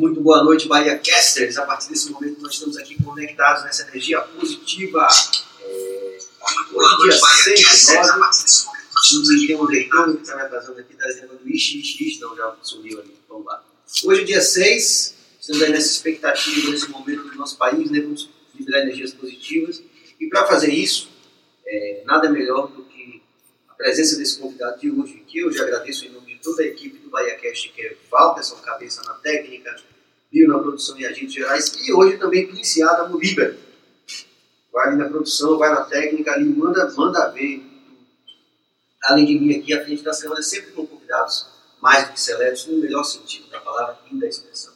Muito boa noite, Bahia Casters. A partir desse momento, nós estamos aqui conectados nessa energia positiva. É, hoje, dia 6 de nove, tem um retorno que está me atrasando aqui, está dizendo do ixi, ixi, ixi, não, já sumiu ali. Vamos lá. Hoje, dia 6, estamos aí nessa expectativa, nesse momento do nosso país, né? Vamos liberar energias positivas. E para fazer isso, é, nada melhor do que a presença desse convidado de hoje, que eu já agradeço em toda a equipe do BahiaCast, que é Walterson Cabeça na técnica, Bio na produção e agentes gerais, e hoje também iniciada no Liber. Vai ali na produção, vai na técnica, ali manda, manda ver. Além de mim aqui, à frente da semana, sempre com convidados mais do que seletos, no melhor sentido da palavra e da expressão.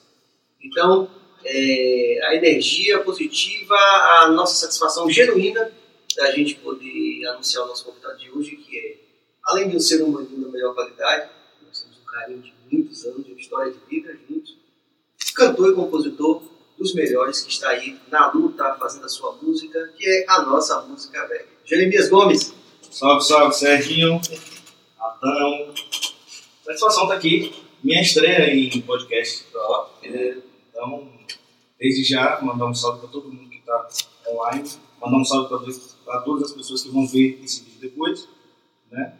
Então, é, a energia positiva, a nossa satisfação genuína da gente poder anunciar o nosso convidado de hoje, que é, além de um ser humano da melhor qualidade, carinho de muitos anos, de uma história de vida juntos, cantor e compositor dos melhores que está aí na luta fazendo a sua música, que é a nossa música velha. Jeremias Gomes. Salve, salve, Serginho, Adão. Satisfação estar aqui. Minha estreia em podcast. Então, desde já, mandar um salve para todo mundo que está online. Mandar um salve para todas as pessoas que vão ver esse vídeo depois. Né?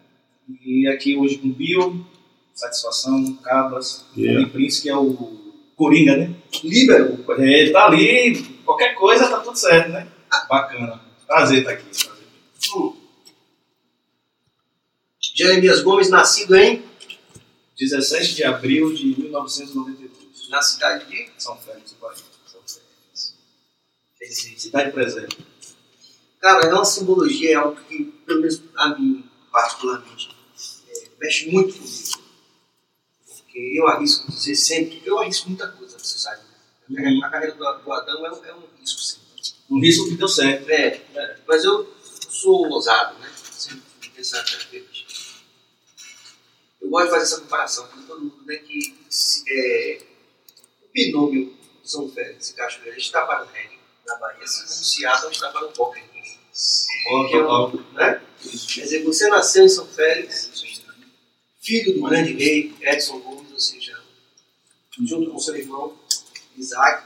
E aqui hoje com Bio, Satisfação, Cabas, yeah. Prince, que é o Coringa, né? Líbero. É, ele tá ali, qualquer coisa tá tudo certo, né? Bacana. Prazer estar tá aqui. Prazer. Hum. Jeremias Gomes, nascido em 17 de abril de 1992. Na cidade de São Félix do Bahia. São Félix. Cidade presente. Cara, é uma simbologia, é algo que, pelo menos a mim, particularmente, é, mexe muito comigo. Porque eu arrisco dizer sempre, eu arrisco muita coisa, você sabe. Uhum. A carreira do, do Adão é, um, é um risco, sim. Um risco que deu certo. É, é. mas eu sou ousado, né? Sempre pensar. Eu gosto de fazer essa comparação com todo mundo, né? Que se, é, o binômio São Félix e Cachoeira está para o reggae na Bahia, como Seattle está para o poker. Que é um, né? Quer dizer, você nasceu em São Félix, filho do grande rei Edson Gomes, junto com seu irmão Isaac,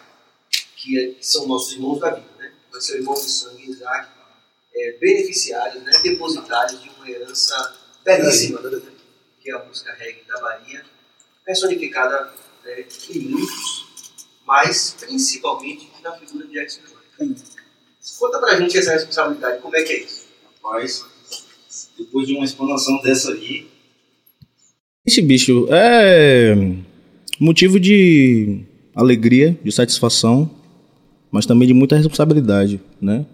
que, é, são nossos irmãos da vida, né? Mas seu irmão de sangue Isaac, é, beneficiários, né? depositários de uma herança belíssima, que é a música reggae da Bahia, personificada né, em muitos, mas principalmente na figura de Edson Gomes. Conta pra gente essa responsabilidade, como é que é isso? Rapaz, depois de uma explanação dessa aí. Esse bicho é Motivo de alegria, de satisfação, mas também de muita responsabilidade, né?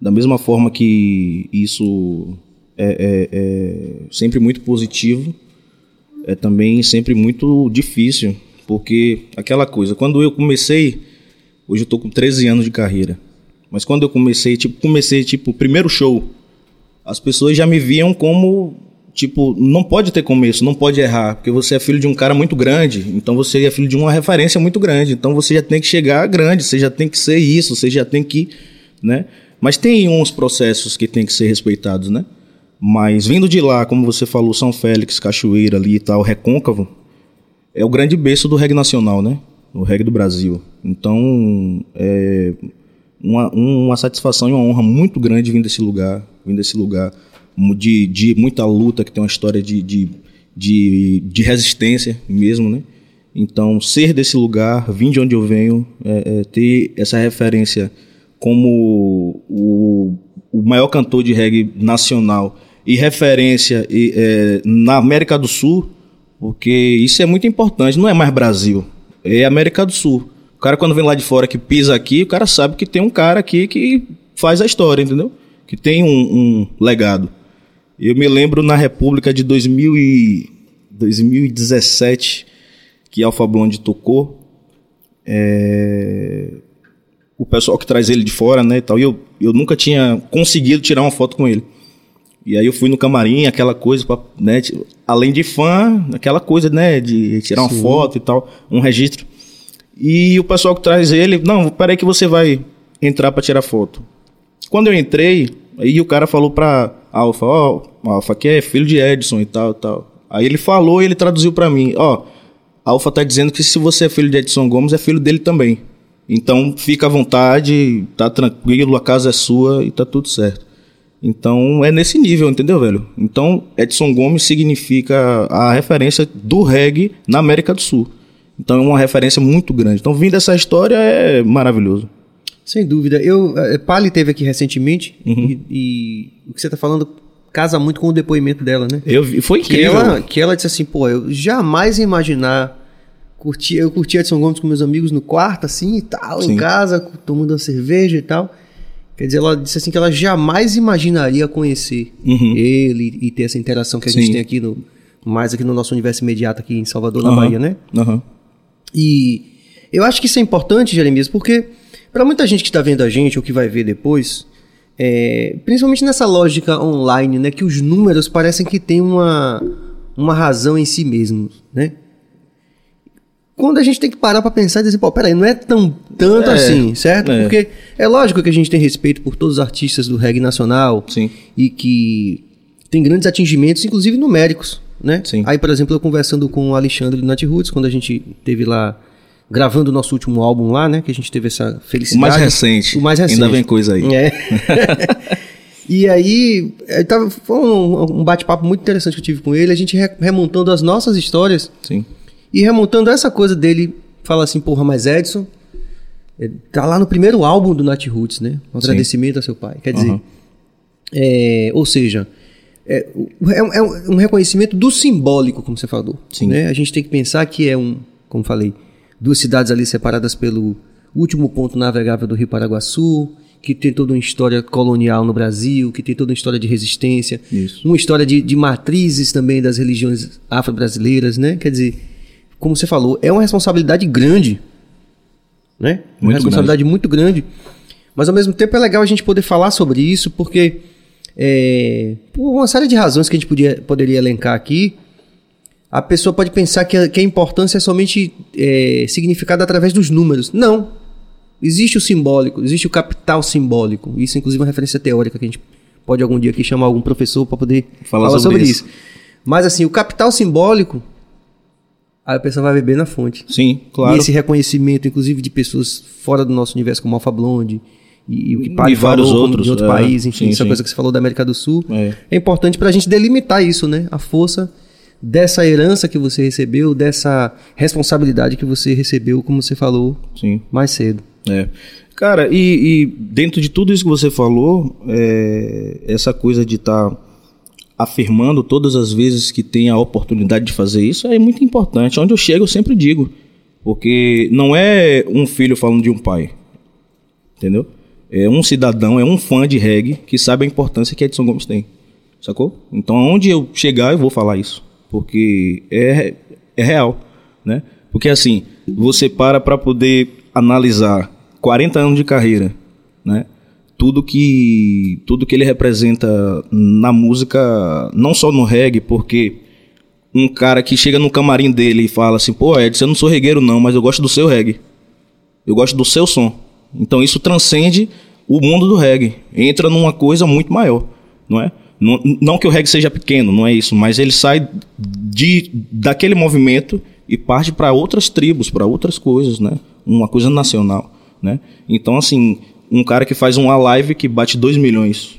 Da mesma forma que isso é, é, é sempre muito positivo, é também sempre muito difícil, porque aquela coisa, quando eu comecei, hoje eu tô com 13 anos de carreira, mas quando eu comecei, tipo, comecei, tipo, primeiro show, as pessoas já me viam como tipo, não pode ter começo, não pode errar, porque você é filho de um cara muito grande, então você é filho de uma referência muito grande, então você já tem que chegar grande, você já tem que ser isso, você já tem que, né? Mas tem uns processos que tem que ser respeitados, né? Mas vindo de lá, como você falou, São Félix, Cachoeira ali e tal, Recôncavo, é o grande berço do reggae nacional, né? O reggae do Brasil. Então, é uma, uma satisfação e uma honra muito grande vir desse lugar, vir desse lugar de, de muita luta, que tem uma história de, de, de, de resistência mesmo, né? Então, ser desse lugar, vir de onde eu venho, é, é, ter essa referência como o, o maior cantor de reggae nacional e referência e, é, na América do Sul, porque isso é muito importante, não é mais Brasil, é América do Sul. O cara, quando vem lá de fora que pisa aqui, o cara sabe que tem um cara aqui que faz a história, entendeu? Que tem um, um legado. Eu me lembro na República de 2000 e 2017 que Alfa Blonde tocou. É... O pessoal que traz ele de fora, né, e tal. E eu, eu nunca tinha conseguido tirar uma foto com ele. E aí eu fui no camarim, aquela coisa, pra, né, além de fã, aquela coisa, né, de tirar uma Sim. foto e tal, um registro. E o pessoal que traz ele, não, peraí que você vai entrar para tirar foto. Quando eu entrei, aí o cara falou pra Alfa, ó, oh, Alfa aqui é filho de Edson e tal, tal. Aí ele falou e ele traduziu para mim, ó, oh, Alfa tá dizendo que se você é filho de Edson Gomes, é filho dele também. Então fica à vontade, tá tranquilo, a casa é sua e tá tudo certo. Então é nesse nível, entendeu, velho? Então Edson Gomes significa a referência do reggae na América do Sul. Então é uma referência muito grande. Então vindo dessa história é maravilhoso. Sem dúvida. Eu, a Pali teve aqui recentemente e, e o que você tá falando casa muito com o depoimento dela, né? Eu vi, foi Que incrível. ela, que ela disse assim, pô, eu jamais imaginar curtir, eu curtia Edson Gomes com meus amigos no quarto, assim e tal, Sim. em casa, tomando uma cerveja e tal. Quer dizer, ela disse assim que ela jamais imaginaria conhecer Uhum. ele e ter essa interação que a gente Sim. tem aqui no mais aqui no nosso universo imediato aqui em Salvador, na Aham. Bahia, né? Aham. E eu acho que isso é importante, Jeremias, porque para muita gente que está vendo a gente ou que vai ver depois, é, principalmente nessa lógica online, né, que os números parecem que têm uma, uma razão em si mesmos, né? Quando a gente tem que parar para pensar e dizer, pô, peraí, não é tão tanto É, assim, certo? é. Porque é lógico que a gente tem respeito por todos os artistas do reggae nacional Sim. e que tem grandes atingimentos, inclusive numéricos, né? Sim. Aí, por exemplo, eu conversando com o Alexandre do Nat Roots, quando a gente teve lá gravando o nosso último álbum lá, né? Que a gente teve essa O felicidade. mais recente. O mais recente. Ainda vem coisa aí. É. e aí, é, tava, foi um, um bate-papo muito interessante que eu tive com ele, a gente re- remontando as nossas histórias Sim. e remontando essa coisa dele, fala assim, porra, mas Edson, é, tá lá no primeiro álbum do Nat Roots, né? Um Sim. agradecimento a seu pai. Quer dizer, Aham. é, ou seja, é, o- é um reconhecimento do simbólico, como você falou. Sim. Né? A gente tem que pensar que é um, como falei, duas cidades ali separadas pelo último ponto navegável do Rio Paraguaçu, que tem toda uma história colonial no Brasil, que tem toda uma história de resistência, Isso. uma história de, de matrizes também das religiões afro-brasileiras, né? Quer dizer, como você falou, é uma responsabilidade grande, né? Uma Muito responsabilidade muito grande. Mas ao mesmo tempo é legal a gente poder falar sobre isso, porque é, por uma série de razões que a gente podia, poderia elencar aqui, a pessoa pode pensar que a, que a importância é somente é, significada através dos números. Não. Existe o simbólico, existe o capital simbólico. Isso, inclusive, é uma referência teórica que a gente pode algum dia aqui chamar algum professor para poder Falar falar, sobre sobre, isso. isso. Mas assim, o capital simbólico, aí a pessoa vai beber na fonte. Sim, claro. E esse reconhecimento, inclusive, de pessoas fora do nosso universo, como Alpha Blonde, e, e o que E vários falou, outros, de outro é, país, enfim, sim, essa sim. coisa que você falou da América do Sul. É. É importante para a gente delimitar isso, né? A força dessa herança que você recebeu, dessa responsabilidade que você recebeu, como você falou Sim. mais cedo. É. Cara, e, e dentro de tudo isso que você falou, é, essa coisa de estar afirmando todas as vezes que tem a oportunidade de fazer isso é muito importante. Onde eu chego, eu sempre digo. Porque não é um filho falando de um pai. Entendeu? É um cidadão, é um fã de reggae que sabe a importância que Edson Gomes tem. Sacou? Então, aonde eu chegar, eu vou falar isso. Porque é, é real, né? Porque assim, você para para poder analisar 40 anos de carreira, né? Tudo que tudo que ele representa na música, não só no reggae, porque um cara que chega no camarim dele e fala assim: "Pô, Edson, eu não sou regueiro não, mas eu gosto do seu reggae. Eu gosto do seu som". Então isso transcende o mundo do reggae, entra numa coisa muito maior, não é? Não, não que o reggae seja pequeno, não é isso, mas ele sai de daquele movimento e parte para outras tribos, para outras coisas, né? Uma coisa nacional, né? Então assim, um cara que faz uma live que bate 2 milhões.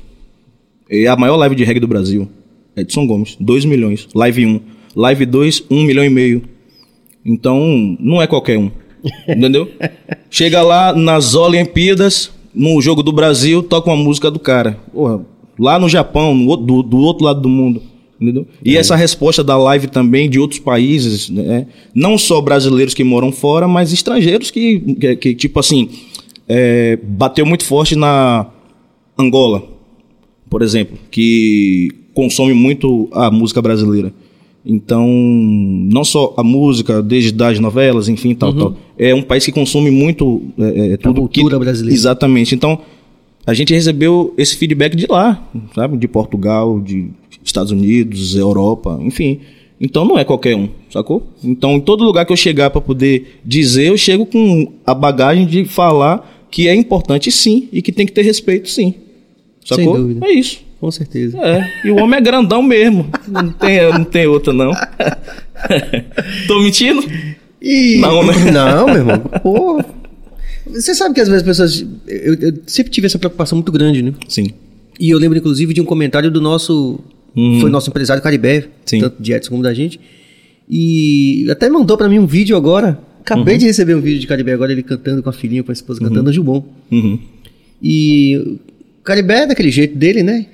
É a maior live de reggae do Brasil. Edson Gomes, 2 milhões. Live 1. Live 2, 1 milhão e meio. Então, não é qualquer um. Entendeu? Chega lá nas Olimpíadas, no Jogo do Brasil, toca uma música do cara. Porra, lá no Japão, no do, do outro lado do mundo. Entendeu? E essa resposta da live também de outros países, né? não só brasileiros que moram fora, mas estrangeiros que, que, que, tipo assim, é, bateu muito forte na Angola, por exemplo, que consome muito a música brasileira. Então, não só a música, desde das novelas, enfim, tal, tal. É um país que consome muito é, é, tudo cultura que, brasileira. Exatamente. Então, a gente recebeu esse feedback de lá, sabe? De Portugal, de Estados Unidos, Europa, enfim. Então não é qualquer um, sacou? Então em todo lugar que eu chegar para poder dizer, eu chego com a bagagem de falar que é importante sim e que tem que ter respeito sim. Sem Sacou? dúvida. É isso. Com certeza. É, e o homem é grandão mesmo. Não tem, não tem outra, não. Tô mentindo? E... Não, né? Não, meu irmão. Pô. Você sabe que às vezes as pessoas. Eu, eu sempre tive essa preocupação muito grande, né? Sim. E eu lembro, inclusive, de um comentário do nosso. Uhum. Foi nosso empresário Caribé, Sim. tanto de Edson como da gente. E até mandou pra mim um vídeo agora. Acabei de receber um vídeo de Caribé agora, ele cantando com a filhinha, com a esposa cantando, Anjo Bom. Uhum. E o Caribé é daquele jeito dele, né?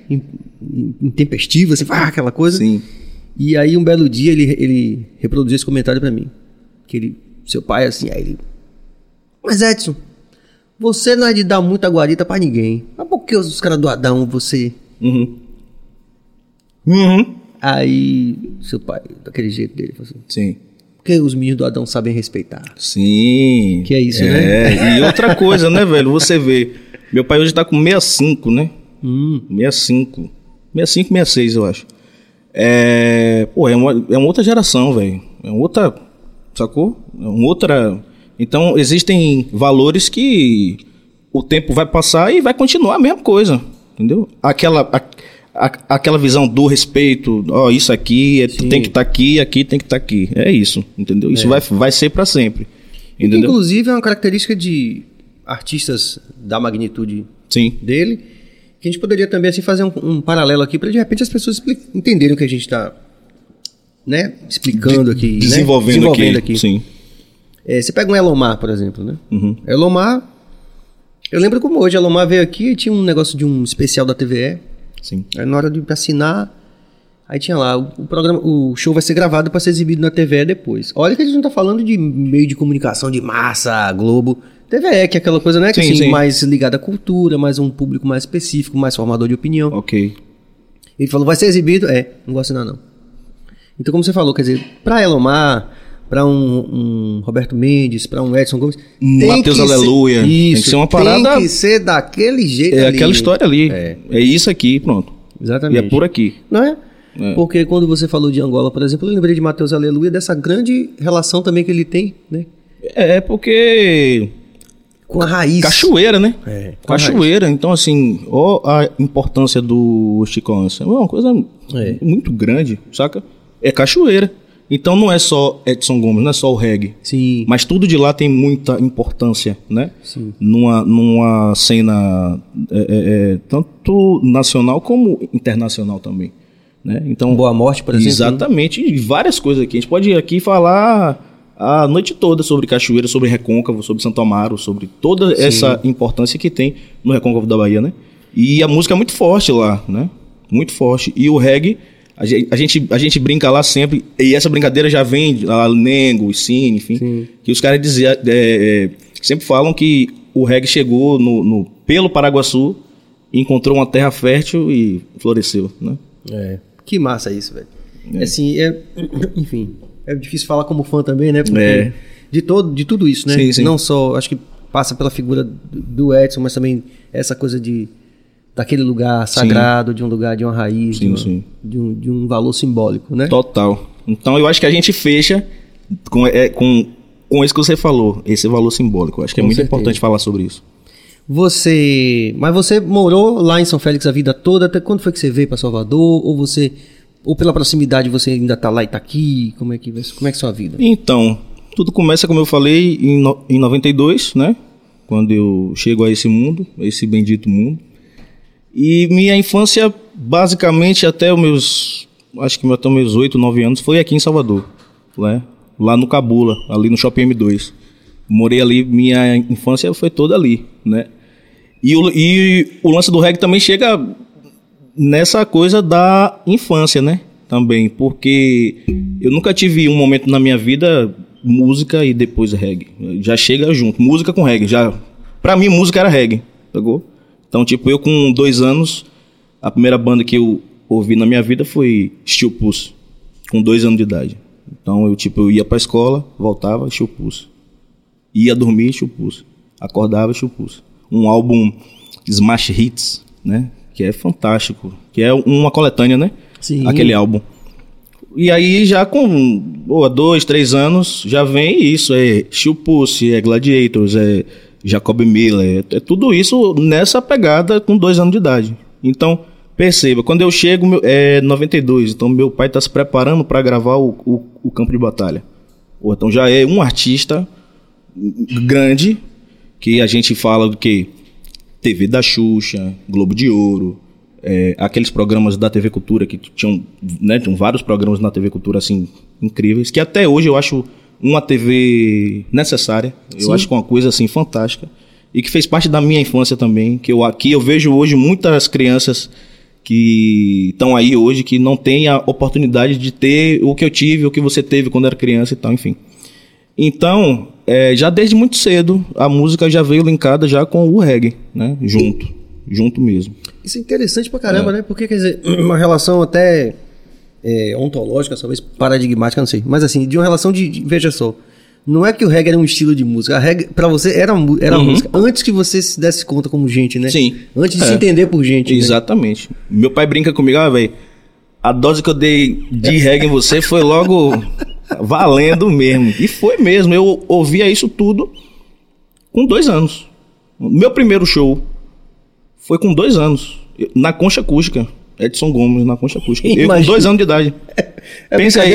Intempestivo, assim, ah, aquela coisa. Sim. E aí um belo dia ele, ele reproduziu esse comentário pra mim. Que ele, seu pai assim, aí ele. Mas Edson, você não é de dar muita guarita pra ninguém. Mas por que os caras do Adão, você. Uhum. Uhum. Aí seu pai, daquele jeito dele, falou assim, Sim. porque os meninos do Adão sabem respeitar. Sim. Que é isso, né? E outra coisa, né, velho? Você vê. Meu pai hoje tá com 65, né? Hum, 65. 65, 66, eu acho. É. Pô, é uma, é uma outra geração, velho. É uma outra. Sacou? É uma outra. Então, existem valores que o tempo vai passar e vai continuar a mesma coisa. Entendeu? Aquela. a- a- aquela visão do respeito, ó, isso aqui é- tem que estar aqui, aqui tem que estar aqui. É isso, entendeu? Isso vai, vai ser pra sempre. Entendeu? inclusive é uma característica de artistas da magnitude Sim. dele, que a gente poderia também assim fazer um, um paralelo aqui para de repente as pessoas entenderem o que a gente está né, explicando aqui, né? Desenvolvendo, Desenvolvendo aqui. Sim. É, você pega um Elomar, por exemplo, né? Uhum. Elomar, eu lembro como hoje, Elomar veio aqui e tinha um negócio de um especial da TVE, Sim. aí na hora de assinar, aí tinha lá, o, programa, o show vai ser gravado para ser exibido na TVE depois. Olha que a gente não tá falando de meio de comunicação de massa, Globo, TVE, que é aquela coisa, né, que Sim, assim, sim. mais ligada à cultura, mais um público mais específico, mais formador de opinião. Ok. Ele falou, vai ser exibido? É, não de assinar não. Então, como você falou, quer dizer, pra Elomar, pra um, um Roberto Mendes, pra um Edson Gomes... Um Mateus que ser- Aleluia. Tem Isso, que ser uma parada- Tem que ser daquele jeito É ali. aquela história ali. É. É. isso aqui, pronto. Exatamente. E é por aqui. Não é? É. Porque quando você falou de Angola, por exemplo, eu lembrei de Mateus Aleluia, dessa grande relação também que ele tem, né? É porque. Com a raiz. Cachoeira, né? É, Cachoeira. Então, assim, ó a importância do Chico Ansa. É uma coisa É. muito grande, saca? É cachoeira. Então não é só Edson Gomes, não é só o reggae. Sim. Mas tudo de lá tem muita importância, né? Sim. Numa, numa cena é, é, é, tanto nacional como internacional também. Né? Então, Boa Morte, por exemplo. né? Exatamente, e várias coisas aqui. A gente pode aqui falar a noite toda sobre Cachoeira, sobre Recôncavo, sobre Santo Amaro, sobre toda essa importância que tem no Recôncavo da Bahia, né? E a música é muito forte lá, né? Muito forte. E o reggae, a gente, a gente, a gente brinca lá sempre, e essa brincadeira já vem de lá, Nengo, Cine, enfim, Sim. que os caras diziam, é, é, sempre falam que o reggae chegou no, no- pelo Paraguaçu, encontrou uma terra fértil e floresceu, né? É. Que massa isso, velho. Assim, é, enfim, é difícil falar como fã também, né? Porque É. de todo, de tudo isso, né? Sim, sim. Não só, acho que passa pela figura do- do Edson, mas também essa coisa de daquele lugar sagrado, de um lugar de uma raiz, Sim, de, uma- sim. de um, de um valor simbólico, né? Total. Então eu acho que a gente fecha com, é, com, com isso que você falou, esse valor simbólico. Eu acho que é Com muito certeza. importante falar sobre isso. Você, mas você morou lá em São Félix a vida toda, até quando foi que você veio para Salvador? Ou você, ou pela proximidade você ainda tá lá e tá aqui? Como é que, como é que é a sua vida? Então, tudo começa, como eu falei, em, no, em 92, né? Quando eu chego a esse mundo, a esse bendito mundo. E minha infância, basicamente, até os meus. Acho que até meus 8, 9 anos, foi aqui em Salvador. Né? Lá no Cabula, ali no Shopping M2. Morei ali, minha infância foi toda ali, né? E o, e o lance do reggae também chega nessa coisa da infância, né? Também, porque eu nunca tive um momento na minha vida música e depois reggae. Já chega junto, música com reggae. Já, pra mim, música era reggae, pegou? Então, tipo, eu com dois anos, a primeira banda que eu ouvi na minha vida foi Steel Pulse, com dois anos de idade. Então, eu, tipo, eu ia pra escola, voltava, Steel Pulse. Ia dormir, Steel Pulse. Acordava, Steel Pulse. Um álbum Smash Hits, né? Que é fantástico. Que é uma coletânea, né? Sim. Aquele álbum. E aí, já com boa, dois, três anos, já vem isso. É Steel Pulse, é Gladiators, é Jacob Miller. É, é tudo isso nessa pegada com dois anos de idade. Então, perceba, quando eu chego, é 92. Então, meu pai está se preparando para gravar o, o, o Campo de Batalha. Pô, então já é um artista grande que a gente fala do que TV da Xuxa, Globo de Ouro, é, aqueles programas da TV Cultura que tinham, né, tinham vários programas na TV Cultura assim incríveis, que até hoje eu acho uma TV necessária, eu Sim. acho que é uma coisa assim fantástica e que fez parte da minha infância também, que eu aqui eu vejo hoje muitas crianças que estão aí hoje que não têm a oportunidade de ter o que eu tive, o que você teve quando era criança e tal, enfim. Então, é, já desde muito cedo, a música já veio linkada já com o reggae, né? Junto. Junto mesmo. Isso é interessante pra caramba, né? Porque, quer dizer, uma relação até é, ontológica, talvez paradigmática, não sei. Mas assim, de uma relação de, de- Veja só. Não é que o reggae era um estilo de música. A reggae, pra você, era, era música. Antes que você se desse conta como gente, né? Sim. Antes de É. se entender por gente. né? Exatamente. Meu pai brinca comigo, ah, velho, a dose que eu dei de reggae em você foi logo valendo mesmo. E foi mesmo. Eu ouvia isso tudo com dois anos. Meu primeiro show foi com dois anos. Na concha acústica. Edson Gomes, na concha acústica. Eu com dois anos de idade. É Pensa aí.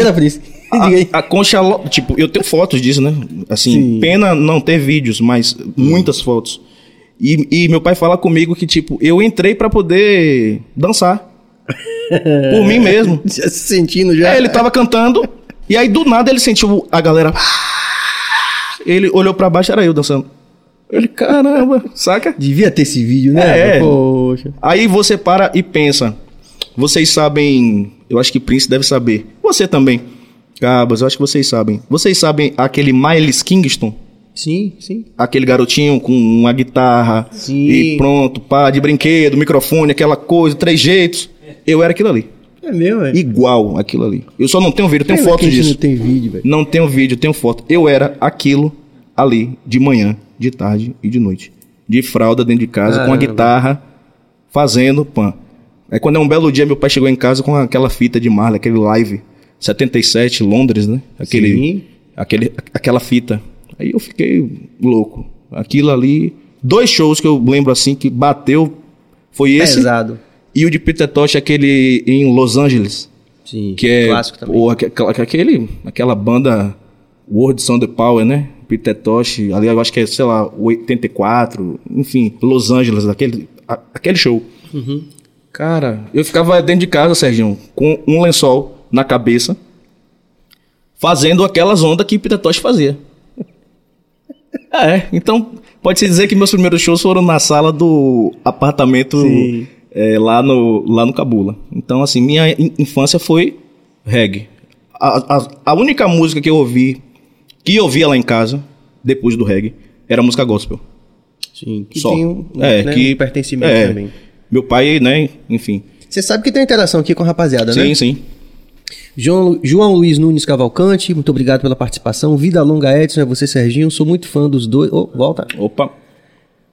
A, a concha, tipo, eu tenho fotos disso, né? Assim, Sim. pena não ter vídeos, mas muitas fotos. E, e meu pai fala comigo que, tipo, eu entrei pra poder dançar. por mim mesmo. Já se sentindo já. É, ele tava cantando, e aí do nada ele sentiu a galera. Ele olhou pra baixo, era eu dançando. Ele, caramba, saca? Devia ter esse vídeo, né? É. Poxa. Aí você para e pensa. Vocês sabem. Eu acho que Prince deve saber. Você também. Cabas, eu acho que vocês sabem. Vocês sabem aquele Miles Kingston? Sim, sim. Aquele garotinho com uma guitarra Sim. e pronto, pá, de brinquedo, microfone, aquela coisa, três jeitos. Eu era aquilo ali. É meu, velho. Igual aquilo ali. Eu só não tenho vídeo, eu tenho que foto disso. Não tem vídeo, velho. Não tenho vídeo, tenho foto. Eu era aquilo ali, de manhã, de tarde e de noite. De fralda dentro de casa, com a guitarra, fazendo pan. Aí quando é um belo dia, meu pai chegou em casa com aquela fita de Marley, aquele live 77, Londres, né? Aquele, Sim. aquele, aquela fita. Aí eu fiquei louco. Aquilo ali. Dois shows que eu lembro assim que bateu. Foi esse. Pesado. E o de Peter Tosh, aquele em Los Angeles. Sim. Que é Clássico também. porra, aquele, aquela banda World Sound Power, né? Peter Tosh, ali eu acho que é, sei lá, 84, enfim, Los Angeles, aquele, aquele show. Uhum. Cara, eu ficava dentro de casa, Serginho, com um lençol na cabeça, fazendo aquelas ondas que Peter Tosh fazia. É, então pode-se dizer que meus primeiros shows foram na sala do apartamento é, lá, no, lá no Cabula. Então, assim, minha in- infância foi reggae. A, a, a única música que eu ouvi, que eu ouvia lá em casa, depois do reggae, era música gospel. Sim. Que Só. tem um, É, né, que- um pertencimento é. também. Meu pai, né, enfim. Você sabe que tem interação aqui com a rapaziada, né? Sim, sim. João, João Luiz Nunes Cavalcante, muito obrigado pela participação. Vida longa, Edson, é você, Serginho. Sou muito fã dos dois. Oh, volta. Opa.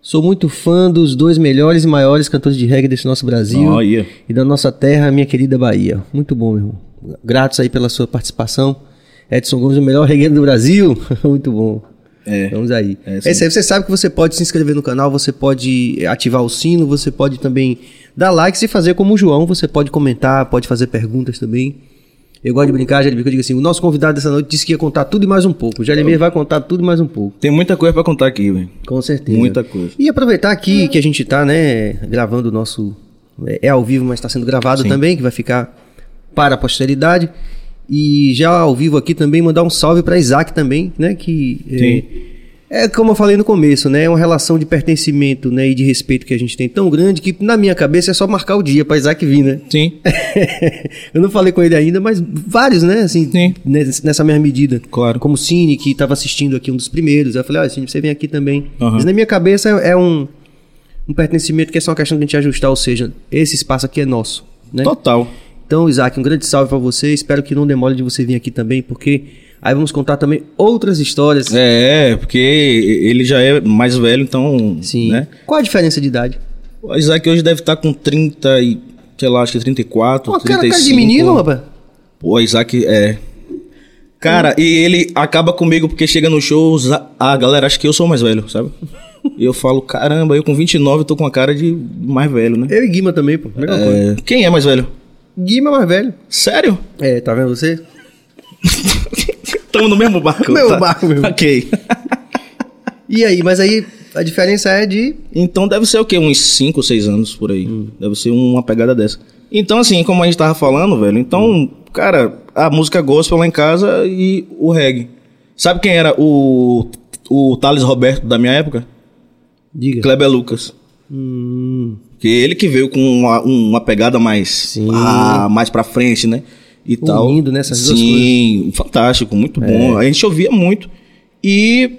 Sou muito fã dos dois melhores e maiores cantores de reggae desse nosso Brasil Olha. e da nossa terra, minha querida Bahia. Muito bom, meu irmão. Gratos aí pela sua participação. Edson Gomes, o melhor regueiro do Brasil. muito bom. É. Vamos aí. É, É isso aí. Você sabe que você pode se inscrever no canal, você pode ativar o sino, você pode também dar likes e fazer como o João. Você pode comentar, pode fazer perguntas também. Eu gosto de brincar, Jeremias, que eu digo assim, o nosso convidado dessa noite disse que ia contar tudo e mais um pouco. O Jeremias vai contar tudo e mais um pouco. Tem muita coisa pra contar aqui, velho. Com certeza. Muita coisa. E aproveitar aqui que a gente tá, né, gravando o nosso. É, é ao vivo, mas está sendo gravado Sim. também, que vai ficar para a posteridade. E já ao vivo aqui também mandar um salve para Isaac também, né, que. é. É como eu falei no começo, né? É uma relação de pertencimento né, e de respeito que a gente tem tão grande que na minha cabeça é só marcar o dia para Isaac vir, né? Sim. eu não falei com ele ainda, mas vários, né? Assim, Sim. nessa mesma medida. Claro. Como o Cine, que estava assistindo aqui um dos primeiros. Eu falei, olha, Cine, você vem aqui também. Aham. Mas na minha cabeça é, é um, um pertencimento que é só uma questão de a gente ajustar, ou seja, esse espaço aqui é nosso. Né? Total. Então, Isaac, um grande salve para você. Espero que não demore de você vir aqui também, porque aí vamos contar também outras histórias. É, porque ele já é mais velho, então. Sim. Né? Qual a diferença de idade? O Isaac hoje deve estar com 30 e. sei lá, acho que 34, Pô, cara, 35. cara de menino, rapaz. Pô, o Isaac é. Cara, e ele acaba comigo porque chega no show, a galera acha que eu sou mais velho, sabe? E eu falo, caramba, eu com 29 tô com a cara de mais velho, né? Eu e Guima também, pô. É, quem é mais velho? Guima é mais velho. Sério? É, tá vendo você? Estamos no mesmo barco. Mesmo tá? barco mesmo. Ok. E aí, mas aí a diferença é de. Então deve ser o quê? Uns 5 ou 6 anos por aí. Hum. Deve ser uma pegada dessa. Então, assim, como a gente tava falando, velho, então, cara, a música gospel lá em casa e o reggae. Sabe quem era o, o Thales Roberto da minha época? Diga. Kleber Lucas. Hum, Que ele que veio com uma, uma pegada mais, Sim. ah, mais pra frente, né? E tal. Unindo, né, essas duas Sim, fantástico, muito bom. A gente ouvia muito. E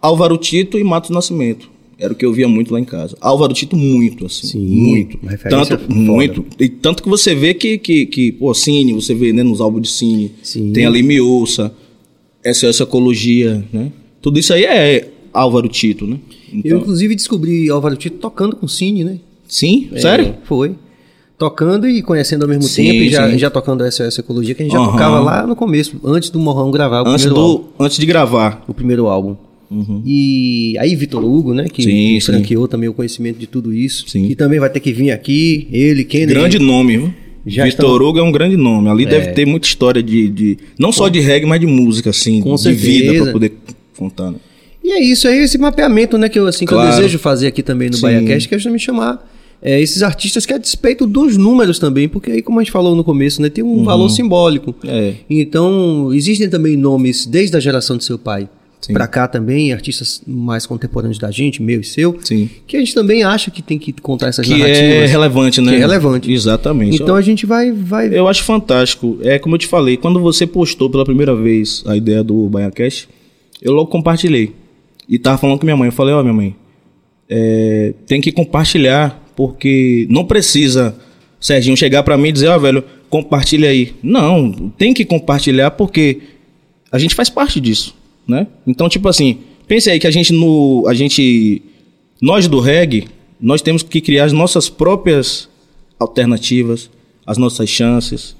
Álvaro Tito e Matos Nascimento. Era o que eu via muito lá em casa. Álvaro Tito, muito, assim. Sim, muito. Tanto, foda. muito. E tanto que você vê que, que, que pô, Cine, você vê né, nos álbuns de Cine. Sim. Tem ali Miouça, SOS Ecologia, né? Tudo isso aí é Álvaro Tito, né? Eu, Então, inclusive, descobri Álvaro Tito tocando com Cine, né? Sim? Sério? É, foi. Tocando e conhecendo ao mesmo Sim, tempo, e já, sim. já tocando SOS Ecologia, que a gente já Aham. tocava lá no começo, antes do Morrão gravar o Antes, primeiro álbum. do, antes de gravar. O primeiro álbum. E aí Vitor Hugo, né, que Sim, sim. franqueou também o conhecimento de tudo isso, Sim. que também vai ter que vir aqui, ele, Kennedy. Grande nome, viu? Já Vitor estão- Hugo é um grande nome. Ali deve ter muita história de, de- Não só de reggae, mas de música, assim. Com de certeza. vida pra poder contar. né? E é isso, é esse mapeamento, né, que eu, assim, que eu Claro. desejo fazer aqui também no Sim. BaiaCast, que é justamente chamar é, esses artistas que é a despeito dos números também, porque aí, como a gente falou no começo, né, tem um valor simbólico. É. Então, existem também nomes desde a geração de seu pai pra cá também, artistas mais contemporâneos da gente, meu e seu, Sim. que a gente também acha que tem que contar essas Que narrativas. é relevante, né? Que é relevante. Exatamente. Então a gente vai, vai Eu acho fantástico. É como eu te falei, quando você postou pela primeira vez a ideia do BaiaCast, eu logo compartilhei. E tava falando com minha mãe. Eu falei, ó, minha mãe, é, tem que compartilhar, porque não precisa Serginho chegar pra mim e dizer, ó, velho, compartilha aí. Não, tem que compartilhar porque a gente faz parte disso, né? Então, tipo assim, pense aí que a gente no. A gente. Nós do reggae, nós temos que criar as nossas próprias alternativas, as nossas chances,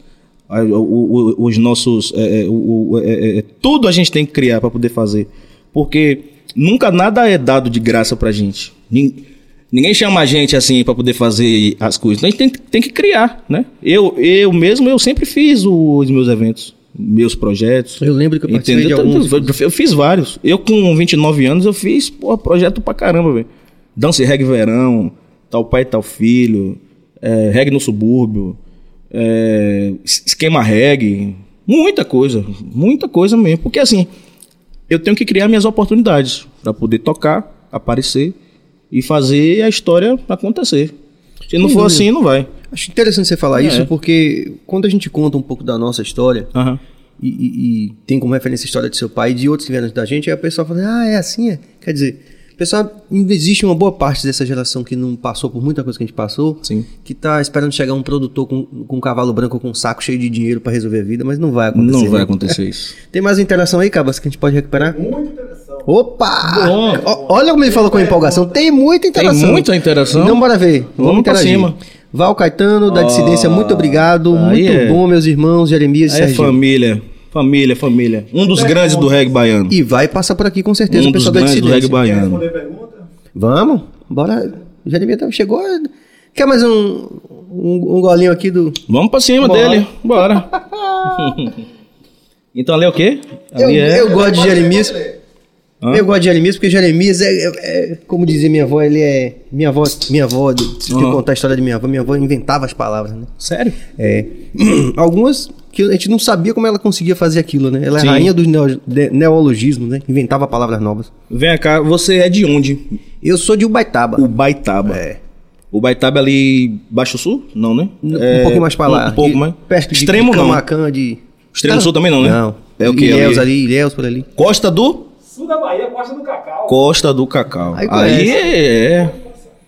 os nossos. é, é, o- o- é, é, tudo a gente tem que criar para poder fazer. Porque nunca nada é dado de graça pra gente. Nin- Ninguém chama a gente assim para poder fazer as coisas. Então a gente tem, tem que criar, né? Eu, eu mesmo, eu sempre fiz os meus eventos, meus projetos. Eu lembro que eu participei de Entendeu? alguns. Eu, eu fiz vários. Eu, com 29 anos, eu fiz porra, projeto pra caramba, velho. Dança e reggae verão, tal pai, tal filho, é, reggae no subúrbio, é, es- esquema reggae, muita coisa, muita coisa mesmo. Porque assim, eu tenho que criar minhas oportunidades pra poder tocar, aparecer e fazer a história acontecer. Se não Sem for dúvida. assim, não vai. Acho interessante você falar É. isso, porque quando a gente conta um pouco da nossa história, Aham. e, e- e tem como referência a história de seu pai e de outros que vieram antes da gente, aí a pessoa fala, ah, é assim, é. Quer dizer, pessoal, ainda existe uma boa parte dessa geração que não passou por muita coisa que a gente passou, Sim. que tá esperando chegar um produtor com, com um cavalo branco com um saco cheio de dinheiro para resolver a vida, mas não vai acontecer. Não vai né? acontecer isso. Tem mais interação aí, Cabas, que a gente pode recuperar? Muita interação. Opa! Bom. Ó, Olha como ele falou com empolgação. Tem muita interação. muita interação. Então bora ver. Vamos, Vamos pra interagir. cima. Val Caetano, da Dissidência, muito obrigado. Muito é- bom, meus irmãos, Jeremias e Aí é família, família, família. Um dos grandes do reggae baiano. E vai passar por aqui com certeza Um o dos pessoal da grandes do reggae Dissidência. baiano. Vamos? Bora. Jeremias tá- chegou. Quer mais um, um, um golinho aqui do. Vamos pra cima Bora. dele, bora. então ali é o quê? Eu, Ali é... eu gosto de Jeremias. Hã? Eu gosto de Jeremias porque Jeremias é, é- é- como dizia minha avó, ele é. Minha avó, minha avó, se eu Aham. contar a história de minha avó, minha avó inventava as palavras, né? Sério? É. Algumas que a gente não sabia como ela conseguia fazer aquilo, né? Ela é Sim. rainha dos neo, de- né? Inventava palavras novas. Vem cá, você é de onde? Eu sou de Ubaitaba. Ubaitaba. É. Ubaitaba é ali Baixo Sul? Não, né? Um É, pouquinho mais pra lá. Um, pouco De- mais. Perto de Extremo de não. Camacan, de... Extremo Sul também não, né? Não. É o quê? Ilhéus ali, Ilhéus por ali. Costa do? Sul da Bahia, Costa do Cacau. Costa do Cacau. Aí Aí, conhece. é.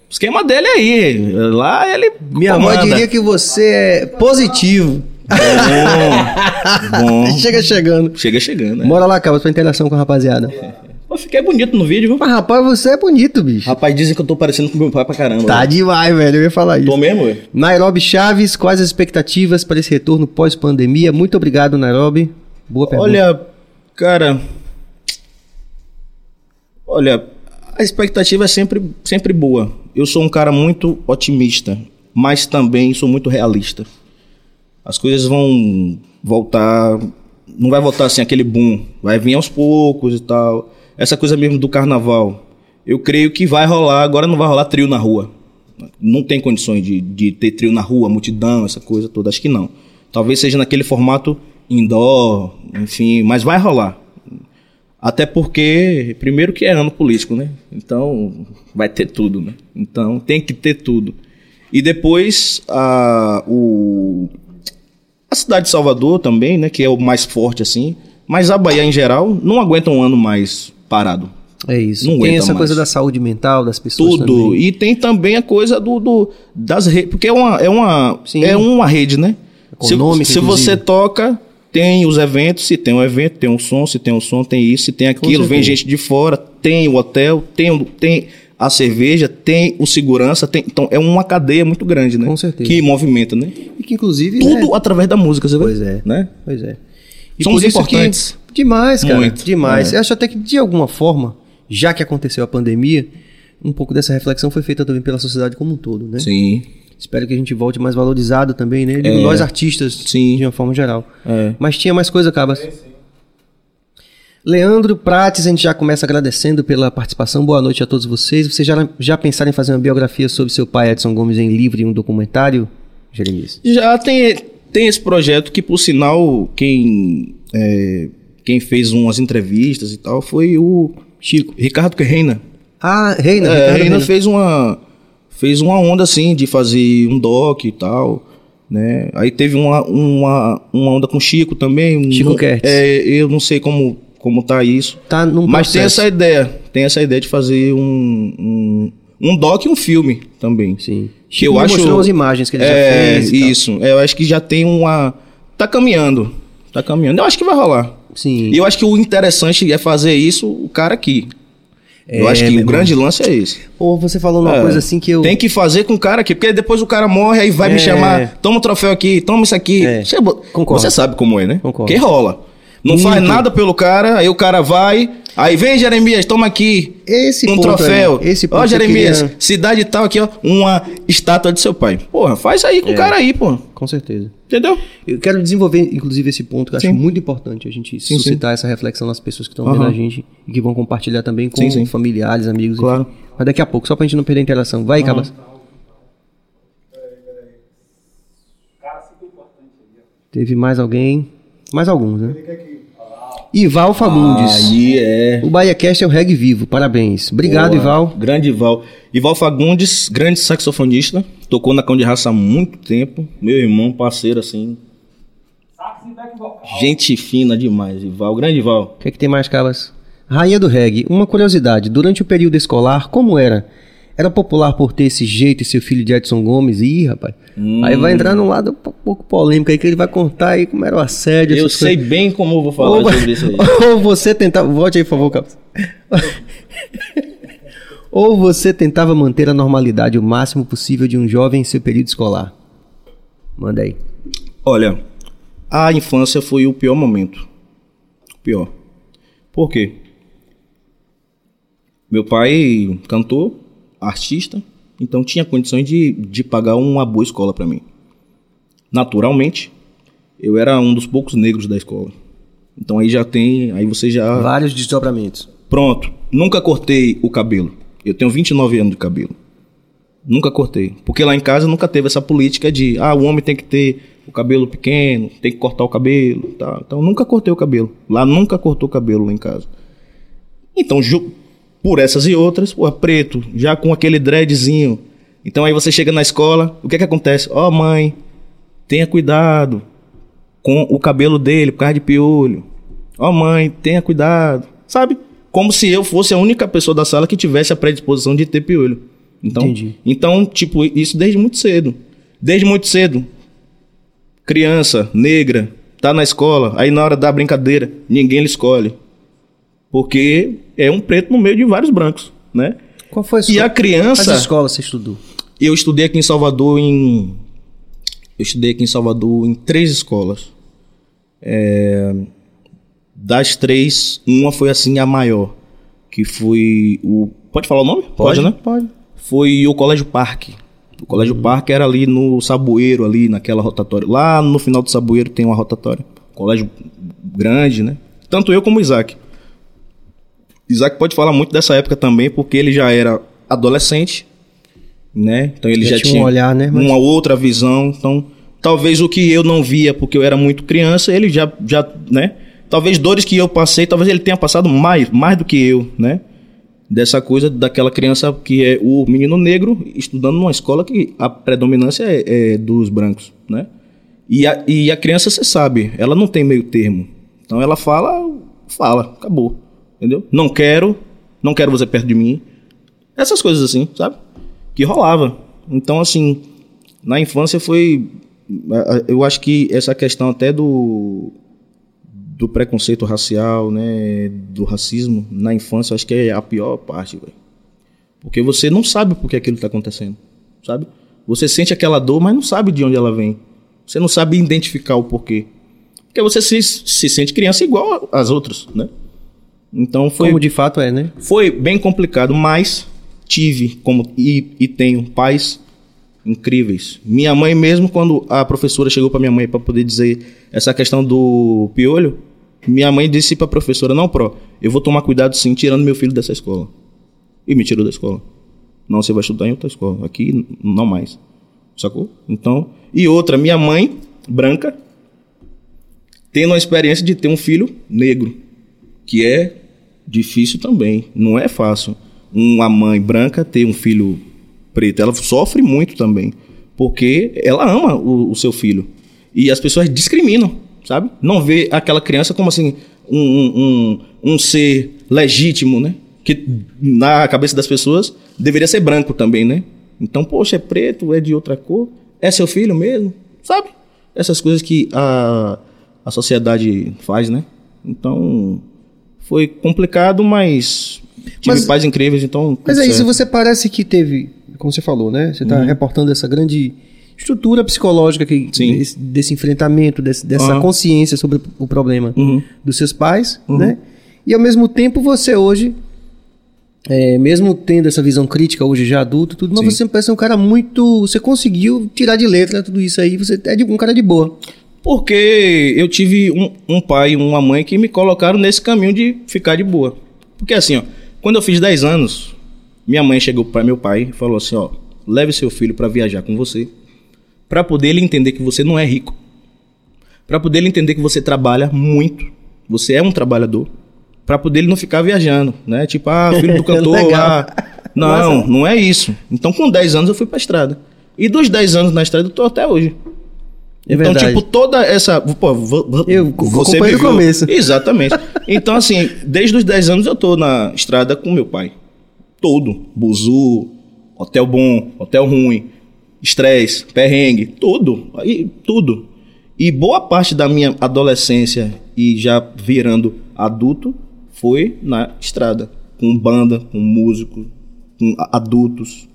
O esquema dele é aí. Lá ele. Minha avó comanda. diria que você é positivo. Bom. bom. Chega chegando. Chega chegando, né? Bora lá, Cabas, pra interação com a rapaziada. Pô, fiquei bonito no vídeo, viu? Mas, rapaz, você é bonito, bicho. Rapaz, dizem que eu tô parecendo com meu pai pra caramba. Tá né? demais, velho. Eu ia falar isso. Tô mesmo, velho? Nairobi Chaves, quais as expectativas para esse retorno pós-pandemia? Muito obrigado, Nairobi. Boa pergunta. Olha, cara. Olha, a expectativa é sempre, sempre boa. Eu sou um cara muito otimista, mas também sou muito realista. As coisas vão voltar não vai voltar assim aquele boom, vai vir aos poucos e tal. Essa coisa mesmo do carnaval, eu creio que vai rolar, agora não vai rolar trio na rua. Não tem condições de, de ter trio na rua, multidão, essa coisa toda, acho que não. Talvez seja naquele formato indoor, enfim, mas vai rolar. Até porque, primeiro que é ano político, né? Então, vai ter tudo, né? Então, tem que ter tudo. E depois, a, o, a cidade de Salvador também, né? Que é o mais forte, assim. Mas a Bahia, em geral, não aguenta um ano mais parado. É isso. Não tem essa mais. coisa da saúde mental das pessoas Tudo. também. E tem também a coisa do, do das redes. Porque é uma, é, uma, Sim. é uma rede, né? Se, Econômica, se inclusive. você toca, tem os eventos. Se tem um evento, tem um som. Se tem um som, tem isso. Se tem aquilo, vem gente de fora. Tem o hotel, tem, tem a cerveja, tem o segurança. Tem, então é uma cadeia muito grande, né? Com certeza. Que movimenta, né? E que inclusive. Tudo né? através da música, você vê? Pois é. Né? Pois é. E Somos por isso que- importantes. demais, cara. Muito. Demais. É. Eu acho até que, de alguma forma, já que aconteceu a pandemia, um pouco dessa reflexão foi feita também pela sociedade como um todo, né? Sim. Espero que a gente volte mais valorizado também, né? É. Nós artistas, Sim. de uma forma geral. É. Mas tinha mais coisa, Cabas. Leandro Prates, a gente já começa agradecendo pela participação. Boa noite a todos vocês. Vocês já, já pensaram em fazer uma biografia sobre seu pai, Edson Gomes, em livro e um documentário, Jeremias? Já tem, tem esse projeto que, por sinal, quem, é, quem fez umas entrevistas e tal foi o Chico, Ricardo Reina. Ah, Reina. É, Ricardo Reina Reina. fez uma fez uma onda assim de fazer um doc e tal, né? Aí teve uma, uma, uma onda com Chico também. Chico Não- Kertz. É, eu não sei como como tá isso. Tá num Mas tem processo. essa ideia, tem essa ideia de fazer um um, um doc e um filme também. Sim. Que Chico eu acho mostrou as imagens que ele já é, fez. e tal. isso. É, eu acho que já tem uma tá caminhando. Tá caminhando. Eu acho que vai rolar. Sim. E eu acho que o interessante é fazer isso o cara aqui. Eu É, acho que o irmão. grande lance é esse. Ou você falou uma É. coisa assim que eu. Tem que fazer com o cara aqui, porque depois o cara morre, aí vai É. me chamar, toma o troféu aqui, toma isso aqui. É. Você, Concordo. você sabe como é, né? Concordo. Que rola. Não Muito. faz nada pelo cara, aí o cara vai, aí vem Jeremias, toma aqui Esse um ponto troféu. aí, esse ponto Ó, Jeremias, queria- cidade tal aqui, ó, uma estátua de seu pai. Porra, faz aí com É. o cara aí, pô. Com certeza. Entendeu? Eu quero desenvolver, inclusive, esse ponto que eu acho Sim. muito importante a gente Sim, suscitar essa reflexão nas pessoas que estão Aham. vendo a gente e que vão compartilhar também com Sim, sim. familiares, amigos. Claro. enfim. Mas daqui a pouco, só pra gente não perder a interação. Vai, Cabas. Teve mais alguém? Mais alguns, né? Ival Fagundes. Aí é. O BahiaCast é o reggae vivo. Parabéns. Obrigado, Boa. Ival. Grande Ival. Ival Fagundes, grande saxofonista. Tocou na Cão de Raça há muito tempo. Meu irmão, parceiro, assim. Sax e back vocal. Gente fina demais, Ival. Grande Ival. O que, é que tem mais, Cabas? Rainha do reggae. Uma curiosidade. Durante o período escolar, como era? Era popular por ter esse jeito e seu filho de Edson Gomes? Ih, rapaz. Hum. Aí vai entrar num lado um pouco polêmico aí que ele vai contar aí como era o assédio. Eu sei coisas. bem como eu vou falar Ou, sobre isso aí. ou você tentava. Volte aí, por favor, Cabas. ou você tentava manter a normalidade o máximo possível de um jovem em seu período escolar? Manda aí. Olha, a infância foi o pior momento. O pior. Por quê? Meu pai cantor, artista, então tinha condições de, de pagar uma boa escola para mim. Naturalmente, eu era um dos poucos negros da escola. Então aí já tem, aí você já Vários desdobramentos. Pronto, nunca cortei o cabelo. Eu tenho 29 anos de cabelo. Nunca cortei. Porque lá em casa nunca teve essa política de, ah, o homem tem que ter o cabelo pequeno, tem que cortar o cabelo, tá? Então nunca cortei o cabelo. Lá nunca cortou o cabelo lá em casa. Então, por essas e outras, pô, preto, já com aquele dreadzinho. Então aí você chega na escola, o que é que acontece? Ó, mãe, tenha cuidado com o cabelo dele por causa de piolho. Ó, mãe, tenha cuidado. Sabe? Como se eu fosse a única pessoa da sala que tivesse a predisposição de ter piolho. Então, Entendi. então, tipo, isso desde muito cedo. Desde muito cedo. Criança, negra, tá na escola, aí na hora da brincadeira, ninguém lhe escolhe. Porque é um preto no meio de vários brancos, né? Qual foi a E a escola? criança. As escolas você estudou? Eu estudei aqui em Salvador em. Eu estudei aqui em Salvador em três escolas. É, Das três, uma foi assim a maior. Que foi o. Pode falar o nome? né? Pode. Foi o Colégio Parque. O Colégio Parque era ali no Saboeiro, ali naquela rotatória. Lá no final do Saboeiro tem uma rotatória. colégio grande, né? Tanto eu como o Isaac. Isaac pode falar muito dessa época também, porque ele já era adolescente, né? Então ele já, Já tinha um olhar, né? Mas- uma outra visão. Então, talvez o que eu não via porque eu era muito criança, ele já, já, né? Talvez dores que eu passei, talvez ele tenha passado mais, mais do que eu, né? Dessa coisa daquela criança que é o menino negro estudando numa escola que a predominância é, é dos brancos, né? E a, e a criança, você sabe, ela não tem meio termo. Então ela fala, fala, acabou. Entendeu? Não quero, não quero você perto de mim. Essas coisas assim, sabe? Que rolava. Então, assim, na infância foi. Eu acho que essa questão até do. Do preconceito racial, né? Do racismo na infância, eu acho que é a pior parte, velho. Porque você não sabe por que aquilo tá acontecendo, sabe? Você sente aquela dor, mas não sabe de onde ela vem. Você não sabe identificar o porquê. Porque você se, se sente criança igual às outras, né? Então foi Como de fato é, né? foi bem complicado, mas tive como e, e tenho pais incríveis. Minha mãe mesmo quando a professora chegou para minha mãe para poder dizer essa questão do piolho, minha mãe disse para a professora: "Não, pro, eu vou tomar cuidado sim tirando meu filho dessa escola". E me tirou da escola. Não, você vai estudar em outra escola. Aqui não mais. Sacou? Então, e outra, minha mãe branca tendo a experiência de ter um filho negro, que é difícil também, não é fácil. Uma mãe branca ter um filho preto, ela sofre muito também, porque ela ama o, o seu filho. E as pessoas discriminam, sabe? Não vê aquela criança como assim, um, um, um, um ser legítimo, né? Que na cabeça das pessoas deveria ser branco também, né? Então, poxa, é preto, é de outra cor, é seu filho mesmo, sabe? Essas coisas que a, a sociedade faz, né? Então, foi complicado, mas tive Mas- pais incríveis, então. Mas é isso, certo. você parece que teve, como você falou, né? Você está reportando essa grande estrutura psicológica que, desse, desse enfrentamento, desse- dessa Aham. consciência sobre o problema Uhum. dos seus pais, né? E ao mesmo tempo você hoje, é, mesmo tendo essa visão crítica hoje já adulto, tudo, mas Sim. você parece um cara muito, você conseguiu tirar de letra tudo isso aí, você é de- um cara de boa. Porque eu tive um, um pai e uma mãe que me colocaram nesse caminho de ficar de boa. Porque assim, ó, quando eu fiz 10 anos, minha mãe chegou para meu pai e falou assim, ó, leve seu filho para viajar com você, para poder ele entender que você não é rico, para poder ele entender que você trabalha muito, você é um trabalhador, para poder ele não ficar viajando, né? Tipo, ah, filho do cantor, ah, não, não é isso. Então com 10 anos eu fui pra estrada. E dos 10 anos na estrada eu tô até hoje. É então, verdade. tipo, toda essa. Pô, Eu você acompanho do viveu- começo. Exatamente. Então, assim, desde os 10 anos eu tô na estrada com meu pai. Todo. Buzu, hotel bom, hotel ruim, estresse, perrengue, tudo. Aí, tudo. E boa parte da minha adolescência e já virando adulto foi na estrada. Com banda, com músico, com adultos.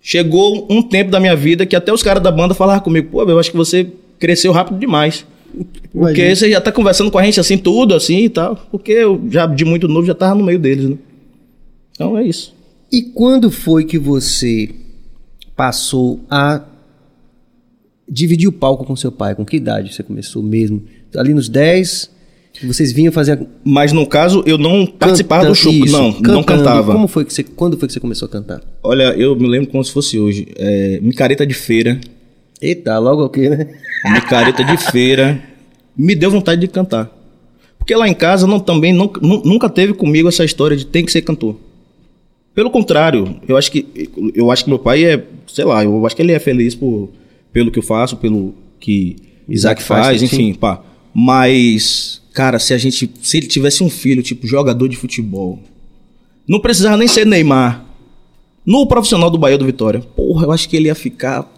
Chegou um tempo da minha vida que até os caras da banda falavam comigo, pô, eu acho que você cresceu rápido demais. Porque Imagina. você já tá conversando com a gente assim, tudo assim e tal. Porque eu já de muito novo já tava no meio deles, né? Então é isso. E quando foi que você passou a dividir o palco com seu pai? Com que idade você começou mesmo? Ali nos 10, vocês vinham fazer Mas no caso, eu não participava do show. Isso, não, não cantando. cantava. Como foi que você, quando foi que você começou a cantar? Olha, eu me lembro como se fosse hoje. É, micareta de feira. Eita, logo o quê, né? Micareta de feira. Me deu vontade de cantar. Porque lá em casa não, também não- nunca teve comigo essa história de tem que ser cantor. Pelo contrário, eu acho que eu acho que meu pai é, sei lá, eu acho que ele é feliz por, pelo que eu faço, pelo que Isaac Isaac faz, faz, enfim, pá. Mas, cara, se a gente, se ele tivesse um filho tipo jogador de futebol, não precisava nem ser Neymar. No profissional do Bahia do Vitória, porra, eu acho que ele ia ficar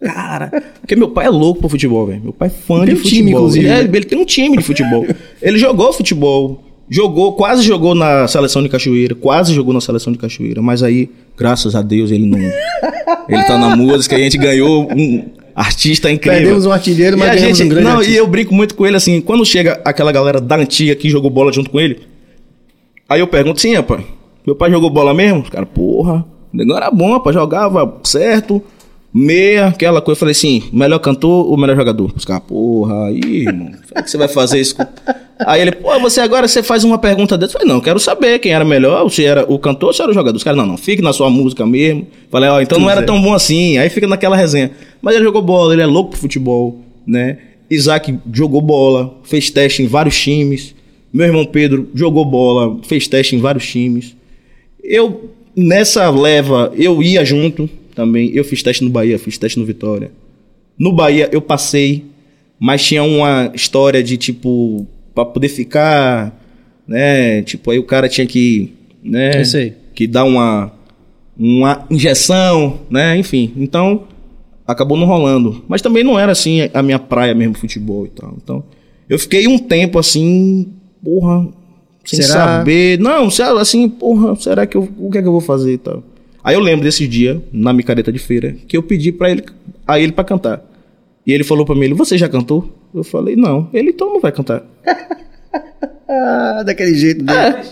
Cara, porque meu pai é louco pro futebol, velho. Meu pai é fã Tem de um time, futebol. inclusive, ele, é- né? ele tem um time de futebol. ele jogou futebol, jogou, quase jogou na seleção de Cachoeira, quase jogou na seleção de Cachoeira, mas aí, graças a Deus, ele não. ele tá na música, a gente ganhou um artista incrível. Perdemos um artilheiro, mas a ganhamos gente, um grande Não, artista. e eu brinco muito com ele assim, quando chega aquela galera da antiga que jogou bola junto com ele, aí eu pergunto, sim, rapaz, meu pai jogou bola mesmo? Os caras, porra, o negócio era bom, rapaz, jogava certo. Meia, aquela coisa. Eu falei assim: melhor cantor ou melhor jogador? Os caras, porra, aí, irmão, como é que você vai fazer isso? com-" Aí ele, pô, você agora você faz uma pergunta dessa. Eu falei, não, quero saber quem era melhor, se era o cantor ou se era o jogador. Os caras, não, não, fique na sua música mesmo. Falei, ó, então não era tão bom assim. Aí fica naquela resenha. Mas ele jogou bola, ele é louco pro futebol, né? Isaac jogou bola, fez teste em vários times. Meu irmão Pedro jogou bola, fez teste em vários times. Eu, nessa leva, eu ia junto também. Eu fiz teste no Bahia, fiz teste no Vitória. No Bahia eu passei, mas tinha uma história de tipo, pra poder ficar, né? Tipo, aí o cara tinha que, né? Eu sei. Que dar uma, uma injeção, né? Enfim, então acabou não rolando. Mas também não era assim a minha praia mesmo, futebol e tal. Então, eu fiquei um tempo assim, porra, sem Será? saber. Não, assim, porra, será que eu, o que é que eu vou fazer e tal? Aí eu lembro desse dia, na micareta de feira, que eu pedi pra ele, a ele pra cantar. E ele falou pra mim, ele, você já cantou? Eu falei, não. Ele, então não vai cantar. Daquele jeito. Né?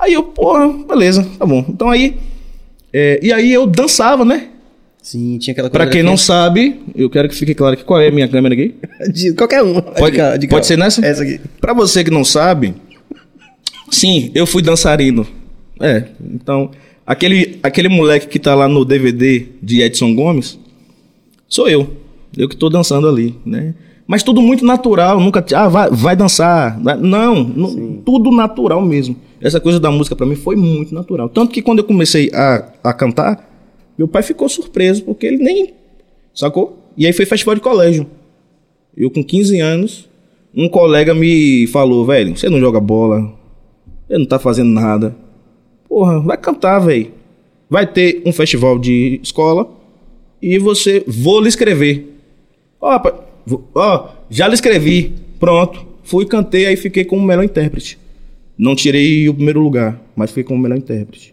Aí eu, porra, beleza, tá bom. Então aí, é, e aí eu dançava, né? Sim, tinha aquela Pra quem não sabe, eu quero que fique claro que qual é a minha câmera aqui. De qualquer um. Pode- De cá, de cá. pode ser nessa? Essa aqui. Pra você que não sabe, sim, eu fui dançarino. É, então, aquele, aquele moleque que tá lá no DVD de Edson Gomes, sou eu. Eu que tô dançando ali, né? Mas tudo muito natural, nunca. Ah, vai, vai dançar. Não, não, tudo natural mesmo. Essa coisa da música pra mim foi muito natural. Tanto que quando eu comecei a, a cantar, meu pai ficou surpreso, porque ele nem. Sacou? E aí foi festival de colégio. Eu com 15 anos, um colega me falou, velho, você não joga bola, você não tá fazendo nada. Porra, vai cantar, velho. Vai ter um festival de escola e você vou lhe escrever. Ó, vou- ó, já lhe escrevi. Pronto. Fui, cantei, aí fiquei como melhor intérprete. Não tirei o primeiro lugar, mas fiquei como melhor intérprete.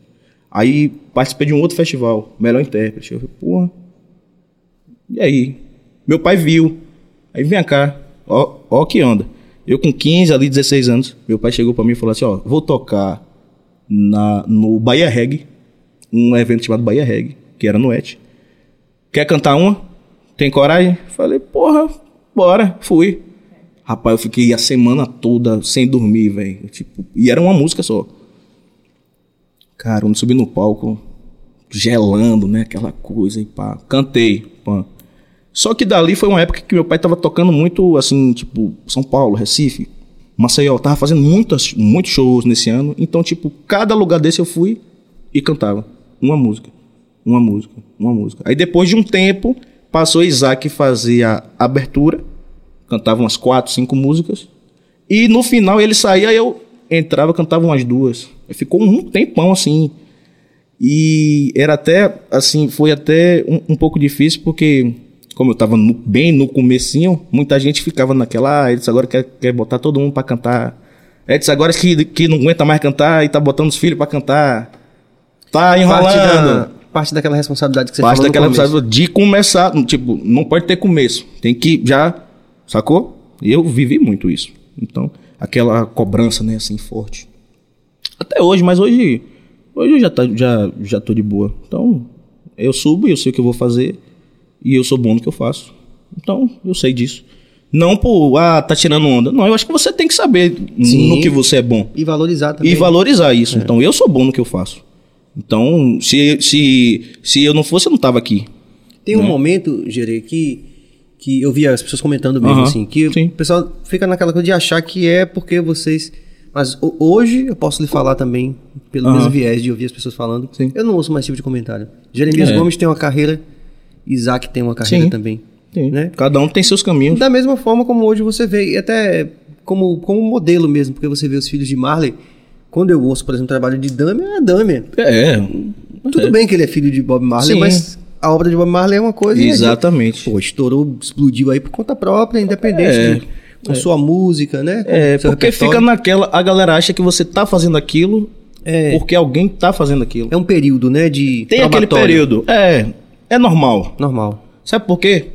Aí participei de um outro festival, melhor intérprete. Eu falei, porra. E aí? Meu pai viu. Aí vem cá, ó, ó que onda. Eu com 15, ali 16 anos, meu pai chegou pra mim e falou assim, ó, vou tocar na, no Bahia Reggae, um evento chamado Bahia Reggae, que era no ET. Quer cantar uma? Tem coragem? Falei, porra, bora, fui. Rapaz, eu fiquei a semana toda sem dormir, velho. Tipo, e era uma música só. Cara, quando subi no palco, gelando, né? Aquela coisa e pá. Cantei, pá. Só que dali foi uma época que meu pai tava tocando muito, assim, tipo, São Paulo, Recife, Maceió. Tava fazendo muitas, muitos shows nesse ano. Então, tipo, cada lugar desse eu fui e cantava. Uma música, uma música, uma música. Aí depois de um tempo, passou Isaac fazer a abertura. Cantava umas quatro, cinco músicas. E no final ele saía, eu entrava, cantava umas duas. Ficou um tempão assim. E era até, assim, foi até um, um pouco difícil, porque como eu tava no- bem no comecinho, muita gente ficava naquela, ah, eles agora quer, quer botar todo mundo pra cantar. Edson agora que, que não aguenta mais cantar e tá botando os filhos pra cantar. Tá enrolando. Parte, da, parte daquela responsabilidade que você Parte daquela responsabilidade de começar, tipo, não pode ter começo. Tem que já, sacou? Eu vivi muito isso. Então, aquela cobrança, né, assim, forte. Até hoje, mas hoje, hoje eu já, tá, já, já tô de boa. Então, eu subo e eu sei o que eu vou fazer. E eu sou bom no que eu faço. Então, eu sei disso. Não por, ah, tá tirando onda. Não, eu acho que você tem que saber Sim. no que você é bom. E valorizar também. E valorizar isso. Então, eu sou bom no que eu faço. Então, se, se, se eu não fosse, eu não tava aqui. Tem um momento, Gerê, que, que eu via as pessoas comentando mesmo, Aham, assim, que sim. o pessoal fica naquela coisa de achar que é porque vocês. Mas ho- hoje eu posso lhe falar também, pelo Aham. mesmo viés de ouvir as pessoas falando. Sim. Eu não ouço mais esse tipo de comentário. Jeremias É. Gomes tem uma carreira, Isaac tem uma carreira Sim. também. Sim. Né? Cada um tem seus caminhos. Da mesma forma como hoje você vê, e até como, como modelo mesmo, porque você vê os filhos de Marley. Quando eu ouço, por exemplo, o trabalho de Damian, é Damian. É, Tudo bem que ele é filho de Bob Marley, Sim. mas a obra de Bob Marley é uma coisa. gente- exatamente. Pô, estourou, explodiu aí por conta própria, independente É, de, com sua música, né? Com É, porque repertório. fica naquela. A galera acha que você tá fazendo aquilo É. porque alguém tá fazendo aquilo. É um período, né? De Tem aquele período. É, é normal. Normal. Sabe por quê?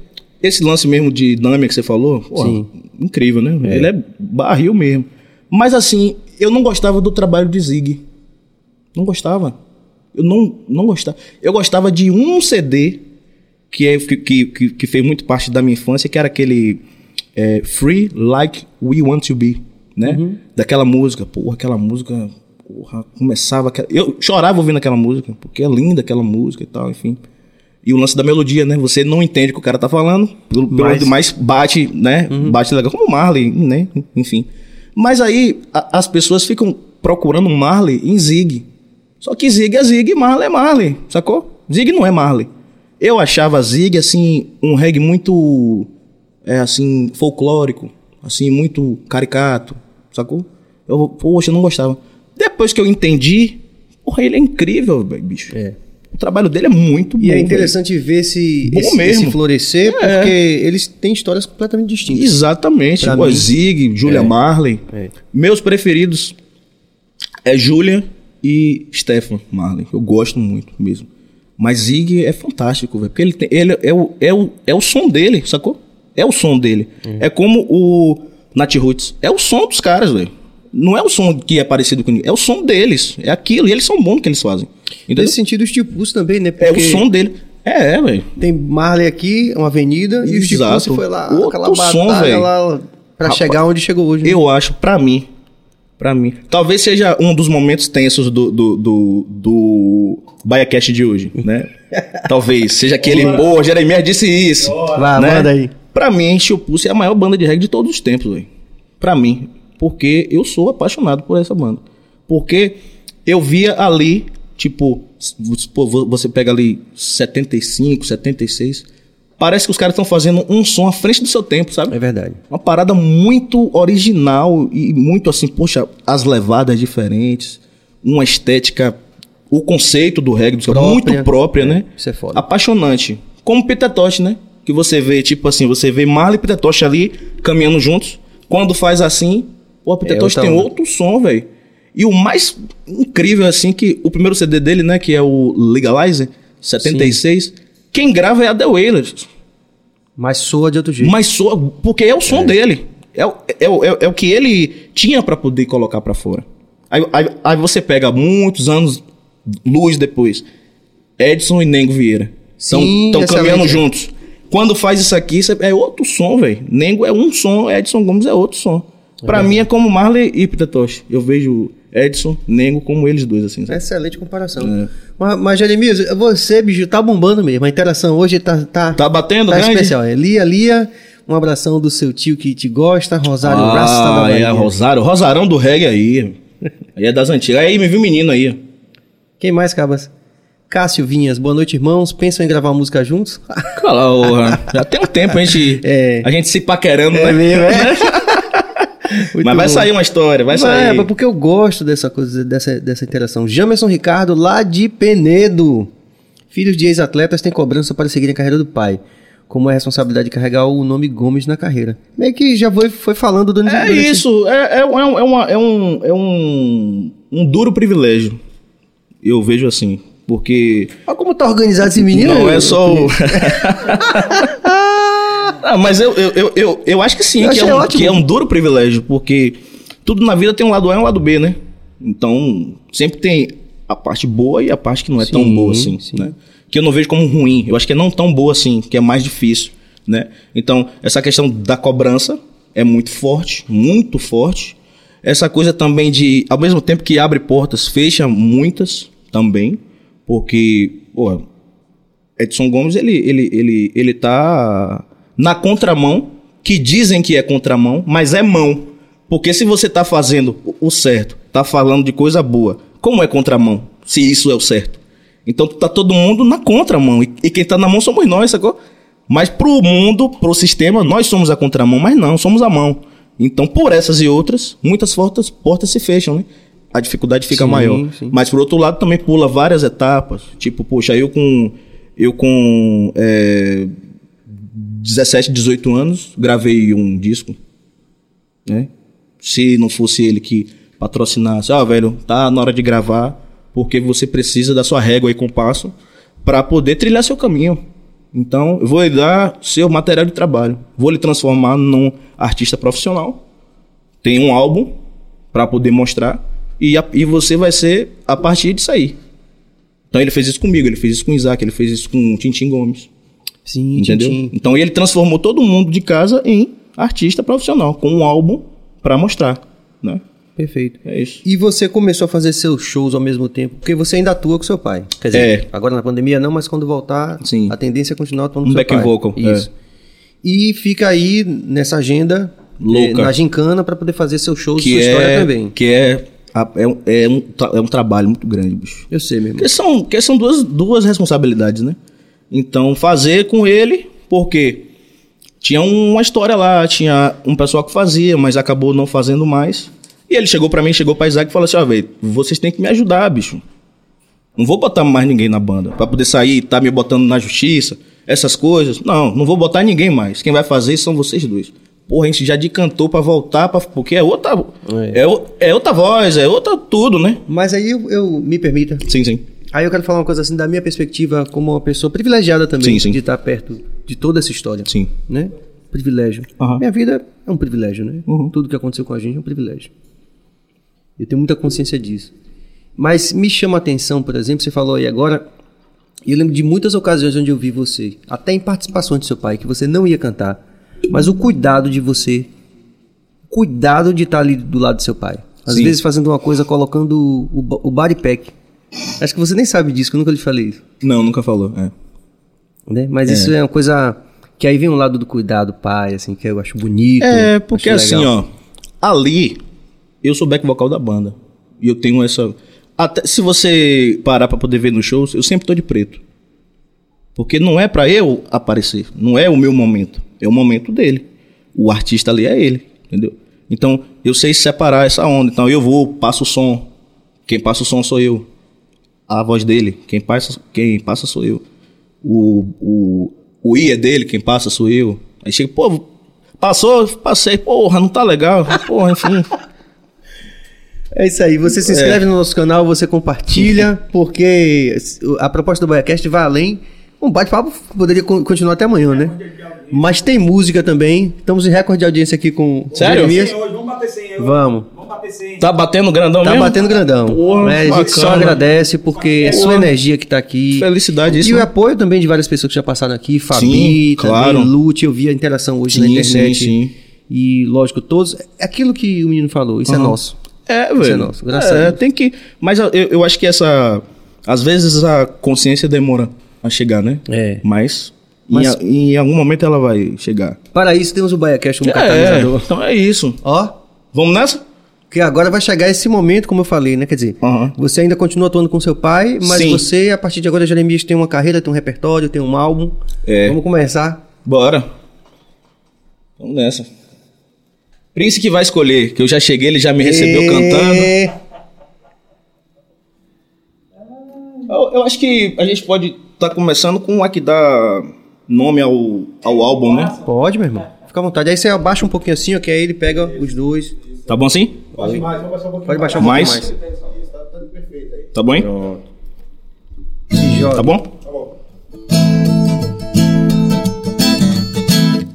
Esse lance mesmo de Dâmia que você falou, porra, Sim. incrível, né? Ele é barril mesmo. Mas assim, eu não gostava do trabalho de Zig. Não gostava. Eu não, não gostava. Eu gostava de um CD que, é, que, que, que fez muito parte da minha infância, que era aquele é, Free Like We Want to Be, né? Daquela música, porra, aquela música, porra, começava. Eu chorava ouvindo aquela música, porque é linda aquela música e tal, enfim. E o lance da melodia, né? Você não entende o que o cara tá falando, pelo, pelo Mas- mais bate, né? Bate legal, como o Marley, né? Enfim. Mas aí a- as pessoas ficam procurando Marley em Zig. Só que Zig é Zig e Marley é Marley, sacou? Zig não é Marley. Eu achava Zig, assim, um reggae muito, é, assim, folclórico, assim, muito caricato, sacou? Eu, poxa, eu não gostava. Depois que eu entendi, porra, ele é incrível, bicho. É. O trabalho dele é muito bom. E é interessante ver esse, esse, mesmo. esse florescer, É. porque eles têm histórias completamente distintas. Exatamente. Mim- Zig, Julia É. Marley. É. Meus preferidos é Julia e Stefan Marley. Eu gosto muito mesmo. Mas Zig é fantástico, velho. Porque ele, tem, ele é, o, é, o, é o som dele, sacou? É o som dele. É como o Nat Roots. É o som dos caras, velho. Não é o som que é parecido com É o som deles. É aquilo. E eles são bons que eles fazem. Entendeu? Nesse sentido, o Steel Pulse também, né? É o Porque som dele. É, é, velho. Tem Marley aqui, uma avenida, e o Steel Exato. Pulse foi lá, Outro aquela som, batalha lá pra Rapaz, chegar onde chegou hoje. né? Eu acho, pra mim, pra mim, talvez seja um dos momentos tensos do, do, do, do BaiaCast de hoje, né? talvez, seja aquele, pô, Jeremias disse isso. Vai, né? manda aí. Pra mim, Steel Pulse é a maior banda de reggae de todos os tempos, velho. Pra mim. Porque eu sou apaixonado por essa banda. Porque eu via ali, tipo, você pega ali 75, 76. Parece que os caras estão fazendo um som à frente do seu tempo, sabe? É verdade. Uma parada muito original e muito assim, poxa, as levadas diferentes, uma estética, o conceito do reggae Própria. muito própria, É, né? isso é foda. Apaixonante. Como Peter Tosh, né? Que você vê, tipo assim, você vê Marley e Peter Tosh ali caminhando juntos. Quando faz assim, pô, Peter É tem onda. outro som, velho. E o mais incrível, assim, que o primeiro CD dele, né, que é o Legalizer, 76, quem grava é a The Wailers. Mas soa de outro jeito. Mas soa, porque é o som dele. É, o- é, o- é, o- é o que ele tinha pra poder colocar pra fora. Aí, aí, aí você pega muitos anos luz depois. Edson e Nengo Vieira. Estão Sim, caminhando juntos. Quando faz isso aqui, é outro som, velho. Nengo é um som, Edson Gomes é outro som. Pra mim é como Marley e Peter Tosh. Eu vejo Edson, Nengo como eles dois, assim. sabe? Excelente comparação. É. Mas, mas, Jeremias, você, bicho, tá bombando mesmo. A interação hoje tá. Tá, Tá batendo tá grande? especial. É Lia, Lia, um abração do seu tio que te gosta, Rosário da Ah, Bahia. é, Rosário. Rosarão do reggae aí. Aí é das antigas. Aí me viu menino aí. Quem mais, Cabas? Cássio Vinhas, boa noite, irmãos. Pensam em gravar música juntos? Cala. Já tem um tempo a gente, É. a gente se paquerando, né? mesmo, é? Muito Mas vai bom. sair uma história, vai Mas sair. É, porque eu gosto dessa coisa, dessa, dessa interação. Jamerson Ricardo, lá de Penedo. Filhos de ex-atletas têm cobrança para seguir a carreira do pai. Como é a responsabilidade de carregar o nome Gomes na carreira. Meio que já foi, foi falando do É isso, é, é, é, um, é, uma- é um, é um, um duro privilégio. Eu vejo assim, porque Olha como tá organizado esse menino. não é só o... ah, mas eu, eu, eu, eu, eu acho que sim, Eu que é, um, ótimo. que é um duro privilégio, porque tudo na vida tem um lado A e um lado B, né? Então, sempre tem a parte boa e a parte que não é tão Sim, boa assim, sim. né? Que eu não vejo como ruim, eu acho que é não tão boa assim, que é mais difícil, né? Então, essa questão da cobrança é muito forte, muito forte. Essa coisa também de, ao mesmo tempo que abre portas, fecha muitas também, porque, pô, Edson Gomes, ele, ele, ele, ele tá na contramão, que dizem que é contramão, mas é mão. Porque se você tá fazendo o- o certo, tá falando de coisa boa, como é contramão? Se isso é o certo. Então tá todo mundo na contramão. E, e quem tá na mão somos nós, sacou? Mas pro mundo, pro sistema, nós somos a contramão, mas não, somos a mão. Então, por essas e outras, muitas portas, portas se fecham, né? A dificuldade fica Sim, maior. sim. Mas por outro lado também pula várias etapas. Tipo, poxa, eu com. Eu com é, 17, 18 anos, gravei um disco. Né? Se não fosse ele que patrocinasse, ó, velho, tá na hora de gravar, porque você precisa da sua régua e compasso para poder trilhar seu caminho. Então, eu vou lhe dar seu material de trabalho. Vou lhe transformar num artista profissional. Tem um álbum para poder mostrar. E, a- e você vai ser a partir disso aí. Então ele fez isso comigo, ele fez isso com o Isaac, ele fez isso com o Tintin Gomes. Sim, Entendeu? Tintim. Então ele transformou todo mundo de casa em artista profissional, com um álbum pra mostrar, né? Perfeito. É isso. E você começou a fazer seus shows ao mesmo tempo, porque você ainda atua com seu pai. Quer dizer, É. agora na pandemia não, mas quando voltar, Sim. a tendência é continuar atuando Um com seu backing pai. vocal, é. Isso. E fica aí nessa agenda Louca. eh, na gincana pra poder fazer seus shows, Que sua história é, também. que é, é, um- é, um, é um trabalho muito grande, bicho. Eu sei, meu irmão. Porque são, porque são duas, duas responsabilidades, né? Então, fazer com ele, porque tinha uma história lá, tinha um pessoal que fazia, mas acabou não fazendo mais. E ele chegou pra mim, chegou pra Isaac e falou assim: ó, velho, vocês têm que me ajudar, bicho. Não vou botar mais ninguém na banda. Pra poder sair e tá me botando na justiça, essas coisas. Não, não vou botar ninguém mais. Quem vai fazer são vocês dois. Porra, a gente já decantou pra voltar, pra, porque é outra. É. É. é outra voz, é outra tudo, né? Mas aí eu, eu- me permita. Sim, sim. Aí eu quero falar uma coisa assim da minha perspectiva como uma pessoa privilegiada também Sim, sim. de estar perto de toda essa história. Sim. Né? Privilégio. Aham. Minha vida é um privilégio, né? Uhum. Tudo que aconteceu com a gente é um privilégio. Eu tenho muita consciência disso. Mas me chama a atenção, por exemplo, você falou aí agora, e eu lembro de muitas ocasiões onde eu vi você, até em participações de seu pai, que você não ia cantar, mas o cuidado de você, cuidado de estar ali do lado do seu pai. Às Sim. vezes fazendo uma coisa, colocando o, o body pack. Acho que você nem sabe disso, que eu nunca lhe falei isso. Não, nunca falou. É. Né? Mas isso é uma coisa que aí vem um lado do cuidado, pai, assim, que eu acho bonito. É, porque assim, ó, ali eu sou back vocal da banda. E eu tenho essa. Até se você parar pra poder ver nos shows, eu sempre tô de preto. Porque não é pra eu aparecer, não é o meu momento, é o momento dele. O artista ali é ele, entendeu? Então, eu sei separar essa onda. Então, eu vou, passo o som. Quem passa o som sou eu. A voz dele, quem passa, quem passa sou eu. O, o, o I é dele, quem passa sou eu. Aí chega, pô, passou, passei, porra, não tá legal. Porra, enfim. É isso aí. Você se inscreve no nosso canal, você compartilha, porque a proposta do BaiaCast vai além. Um bate-papo poderia con- continuar até amanhã, né? Mas tem música também. Estamos em recorde de audiência aqui com o Sério? Jeremias. 100 hoje, vamos bater 100 euros. Vamos. Vamos bater 100. Tá batendo grandão Tá mesmo? batendo grandão. Porra, né? A gente só agradece porque é sua energia que tá aqui. Felicidade isso. E o né? apoio também de várias pessoas que já passaram aqui. Fabi, Sim, claro. também, Lute, eu vi a interação hoje na Sim, internet. sim, sim. E, lógico, todos. É aquilo que o menino falou, isso é nosso. É, Isso velho. é nosso, graças É, a Deus. tem que. Mas eu, eu acho que essa. Às vezes a consciência demora a chegar, né? É. Mas. Mas- Em, em algum momento ela vai chegar. Para isso temos o BaiaCast como É, catalisador. então é isso. Ó, Vamos nessa? Que agora vai chegar esse momento, como eu falei, né? Quer dizer, Aham. você ainda continua atuando com seu pai, mas Sim. você, a partir de agora, Jeremias, tem uma carreira, tem um repertório, tem um álbum. É. Vamos começar. Bora. Vamos nessa. Prince que vai escolher, que eu já cheguei, ele já me recebeu cantando. É. Eu, eu acho que a gente pode estar começando com a que dá nome ao, ao álbum, né? Pode, meu irmão. Fica à vontade. Aí você abaixa um pouquinho assim, ó, que aí ele pega os dois. Tá bom assim? Pode mais, vamos baixar um pouquinho Pode baixar um Mais? pouquinho mais. Tá, bom, hein? Se joga. Tá bom? Tá bom.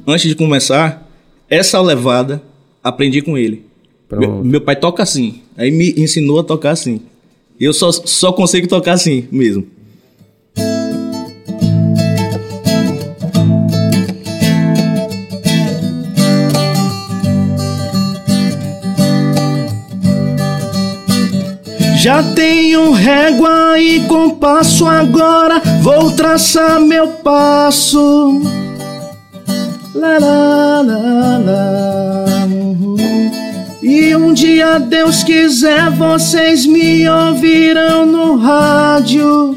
Antes de começar, essa levada aprendi com ele. Pronto. Meu, meu pai toca assim. Aí me ensinou a tocar assim. E eu só, só consigo tocar assim mesmo. Já tenho régua e compasso agora, vou traçar meu passo. Lá, lá, lá, lá. uhum. E um dia, Deus quiser, vocês me ouvirão no rádio.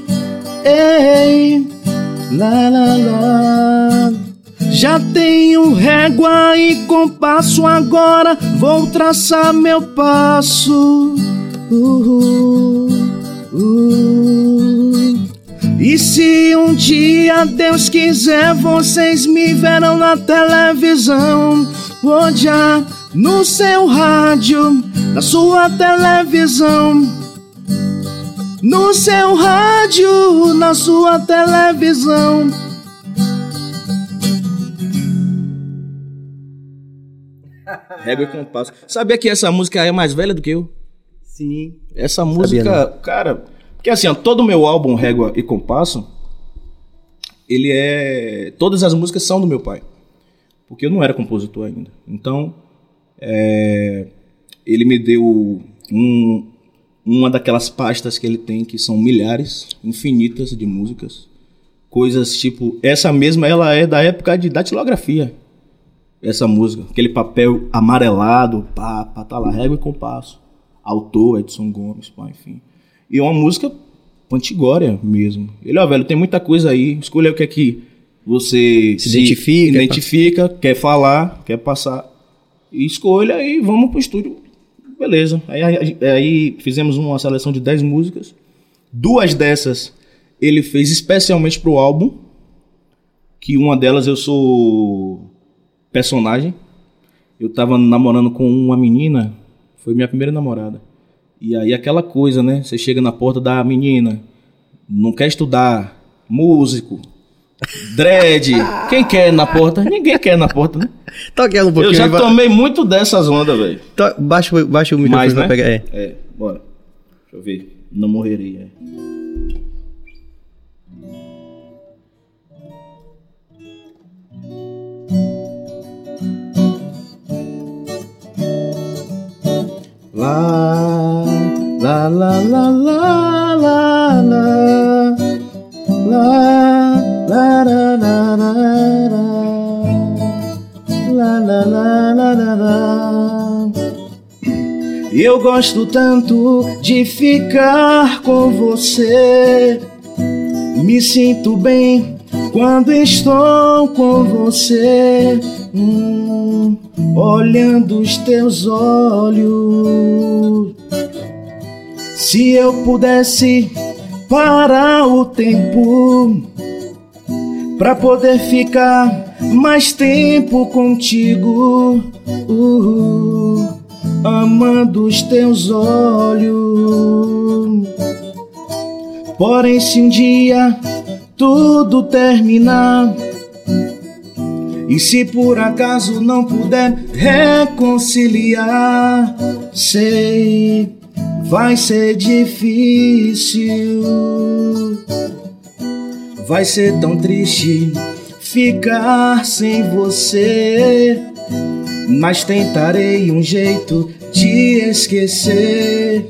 Ei, lá, lá, lá. Já tenho régua e compasso agora, vou traçar meu passo. Uhul, uhul. E se um dia Deus quiser, vocês me verão na televisão, já no seu rádio, na sua televisão. No seu rádio, na sua televisão. Régua e compasso. Sabia que essa música é mais velha do que eu? Sim. Essa música, Sabia, cara. Porque assim, ó, todo o meu álbum Régua e Compasso ele é. Todas as músicas são do meu pai. Porque eu não era compositor ainda. Então, é, ele me deu um, uma daquelas pastas que ele tem, que são milhares, infinitas de músicas. Coisas tipo. Essa mesma ela é da época de datilografia. Essa música. Aquele papel amarelado, pá, pá, tá lá, régua e compasso. Autor, Edson Gomes, pá, enfim. E é uma música pantigória mesmo. Ele, ó, velho, tem muita coisa aí. Escolha o que é que você Se identifica, identifica quer falar, quer passar. E escolha e vamos pro estúdio. Beleza. Aí, aí- aí fizemos uma seleção de 10 músicas. Duas dessas ele fez especialmente pro álbum. Que uma delas eu sou personagem. Eu tava namorando com uma menina. Foi minha primeira namorada. E aí aquela coisa, né? Você chega na porta da menina, não quer estudar, músico, dread. Quem quer na porta? Ninguém quer na porta, né? Toque ela um pouquinho. Eu já tomei muito dessas ondas, velho. to- Baixa, o- baixa o microfone Mais, pra né? pegar. É. É, bora. Deixa eu ver. Não morreria. é. Lá, lá, lá, lá. Lá, lá, lá, lá, lá, lá. Lá, lá, lá, lá, lá, lá. Eu gosto tanto de ficar com você. Me sinto bem quando estou com você. Hum, olhando os teus olhos. Se eu pudesse parar o tempo pra poder ficar mais tempo contigo, uh, amando os teus olhos. Porém, se um dia tudo terminar, e se por acaso não puder reconciliar, sei, vai ser difícil. Vai ser tão triste ficar sem você. Mas tentarei um jeito de esquecer.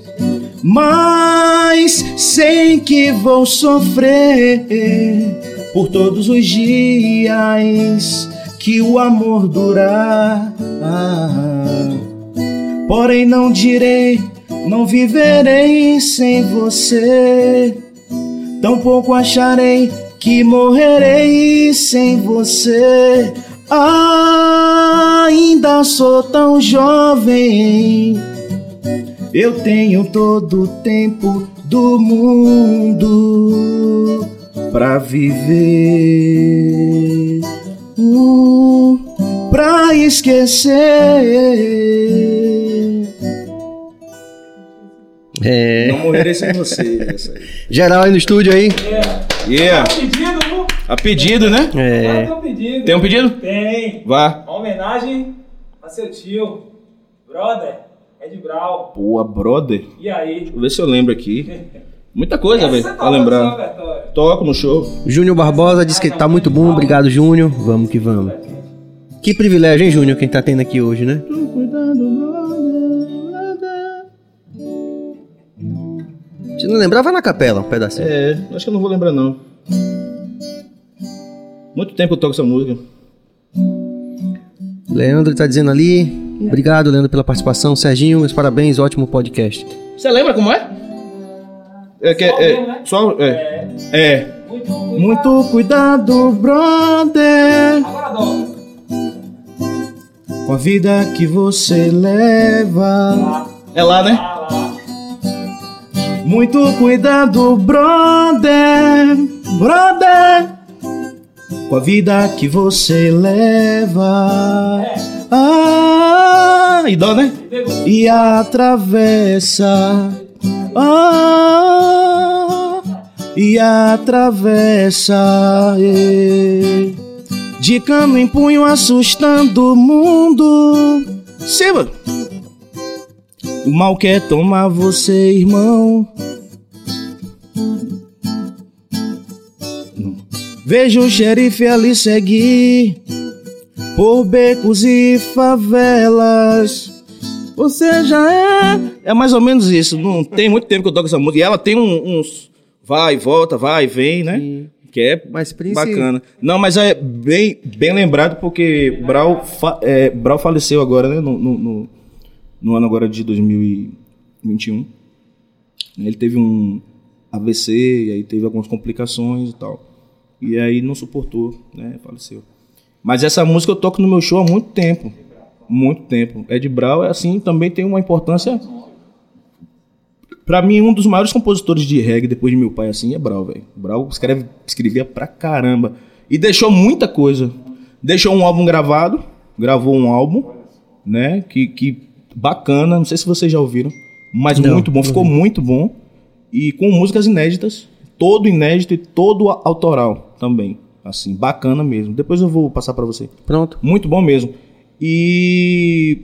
Mas sei que vou sofrer por todos os dias que o amor durar. Porém, não direi, não viverei sem você. Tampouco acharei que morrerei sem você. Ainda sou tão jovem. Eu tenho todo o tempo do mundo pra viver, esquecer. É. Não morrerei sem você. Geral aí no estúdio aí. Yeah. Pedido, viu? A pedido, né? É. tem um pedido. Tem um pedido? Tem. Vá. Uma homenagem a seu tio, brother, Ed Brau. Boa, brother. E aí? Deixa eu ver se eu lembro aqui. Muita coisa, velho, pra lembrar. Toco no show. Júnior Barbosa disse que tá muito bom. Obrigado, Júnior. Vamos que vamos. Que privilégio, hein, Júnior, quem tá tendo aqui hoje, né? Se não lembrar, vai na capela, um pedacinho. É, acho que eu não vou lembrar, não. Muito tempo eu toco essa música. Leandro tá dizendo ali. Obrigado, Leandro, pela participação. Serginho, meus parabéns, ótimo podcast. Você lembra como é? É que é, né? só é, é. Muito, muito. Muito cuidado, brother, Agora dobra. Com a vida que você leva. É lá, né? Muito cuidado, brother, brother, com a vida que você leva. É, Ah, e dó, né? E atravessa. Ah, e atravessa. eh, De cano em punho, assustando o mundo. Siba! O mal quer tomar você, irmão. Vejo o xerife ali seguir por becos e favelas. Você já é. É mais ou menos isso. Não tem muito tempo que eu toco essa música. E ela tem um- uns. Vai, volta, vai, vem, né? Que é Mas, bacana. Não, mas é bem, bem lembrado porque Brau, fa- é, Brau faleceu agora, né? No, no, no- no ano agora de 2021. Ele teve um AVC, e aí teve algumas complicações e tal. E aí não suportou, né? Faleceu. Mas essa música eu toco no meu show há muito tempo. Muito tempo. Ed Brau é assim, também tem uma importância. Pra mim, um dos maiores compositores de reggae depois de meu pai, assim, é Brau, velho. Brau escreve, escrevia pra caramba. E deixou muita coisa. Deixou um álbum gravado, gravou um álbum, né? Que, que bacana, não sei se vocês já ouviram, mas Não, muito bom, ficou muito bom. E com músicas inéditas, todo inédito e todo autoral também. Assim, bacana mesmo. Depois eu vou passar pra você. Pronto. Muito bom mesmo. E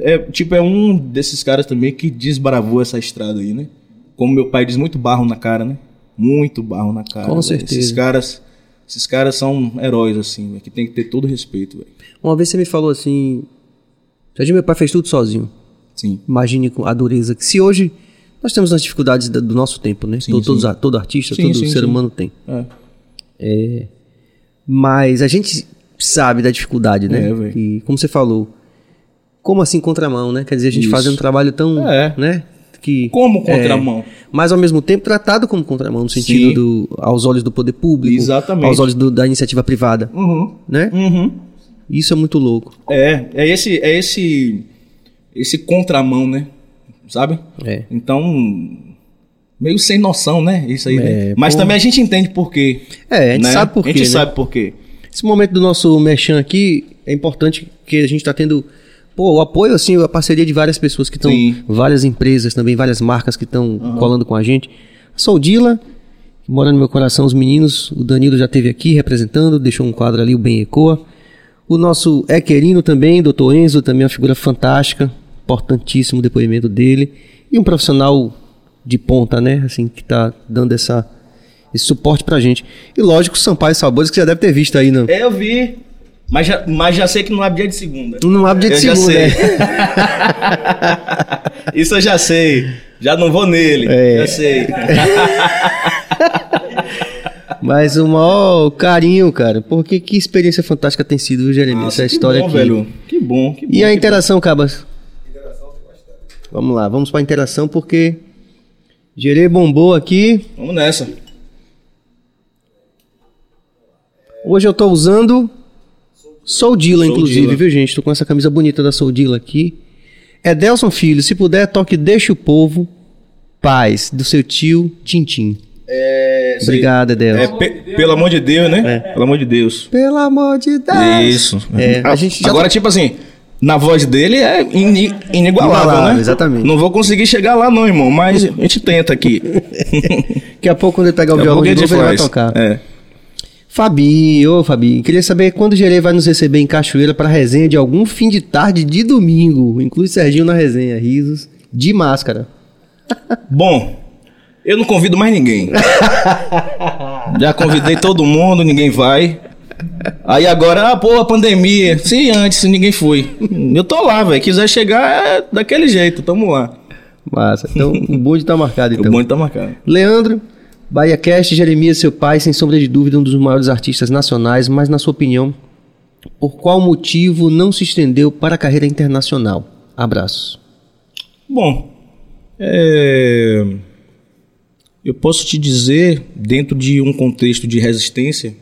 é, é, tipo, é um desses caras também que desbravou essa estrada aí, né? Como meu pai diz, muito barro na cara, né? Muito barro na cara. Com velho. certeza. Esses caras, esses caras são heróis, assim, velho, que tem que ter todo respeito, velho. Uma vez você me falou assim. Serginho, meu pai fez tudo sozinho. Sim. Imagine com a dureza que se hoje nós temos as dificuldades da- do nosso tempo, né? Sim, todo, todos sim. a- todo artista, Sim, todo ser humano tem. É. Mas a gente sabe da dificuldade, né? É, e como você falou, como assim contramão, né? Quer dizer, a gente Isso. fazendo um trabalho tão, É. né? Que Como contramão? mas ao mesmo tempo tratado como contramão no sentido Sim. do aos olhos do poder público, Exatamente. aos olhos do- da iniciativa privada, Uhum. né? Uhum. Isso é muito louco. É, é esse, é esse, esse contramão, né? Sabe? É. Então, meio sem noção, né? Isso aí, né? É, Mas pô. também a gente entende por quê. É, a gente né? sabe por A gente quê, né? sabe por quê. Esse momento do nosso merchan aqui é importante que a gente está tendo pô, o apoio, assim, a parceria de várias pessoas que estão, várias empresas também, várias marcas que estão colando com a gente. A Soldila, que mora no meu coração, os meninos, o Danilo já esteve aqui representando, deixou um quadro ali, o Bem Ecoa. O nosso Equerino também, Dr. Enzo, também uma figura fantástica, importantíssimo o depoimento dele. E um profissional de ponta, né, assim, que está dando essa, esse suporte pra gente. E lógico, Sampaio Sabores, que já deve ter visto aí, né? É, eu vi. Mas já, mas já sei que não abre dia de segunda. Não abre dia de eu segunda, já é. sei. Isso eu já sei. Já não vou nele. É. Já sei. Mas o maior carinho, cara. Porque que experiência fantástica tem sido, viu, Jeremias? Essa Nossa, história que bom, aqui. velho. Que bom, que bom. E a interação, Cabas? Vamos lá, vamos pra interação porque Gerê bombou aqui. bom. Vamos nessa. Hoje eu tô usando Soldila, Soldila. inclusive, viu, gente? Tô com essa camisa bonita da Soldila aqui. Edelson Filho, se puder, toque Deixa o Povo, Paz, do seu tio Tintim. É, Obrigado, É, Edelson. pe- pelo amor de Deus, né? Pelo amor de Deus. Pelo amor de Deus. Isso. É, a gente já Agora, tipo assim, na voz dele é ini- inigualável, né? exatamente. Não vou conseguir chegar lá, não, irmão, mas a gente tenta aqui. Daqui a pouco, quando ele pegar o Daqui a violão pouco a de gente novo, ele vai tocar. É. Fabi, ô Fabi, queria saber quando o Gerê vai nos receber em Cachoeira para resenha de algum fim de tarde de domingo. Inclui Serginho na resenha, risos de máscara. Bom, eu não convido mais ninguém. Já convidei todo mundo, ninguém vai. Aí agora, ah, pô, a pandemia. Sim, antes ninguém foi. Eu tô lá, velho. Quiser chegar, é daquele jeito, tamo lá. Massa. Então, o bonde tá marcado O então. bonde tá marcado. Leandro, Bahia Cast, Jeremias, seu pai, sem sombra de dúvida, um dos maiores artistas nacionais, mas na sua opinião, por qual motivo não se estendeu para a carreira internacional? Abraços. Bom, é, eu posso te dizer, dentro de um contexto de resistência,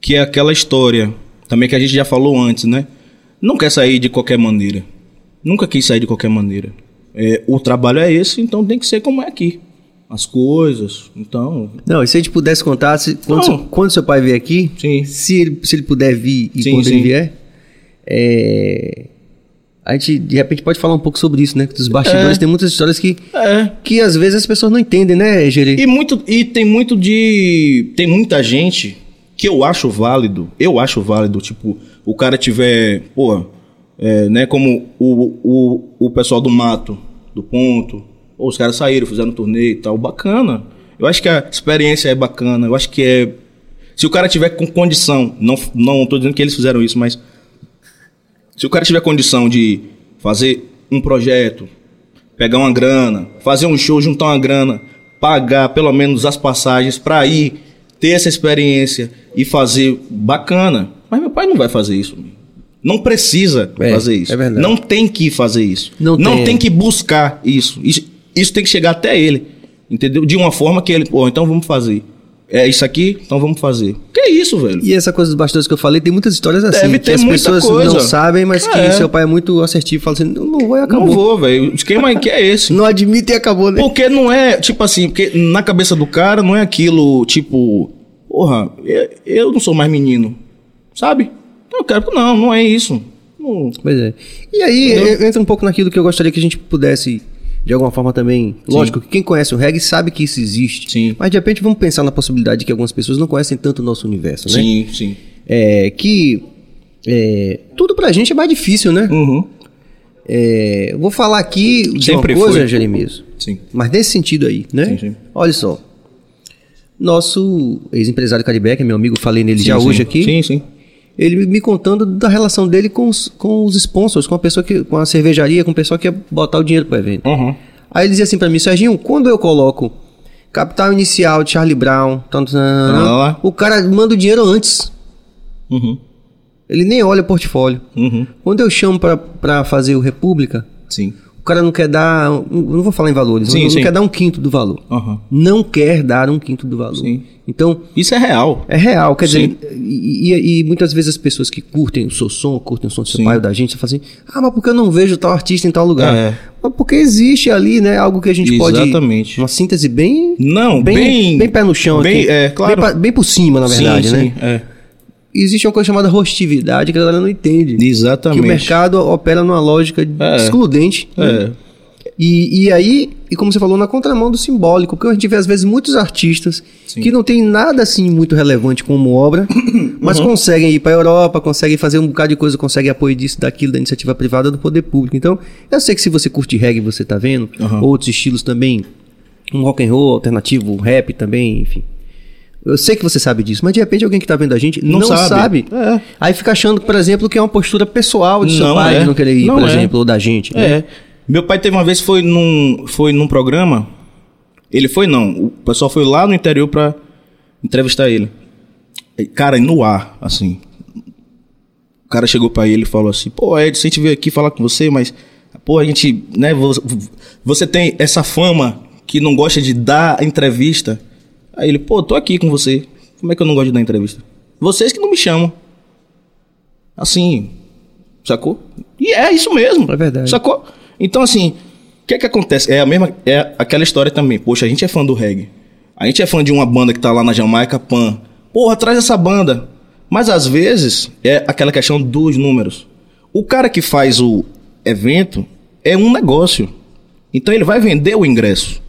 que é aquela história, também que a gente já falou antes, né? Não quer sair de qualquer maneira. Nunca quis sair de qualquer maneira. É, o trabalho é esse, então tem que ser como é aqui. As coisas, então. Não, e se a gente pudesse contar, se- quando, seu, quando seu pai vier aqui, Sim. se ele, se ele puder vir e Sim, quando ele sim. vier, é, a gente de repente pode falar um pouco sobre isso, né? Dos bastidores, É. tem muitas histórias que, É. que às vezes as pessoas não entendem, né, Gerê? E muito e tem muito de tem muita gente que eu acho válido. Eu acho válido, tipo, o cara tiver, pô, é, né, como o, o, o pessoal do mato, do ponto, ou os caras saíram, fizeram um torneio e tal, bacana. Eu acho que a experiência é bacana, eu acho que é Se o cara tiver com condição, não, não tô dizendo que eles fizeram isso, mas se o cara tiver condição de fazer um projeto, pegar uma grana, fazer um show, juntar uma grana, pagar pelo menos as passagens para ir ter essa experiência e fazer bacana. Mas meu pai não vai fazer isso. Não precisa É, fazer isso. é verdade. Não tem que fazer isso. Não tem. tem que buscar isso. isso. Isso tem que chegar até ele. Entendeu? De uma forma que ele, pô, então vamos fazer. É isso aqui, então vamos fazer. Que isso, velho? E essa coisa dos bastidores que eu falei, tem muitas histórias assim, Deve que ter as muita pessoas coisa. não sabem, mas que É. seu pai é muito assertivo, fala assim, não, não vou e Não acabou. vou, velho. O esquema que é esse. Não admite e acabou, né? Porque não é, tipo assim, porque na cabeça do cara não é aquilo, tipo, porra, eu, não sou mais menino, sabe? Eu quero, não, não é isso. Não- Pois é. E aí Entendeu? entra um pouco naquilo que eu gostaria que a gente pudesse, de alguma forma também. Lógico que quem conhece o reggae sabe que isso existe. Sim. Mas de repente vamos pensar na possibilidade de que algumas pessoas não conhecem tanto o nosso universo, né? Sim, sim. É, que é, tudo pra gente é mais difícil, né? Uhum. É, vou falar aqui de Sempre uma coisa. Jeremias. Sim. Mas nesse sentido aí, né? Sim, sim. Olha só. Nosso ex-empresário Caribe, que é meu amigo, falei nele já Sim, hoje sim. aqui. Sim, sim. Ele me contando da relação dele com os, com os sponsors, com a pessoa que. com a cervejaria, com o pessoal que ia botar o dinheiro pro evento. Uhum. Aí ele dizia assim pra mim, Serginho, quando eu coloco Capital Inicial de Charlie Brown, tanto, lá. o cara manda o dinheiro antes. Uhum. Ele nem olha o portfólio. Uhum. Quando eu chamo pra fazer o República, Sim. O cara não quer dar. Não vou falar em valores, Sim, não, não sim. quer dar um quinto do valor. Uhum. Não quer dar um quinto do valor. Sim. Então, Isso é real. é real, quer dizer, e, e- e muitas vezes as pessoas que curtem o seu som, curtem o som do seu pai ou da gente, falam assim, ah, mas por que eu não vejo tal artista em tal lugar? É. Mas porque existe ali, né, algo que a gente pode... Exatamente. Uma síntese bem... Não, bem, bem- bem pé no chão bem- aqui. é, claro. Bem, pa- bem por cima, na verdade, sim, né? sim, é. Existe uma coisa chamada rostividade que a galera não entende. Exatamente. Que o mercado opera numa lógica É. excludente. né? É. E, e aí, e como você falou, na contramão do simbólico, porque a gente vê às vezes muitos artistas Sim. que não tem nada assim muito relevante como obra, mas Uhum. conseguem ir para a Europa, conseguem fazer um bocado de coisa, conseguem apoio disso, daquilo, da iniciativa privada, do poder público. Então, eu sei que se você curte reggae, você tá vendo, Uhum. outros estilos também, um rock and roll alternativo, rap também, enfim. Eu sei que você sabe disso, mas de repente alguém que tá vendo a gente não, Não sabe. sabe. É. Aí fica achando, por exemplo, que é uma postura pessoal de seu Não pai é. de não querer ir, Não por é. exemplo, ou da gente. né? É. Meu pai teve uma vez foi num foi num programa. Ele foi não, o pessoal foi lá no interior pra entrevistar ele. Cara, no ar, assim. O cara chegou pra ele e falou assim: "Pô, Ed, a gente veio aqui falar com você, mas pô, a gente, né, você, você tem essa fama que não gosta de dar entrevista". Aí ele: "Pô, tô aqui com você. Como é que eu não gosto de dar entrevista? Vocês que não me chamam". Assim, Sacou? E é isso mesmo. É verdade. Sacou? Então, assim, o que é que acontece? É a mesma. É aquela história também. Poxa, a gente é fã do reggae. A gente é fã de uma banda que tá lá na Jamaica, Pan. Porra, traz essa banda. Mas às vezes é aquela questão dos números. O cara que faz o evento é um negócio. Então ele vai vender o ingresso.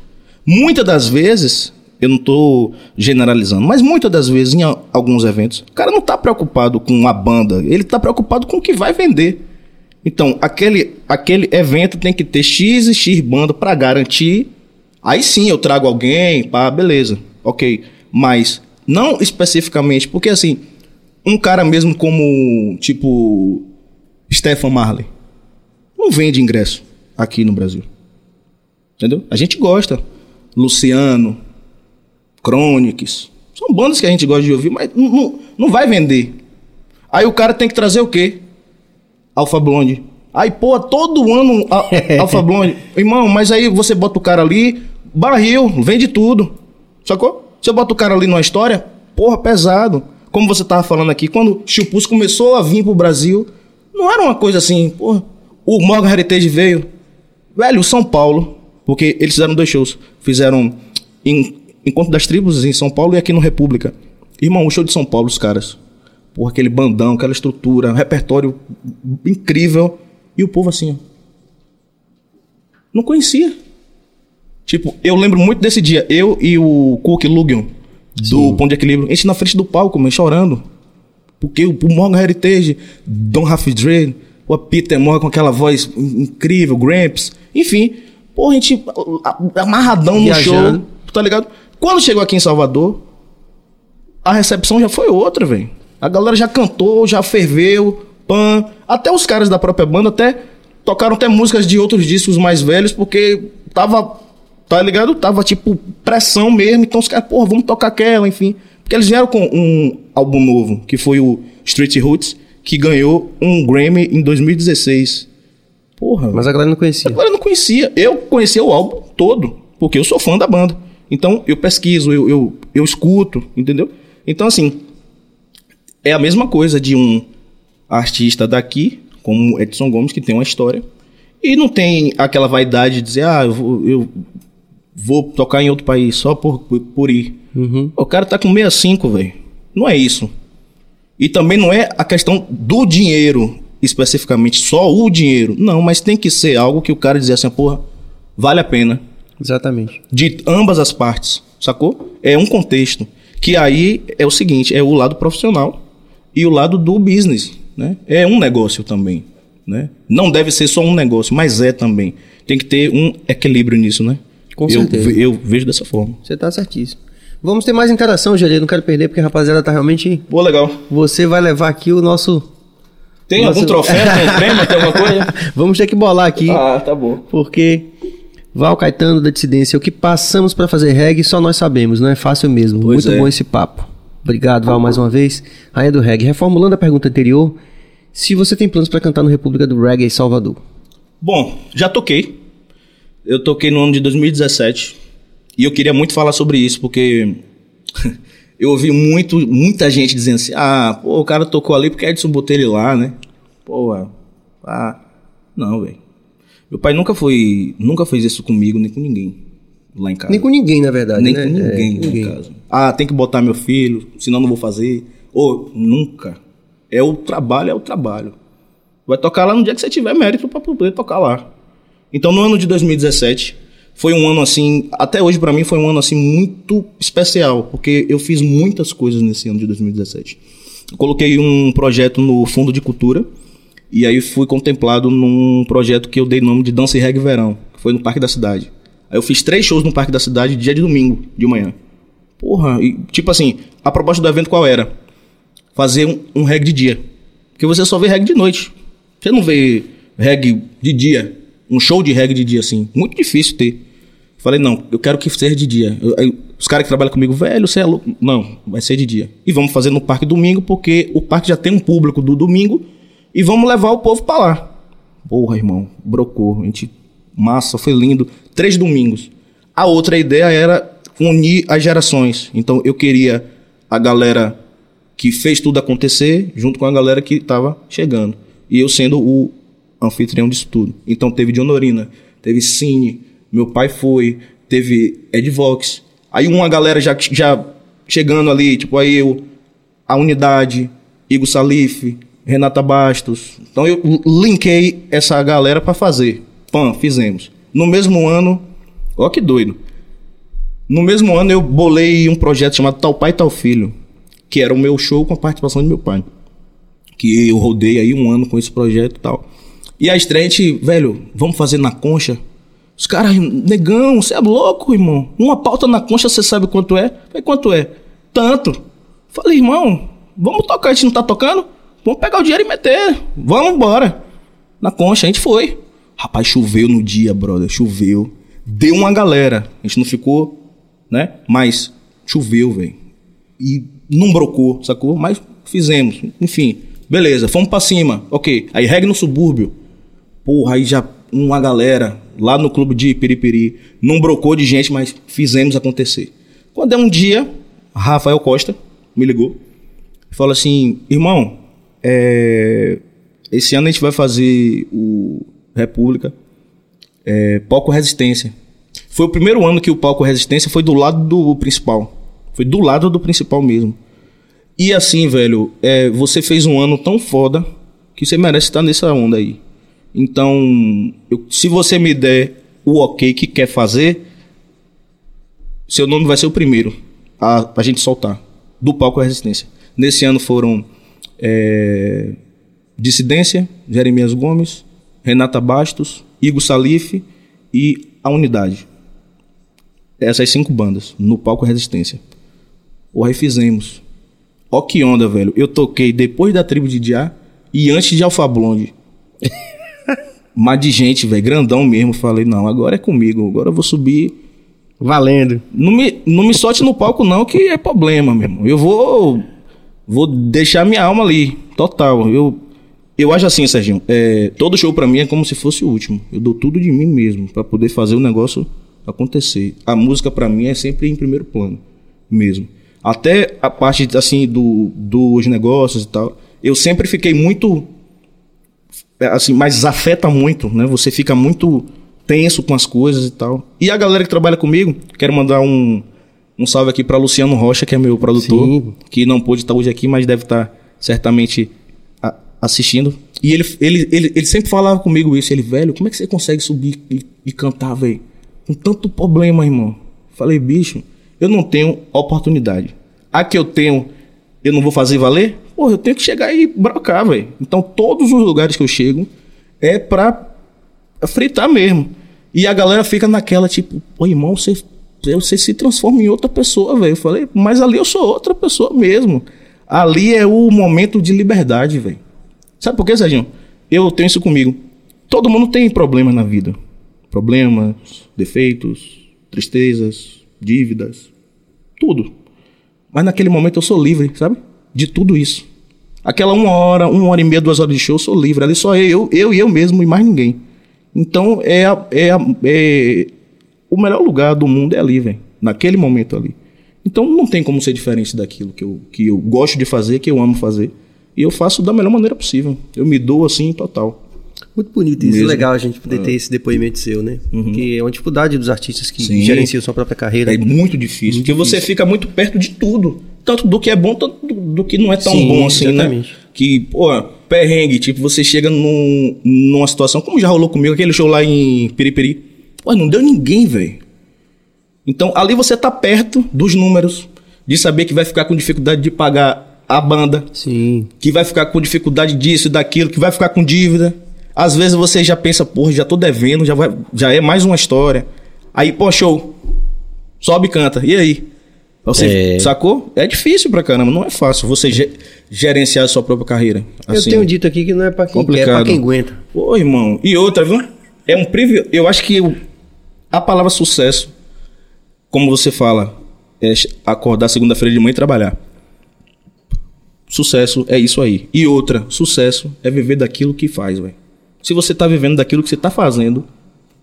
Muitas das vezes, eu não tô generalizando, mas muitas das vezes em alguns eventos, o cara não tá preocupado com a banda, ele tá preocupado com o que vai vender. Então, aquele, aquele evento tem que ter X e X banda para garantir. Aí sim eu trago alguém, pá, beleza, ok. Mas não especificamente, porque assim, um cara mesmo como, tipo, Stefan Marley, não vende ingresso aqui no Brasil. Entendeu? A gente gosta. Luciano, Chronics. São bandas que a gente gosta de ouvir, mas não, não, não vai vender. Aí o cara tem que trazer o quê? Alfa Blonde. Aí, pô, todo ano a- Alfa Blonde. Irmão, mas aí você bota o cara ali, barril, vende tudo. Sacou? Você bota o cara ali numa história, porra, pesado. Como você tava falando aqui, quando o Chupus começou a vir pro Brasil, não era uma coisa assim, porra. O Morgan Heritage veio. Velho, o São Paulo, porque eles fizeram dois shows. Fizeram em Encontro das Tribos em São Paulo e aqui no República. Irmão, o show de São Paulo, os caras. Porra, aquele bandão, aquela estrutura, um repertório incrível. E o povo assim, ó. Não conhecia. Tipo, eu lembro muito desse dia. Eu e o Cook Lugion, do Ponto de Equilíbrio, a gente na frente do palco, mano, chorando. Porque o Morgan Heritage, Don Half Dre, o Peter Morgan com aquela voz in- incrível, Gramps, enfim. Pô, a gente amarradão no Viajando. show, tá ligado? Quando chegou aqui em Salvador, a recepção já foi outra, velho. A galera já cantou, já ferveu, pan. Até os caras da própria banda até tocaram até músicas de outros discos mais velhos, porque tava, tá ligado? Tava tipo pressão mesmo. Então os caras, porra, vamos tocar aquela, enfim. Porque eles vieram com um álbum novo, que foi o Street Roots, que ganhou um Grammy em 2016. Porra, Mas a galera não conhecia. Agora eu não conhecia. Eu conhecia o álbum todo, porque eu sou fã da banda. Então eu pesquiso, eu, eu, eu escuto, entendeu? Então, assim, é a mesma coisa de um artista daqui, como Edson Gomes, que tem uma história, e não tem aquela vaidade de dizer, ah, eu vou, eu vou tocar em outro país só por, por, por ir. O cara tá com 65, velho. Não é isso. E também não é a questão do dinheiro, especificamente, só o dinheiro. Não, mas tem que ser algo que o cara dizer assim, porra, vale a pena. Exatamente. De ambas as partes, sacou? É um contexto. Que aí é o seguinte, é o lado profissional e o lado do business, né? É um negócio também, né? Não deve ser só um negócio, mas é também. Tem que ter um equilíbrio nisso, né? Com eu, certeza. eu vejo dessa forma. Você tá certíssimo. Vamos ter mais interação, Gerê. Não quero perder, porque a rapaziada tá realmente. Pô, legal. Você vai levar aqui o nosso. Tem algum troféu, tem prêmio, tem alguma coisa? Vamos ter que bolar aqui, Ah, tá bom. porque Val Caetano da Dissidência, o que passamos pra fazer reggae só nós sabemos, não é fácil mesmo. Pois Muito é. bom esse papo. Obrigado, Val, mais uma vez. Rainha do Reggae. Reformulando a pergunta anterior, se você tem planos pra cantar no República do Reggae Salvador. Bom, já toquei. Eu toquei no ano de 2017. E eu queria muito falar sobre isso, porque eu ouvi muito, muita gente dizendo assim: ah, pô, o cara tocou ali porque Edson botou ele lá, né? Pô, ah, não, velho. Meu pai nunca foi, nunca fez isso comigo, nem com ninguém lá em casa. Nem com ninguém, na verdade. Nem né? com ninguém, É, em casa. Ah, tem que botar meu filho, senão não vou fazer. Ou nunca. É o trabalho, é o trabalho. Vai tocar lá no dia que você tiver mérito pra poder tocar lá. Então, no ano de 2017, foi um ano assim, até hoje pra mim foi um ano assim muito especial, porque eu fiz muitas coisas nesse ano de 2017. Eu coloquei um projeto no Fundo de Cultura e aí fui contemplado num projeto que eu dei nome de Dança e Reggae Verão, que foi no Parque da Cidade. Aí eu fiz três shows no Parque da Cidade dia de domingo, de manhã. Porra, e tipo assim, a proposta do evento qual era? Fazer um, um reggae de dia. Porque você só vê reggae de noite. Você não vê reggae de dia. Um show de reggae de dia, assim. Muito difícil ter. Falei, não, eu quero que seja de dia. Eu- aí os caras que trabalham comigo, velho, você é louco. Não, vai ser de dia. E vamos fazer no parque domingo, porque o parque já tem um público do domingo. E vamos levar o povo pra lá. Porra, irmão, brocou. A gente, massa, foi lindo. Três domingos. A outra ideia era unir as gerações. Então eu queria a galera que fez tudo acontecer junto com a galera que estava chegando. E eu sendo o anfitrião disso tudo. Então teve de Honorina, teve Cine, meu pai foi, teve Ed Vox. Aí uma galera já, já chegando ali, tipo aí eu, a Unidade, Igor Salif, Renata Bastos. Então eu linkei essa galera para fazer. Pã, fizemos. No mesmo ano, ó que doido. No mesmo ano eu bolei um projeto chamado Tal Pai Tal Filho, que era o meu show com a participação de meu pai. Que eu rodei aí um ano com esse projeto e tal. E a estreia, velho, vamos fazer na concha. Os caras, negão, você é louco, irmão. Uma pauta na concha, você sabe quanto é? Falei, quanto é? Tanto. Falei, irmão, vamos tocar, a gente não tá tocando? Vamos pegar o dinheiro e meter. Vamos embora. Na concha, a gente foi. Rapaz, choveu no dia, brother, choveu. Deu uma galera. A gente não ficou, né? Mas choveu, velho. E não brocou, sacou? Mas fizemos. Enfim, beleza, fomos pra cima. Ok. Aí reggae no subúrbio. Porra, aí já uma galera lá no clube de Piripiri. Não brocou de gente, mas fizemos acontecer. Quando é um dia, Rafael Costa me ligou falou assim: irmão, é, esse ano a gente vai fazer o República é, Palco Resistência. Foi o primeiro ano que o Palco Resistência foi do lado do principal. Foi do lado do principal mesmo. E assim, velho, é, você fez um ano tão foda que você merece estar nessa onda aí. Então, eu- se você me der o ok que quer fazer, seu nome vai ser o primeiro a, a gente soltar do palco Resistência. Nesse ano foram é, Dissidência, Jeremias Gomes, Renata Bastos, Igor Salif e a Unidade. Essas cinco bandas no palco Resistência. Porra, aí fizemos. Ó que onda, velho. Eu toquei depois da tribo de Diá e antes de Alfa Blonde. Mas de gente, velho, grandão mesmo. Falei, não, agora é comigo. Agora eu vou subir. Valendo. Não me, não me solte no palco, não, que é problema, meu irmão. Eu vou. Vou deixar minha alma ali. Total. Eu, eu acho assim, Serginho. É, todo show pra mim é como se fosse o último. Eu dou tudo de mim mesmo pra poder fazer o negócio acontecer. A música pra mim é sempre em primeiro plano. Mesmo. Até a parte, assim, do, dos negócios e tal. Eu sempre fiquei muito é, assim, mas afeta muito, né? Você fica muito tenso com as coisas e tal. E a galera que trabalha comigo, quero mandar um, um salve aqui para Luciano Rocha, que é meu produtor, Sim. que não pôde estar hoje aqui, mas deve estar certamente a- assistindo. E ele, ele, ele, ele sempre falava comigo isso, ele, velho, como é que você consegue subir e, e cantar, velho? Com tanto problema, irmão. Falei, bicho, eu não tenho oportunidade. A que eu tenho, eu não vou fazer valer? Pô, eu tenho que chegar e brocar, velho. Então, todos os lugares que eu chego é pra fritar mesmo. E a galera fica naquela, tipo, pô, irmão, você, você se transforma em outra pessoa, velho. Eu falei, mas ali eu sou outra pessoa mesmo. Ali é o momento de liberdade, velho. Sabe por quê, Serginho? Eu tenho isso comigo. Todo mundo tem problemas na vida. Problemas, defeitos, tristezas, dívidas, tudo. Mas naquele momento eu sou livre, sabe? De tudo isso. Aquela uma hora, uma hora e meia, duas horas de show, eu sou livre. Ali só eu, eu e eu mesmo e mais ninguém. Então é, a- é, é o melhor lugar do mundo é ali, velho. Naquele momento ali. Então não tem como ser diferente daquilo que eu, que eu gosto de fazer, que eu amo fazer. E eu faço da melhor maneira possível. Eu me dou assim total. Muito bonito isso. Mesmo. Legal a gente poder ter esse depoimento seu, né? Porque é uma dificuldade dos artistas que Sim. gerenciam sua própria carreira. É muito difícil. porque você fica muito perto de tudo. Tanto do que é bom, tanto do, do que não é tão Sim, bom assim, exatamente. né? Que, pô, perrengue, tipo, você chega num, numa situação, como já rolou comigo, aquele show lá em Piripiri. Pô, não deu ninguém, velho. Então, ali você tá perto dos números, de saber que vai ficar com dificuldade de pagar a banda, Sim. que vai ficar com dificuldade disso e daquilo, que vai ficar com dívida. Às vezes você já pensa, porra, já tô devendo, já, vai, já é mais uma história. Aí, pô, show. Sobe e canta. E aí? Você É. sacou? É difícil pra caramba, não é fácil você ge- gerenciar a sua própria carreira. Eu Assim, tenho dito aqui que não é pra quem quer, é complicado. pra quem aguenta. Pô, irmão. E outra, viu? É um privilégio. Eu acho que o- a palavra sucesso, como você fala, é acordar segunda-feira de manhã e trabalhar. Sucesso é isso aí. E outra, sucesso é viver daquilo que faz, velho. Se você tá vivendo daquilo que você tá fazendo,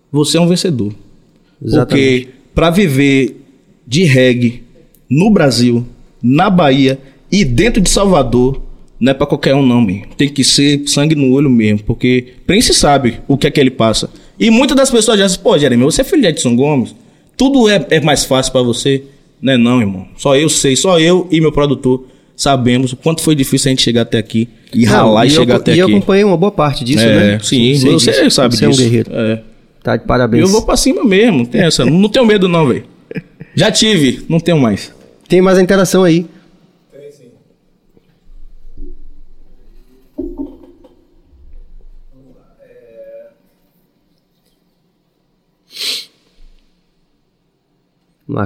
você é um vencedor. Exatamente. Porque para viver de reggae no Brasil, na Bahia e dentro de Salvador, não é para qualquer um não, man. Tem que ser sangue no olho mesmo, porque Prince sabe o que é que ele passa. E muitas das pessoas já dizem, pô, Jeremy, você é filho de Edson Gomes, tudo é, é mais fácil para você. Não é não, irmão. Só eu sei, só eu e meu produtor sabemos o quanto foi difícil a gente chegar até aqui e ralar e, eu, chegar até e eu aqui. acompanhei uma boa parte disso, é, né? sim, Sei você disso. sabe Você disso. é um guerreiro. É. Tá de parabéns. Eu vou pra cima mesmo, tem essa. Não tenho medo não, velho. Já tive, não tenho mais. Tem mais a interação aí. Tem sim. Vamos lá,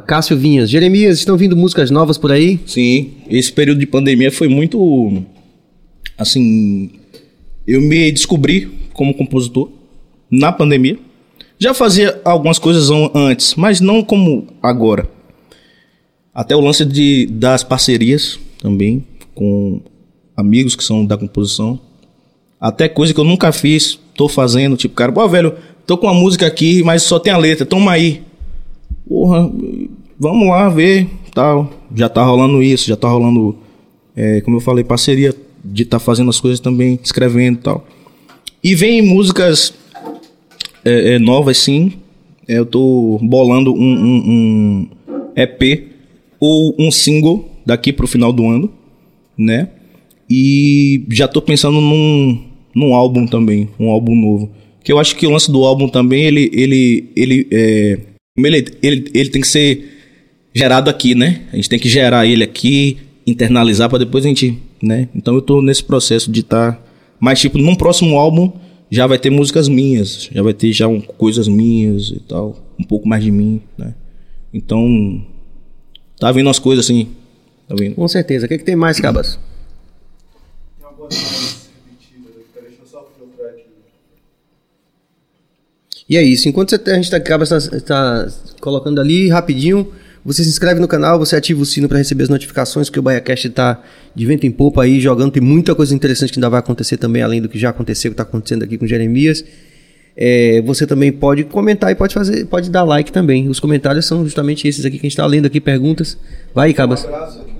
Cássio Vinhas. Jeremias, estão vindo músicas novas por aí? Sim, esse período de pandemia foi muito. Assim. Eu me descobri como compositor na pandemia. Já fazia algumas coisas an- antes, mas não como agora. Até o lance de, das parcerias também, com amigos que são da composição. Até coisa que eu nunca fiz, tô fazendo. Tipo, cara, pô, velho, tô com uma música aqui, mas só tem a letra, toma aí. Porra, vamos lá ver, tal. Já tá rolando isso, já tá rolando, é, como eu falei, parceria de estar fazendo as coisas também, escrevendo tal. E vem músicas é, é, novas, sim. É, eu tô bolando um, um- um EP ou um single daqui pro final do ano, né? E já tô pensando num, num álbum também, um álbum novo. Que eu acho que o lance do álbum também, ele, ele, ele, é, ele, ele, ele tem que ser gerado aqui, né? A gente tem que gerar ele aqui, internalizar para depois a gente, né? Então eu tô nesse processo de estar, mas tipo, num próximo álbum já vai ter músicas minhas, já vai ter já um- coisas minhas e tal, um pouco mais de mim, né? Então tá vindo umas coisas assim Tá vendo? Com certeza. O que, que tem mais, Cabas? Tem algumas mais repetidas aqui, deixa eu só filtrar aqui. E é isso. Enquanto você, a gente tá, Cabas tá, tá colocando ali rapidinho, você se inscreve no canal, você ativa o sino para receber as notificações, que o BaiaCast tá de vento em popa aí, jogando. Tem muita coisa interessante que ainda vai acontecer também, além do que já aconteceu, que tá acontecendo aqui com Jeremias. É, você também pode comentar e pode fazer, pode dar like também. Os comentários são justamente esses aqui que a gente tá lendo aqui, perguntas. Vai, Cabas. Abraço aqui.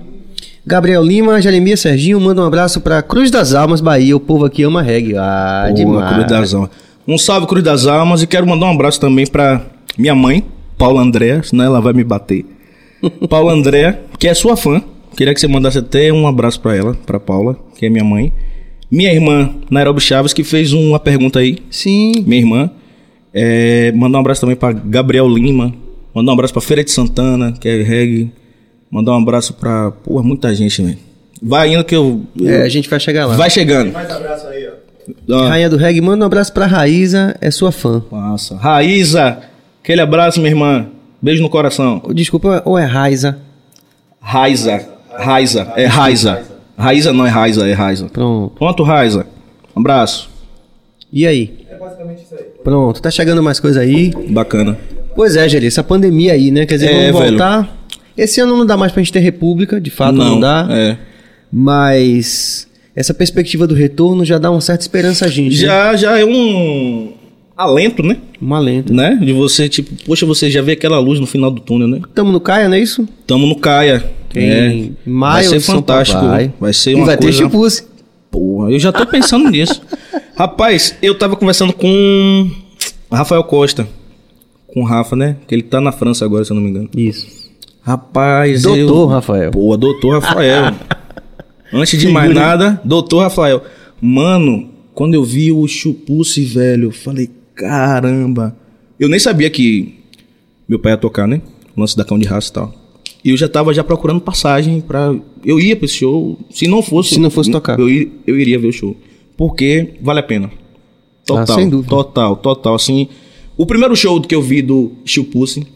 Gabriel Lima, Jeremias Serginho, manda um abraço pra Cruz das Almas, Bahia. O povo aqui ama reggae. Ah, Boa, demais. Cruz das Almas. Um salve, Cruz das Almas, e quero mandar um abraço também pra minha mãe, Paula Andréa, senão ela vai me bater. Paula Andréa, que é sua fã. Queria que você mandasse até um abraço pra ela, pra Paula, que é minha mãe. Minha irmã, Nairobi Chaves, que fez uma pergunta aí. Sim. Minha irmã. É, mandar um abraço também pra Gabriel Lima. Mandar um abraço pra Feira de Santana, que é reggae. Mandar um abraço pra. Porra, muita gente, velho. Vai indo que eu. É, a gente vai chegar lá. Vai chegando. Mais abraço aí, ó. Ah, Rainha do reggae, manda um abraço pra Raíza, é sua fã. Massa. Raíza, aquele abraço, minha irmã. Beijo no coração. Desculpa, ou é Raiza? Raiza. Raiza. É Raiza. Raíza não é Raiza, é Raiza. Pronto. Pronto, Raiza. Um abraço. E aí? É basicamente isso aí. Pronto, tá chegando mais coisa aí. Bacana. Pois é, Geri, essa pandemia aí, né? Quer dizer, É, vamos velho. voltar. Esse ano não dá mais pra gente ter república, de fato não, dá. É. Mas essa perspectiva do retorno já dá uma certa esperança a gente. né? Já, já é um alento, né? Um alento. Né? De você, tipo, poxa, você já vê aquela luz no final do túnel, né? Tamo no Caia, não é isso? Tamo no Caia. Em É. maio vai ser fantástico. Paulo. Vai ser e uma vai coisa... ter chipus. Porra, eu já tô pensando nisso. Rapaz, eu tava conversando com Rafael Costa. Com o Rafa, né? Que ele tá na França agora, se eu não me engano. Isso. Rapaz, Doutor eu... Rafael. Pô, doutor Rafael. Antes de mais nada, doutor Rafael. Mano, quando eu vi o Chupuce, velho, eu falei, caramba. Eu nem sabia que meu pai ia tocar, né? O lance da cão de raça e tal. E eu já tava já procurando passagem pra. Eu ia pra esse show. Se não fosse. Se não fosse tocar. Eu, eu iria ver o show. Porque vale a pena. Total. Ah, sem dúvida. Total, total. Assim, o primeiro show que eu vi do Chupuce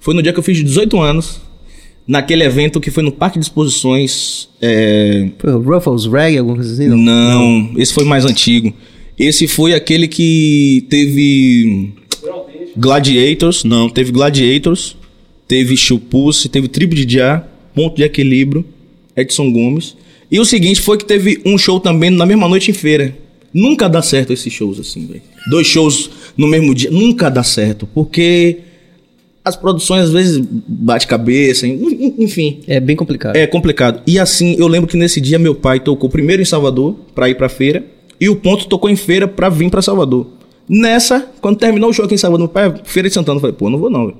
foi no dia que eu fiz 18 anos. Naquele evento que foi no Parque de Exposições. É... Ruffles Reggae, alguma coisa assim? Não, Não. esse foi mais antigo. Esse foi aquele que teve. Gladiators. Não, teve Gladiators. Teve Chupuce, teve Tribo de Jah, Ponto de Equilíbrio, Edson Gomes. E o seguinte foi que teve um show também na mesma noite em feira. Nunca dá certo esses shows assim, velho. Dois shows no mesmo dia, nunca dá certo. Porque as produções às vezes bate cabeça, en- enfim. É bem complicado. É complicado. E assim, eu lembro que nesse dia meu pai tocou primeiro em Salvador pra ir pra feira e o ponto tocou em feira pra vir pra Salvador. Nessa, quando terminou o show aqui em Salvador, meu pai, feira de Santana, eu falei, pô, não vou não, velho.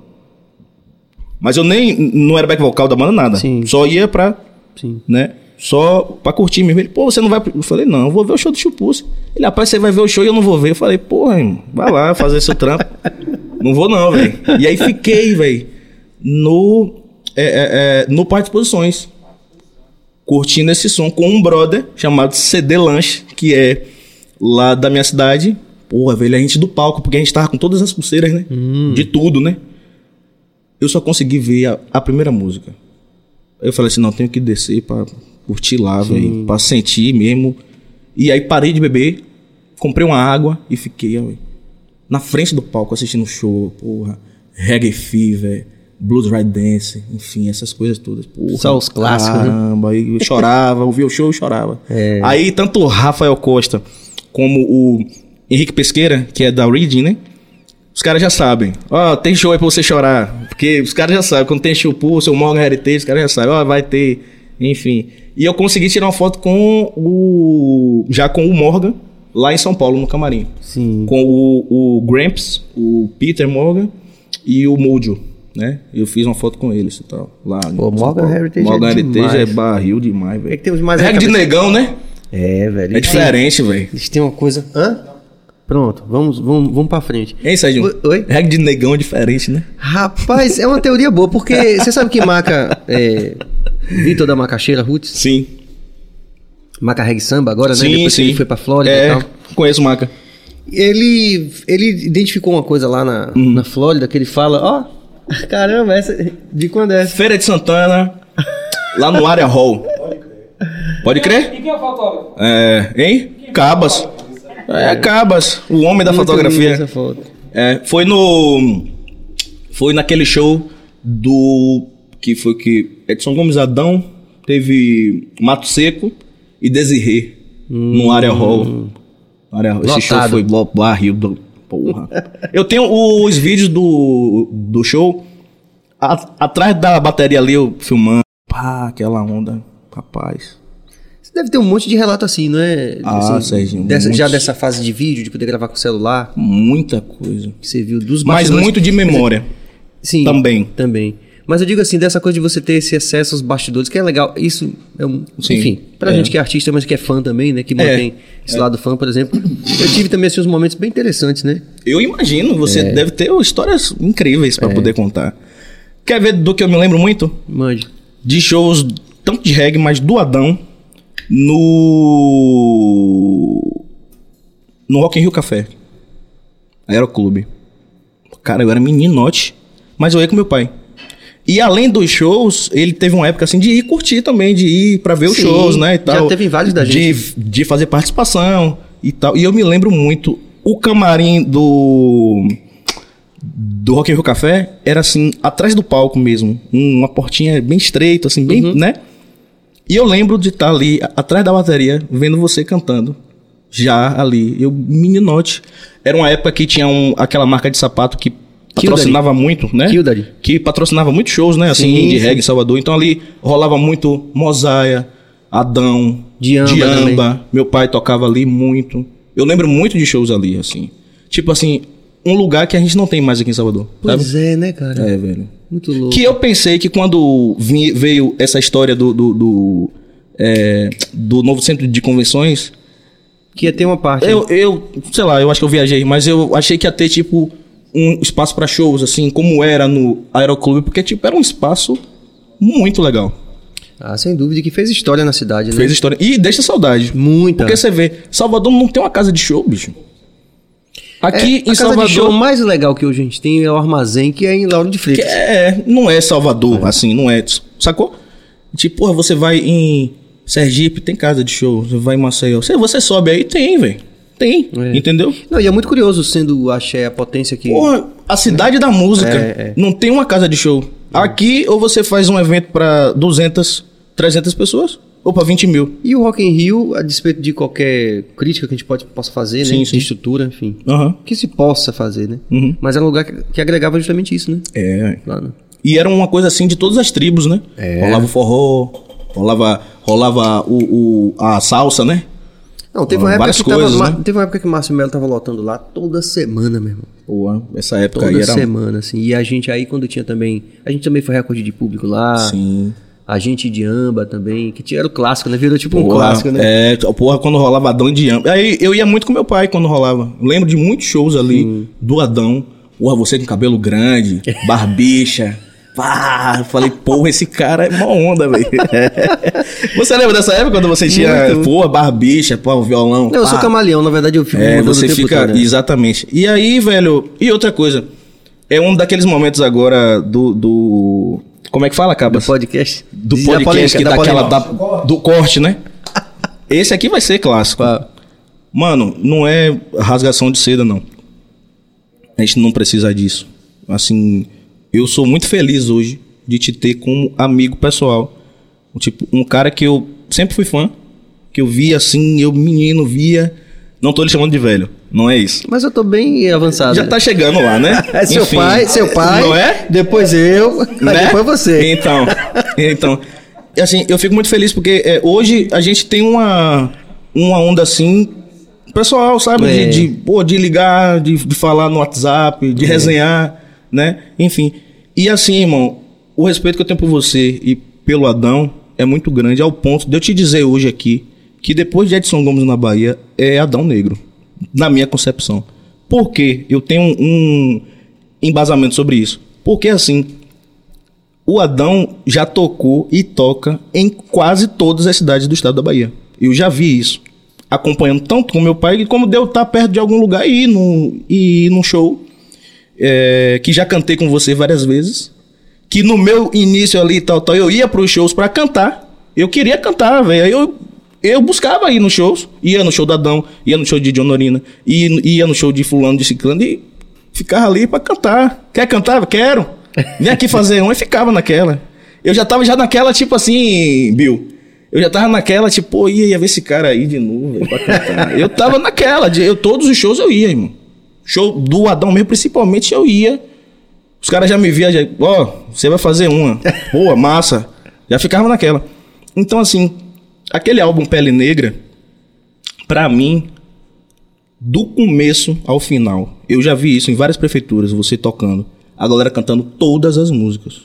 Mas eu nem não era back vocal da banda nada. Sim. Só ia pra, Sim. né, só pra curtir mesmo. Ele, pô, você não vai pro-" Eu falei, não, eu vou ver o show do Chupuce. Ele, rapaz, você vai ver o show e eu não vou ver. Eu falei, porra, irmão, vai lá fazer seu trampo. não vou não, velho. E aí fiquei, velho, no, é, é, é, no Parque de Exposições curtindo esse som com um brother chamado CD Lanche, que é lá da minha cidade. Porra, velho, a gente do palco, porque a gente tava com todas as pulseiras, né? De tudo, né? Eu só consegui ver a, a primeira música. Aí eu falei assim, não, tenho que descer pra curtir lá, velho, pra sentir mesmo. E aí parei de beber, comprei uma água e fiquei, velho, na frente do palco assistindo o show, porra. Reggae Fever, Blues Ride Dance, enfim, essas coisas todas. Porra, Só os clássicos, né? Caramba, aí eu chorava, ouvia o show e chorava. Aí tanto o Rafael Costa como o Henrique Pesqueira, que é da Reading, né? Os caras já sabem. Ó, tem show aí pra você chorar. Porque os caras já sabem. Quando tem show pulso, o Morgan Heritage, os caras já sabem. Ó, vai ter. Enfim. E eu consegui tirar uma foto com o. Já com o Morgan, lá em São Paulo, no camarim. Sim. Com o, o Gramps, o Peter Morgan e o Mojo, né? Eu fiz uma foto com eles e tal. Lá Pô, Morgan Paulo. Heritage é Morgan Heritage demais. é barril demais, É velho. que temos mais Reggae de negão, né? É, velho. É diferente, velho. Eles têm uma coisa. Hã? Pronto, vamos, vamos, vamos pra frente. Hein, Sérgio? Oi- oi? Reggae de negão é diferente, né? Rapaz, é uma teoria boa, porque você sabe que Maca. É, Vitor da Macaxeira Roots, Sim. Maca Reggae Samba agora, né? Sim, Depois que sim. ele foi pra Flórida é, e tal. conheço o Maca. Ele, ele identificou uma coisa lá na, Uhum. na Flórida que ele fala: Ó, caramba, essa. De quando é essa? Feira de Santana. Lá no Área Hall. Pode crer? E quem é o fotógrafo? É, hein? Cabas. É, Cabas, o homem da Muito fotografia. Essa foto. É, foi no. Foi naquele show do. Que foi que. Edson Gomes Adão teve Mato Seco e Desirê no Área Hall. Área Hall. Esse show foi barril do. Porra. Eu tenho os vídeos do, do show. a- atrás da bateria ali, eu filmando. Pá, aquela onda. Rapaz. Você deve ter um monte de relato assim, não é? Ah, Assim, Serginho, dessa- já dessa fase de vídeo, de poder gravar com o celular, Muita coisa. que você viu dos Mas muito de memória. Sim. Também. Também. Mas eu digo assim, dessa coisa de você ter esse acesso aos bastidores, que é legal. Isso é um. Sim. Enfim, pra É. gente que é artista, mas que é fã também, né? Que mantém esse lado fã, por exemplo. Eu tive também assim, uns momentos bem interessantes, né? Eu imagino, você É. deve ter histórias incríveis pra poder contar. Quer ver do que eu me lembro muito? Mande. De shows, tanto de reggae, mas do Adão, no. No Rock in Rio Café. Aeroclube. Cara, eu era meninote, mas eu ia com meu pai. E além dos shows, ele teve uma época assim de ir curtir também, de ir pra ver os Sim, shows, né? E já tal. teve vários da de, de fazer participação e tal. E eu me lembro muito, o camarim do. Do Rock in Rio Café era assim, atrás do palco mesmo. um- Uma portinha bem estreita, assim, bem, né? E eu lembro de estar ali, a- atrás da bateria, vendo você cantando. Já ali. Eu, meninote. Era uma época que tinha um, aquela marca de sapato que patrocinava muito, né? Kildare. Que patrocinava muitos shows, né? Assim, Sim, de sim. reggae em Salvador. Então ali rolava muito Mosaia, Adão, Diamba Diamba. Meu pai tocava ali muito. Eu lembro muito de shows ali, assim. Tipo assim, um lugar que a gente não tem mais aqui em Salvador. Pois sabe? é, né, cara? É, velho. Muito louco. Que eu pensei que quando vi- veio essa história do, do, do, é, do novo centro de convenções, Que ia ter uma parte. eu, eu, sei lá, eu acho que eu viajei, mas eu achei que ia ter, tipo, um espaço pra shows, assim, como era no Aeroclube, porque, tipo, era um espaço muito legal. Ah, sem dúvida, que fez história na cidade, né? Fez história. E deixa saudade. Muita. Porque você vê, Salvador não tem uma casa de show, bicho. Aqui É, em casa Salvador. de show mais legal que hoje a gente tem é o armazém, que é em Lauro de Freitas. é, não é Salvador, assim, não é. Sacou? Tipo, porra, você vai em Sergipe, tem casa de show. Você vai em Maceió. Você, você sobe aí, tem, velho. Tem. É. Entendeu? Não, e é muito curioso, sendo o Axé a potência que... Porra, a cidade da música É, é. não tem uma casa de show. Aqui, ou você faz um evento pra 200, 300 pessoas, ou pra 20 mil. E o Rock in Rio, a despeito de qualquer crítica que a gente pode, possa fazer, Sim, né? sim. De estrutura, enfim. Aham. Que se possa fazer, né? Uhum. Mas era um lugar que, que agregava justamente isso, né? É. Né? E era uma coisa assim de todas as tribos, né? É. Rolava o forró, rolava, rolava o, o- a salsa, né? Não, teve uma, época várias que tava, coisas, Ma- né? teve uma época que o Márcio Melo tava lotando lá toda semana, meu irmão. Pô, essa época Toda aí era. semana, assim. E a gente aí, quando tinha também... A gente também foi recorde de público lá. Sim. A gente de Amba também, que tinha, era o clássico, né? Virou tipo um Porra, clássico, né? É, porra, quando rolava Adão de Amba. Aí eu ia muito com meu pai quando rolava. Lembro de muitos shows ali do Adão. Porra, você com cabelo grande, barbicha. Pá, falei, porra, esse cara é mó onda, velho. você lembra dessa época quando você tinha, Muito. porra, barbicha, pô, violão? Não, eu sou pá? camaleão, na verdade eu fico É, você fica. todo, né? Exatamente. E aí, velho. E outra coisa. É um daqueles momentos agora do. do como é que fala, Do Cabas? podcast. do Diz podcast polêmica, que dá aquela da- do corte, né? Esse aqui vai ser clássico. Mano, não é rasgação de seda, não. A gente não precisa disso. Assim, eu sou muito feliz hoje de te ter como amigo pessoal. Tipo, um cara que eu sempre fui fã, que eu via assim, eu menino via. Não tô lhe chamando de velho, não é isso. Mas eu tô bem avançado. Já tá chegando lá, né? É seu Enfim, pai, seu pai. Não é? Depois eu, né? depois você. Então, então, assim, eu fico muito feliz porque é, hoje a gente tem uma uma onda assim pessoal, sabe, É. de, de, pô, de ligar, de, de falar no WhatsApp, de resenhar, né? Enfim. E assim, irmão, o respeito que eu tenho por você e pelo Adão é muito grande ao ponto de eu te dizer hoje aqui que depois de Edson Gomes na Bahia é Adão Negro, na minha concepção. Por quê? Eu tenho um, embasamento sobre isso. Porque assim, o Adão já tocou e toca em quase todas as cidades do estado da Bahia. Eu já vi isso. Acompanhando tanto com meu pai, como de eu estar perto de algum lugar e ir num, e ir num show. É, que já cantei com você várias vezes. que no meu início ali, tal, tal, eu ia pros shows pra cantar. Eu queria cantar, velho. Aí eu, eu buscava ir nos shows. Ia no show da Adão, ia no show de John Norina, ia, ia no show de fulano, de ciclano e ficava ali pra cantar. Quer cantar? Quero. Vem aqui fazer um e ficava naquela. Eu já tava já naquela, tipo assim, Bill. Eu já tava naquela, tipo, ia, ia ver esse cara aí de novo, velho, pra cantar. eu tava naquela, de, eu, todos os shows eu ia, irmão. Show do Adão mesmo, principalmente, eu ia. Os caras já me viam, já, ó, você vai fazer uma. Boa, massa. Já ficava naquela. Então, assim, aquele álbum Pele Negra, pra mim, do começo ao final, eu já vi isso em várias prefeituras, você tocando, a galera cantando todas as músicas.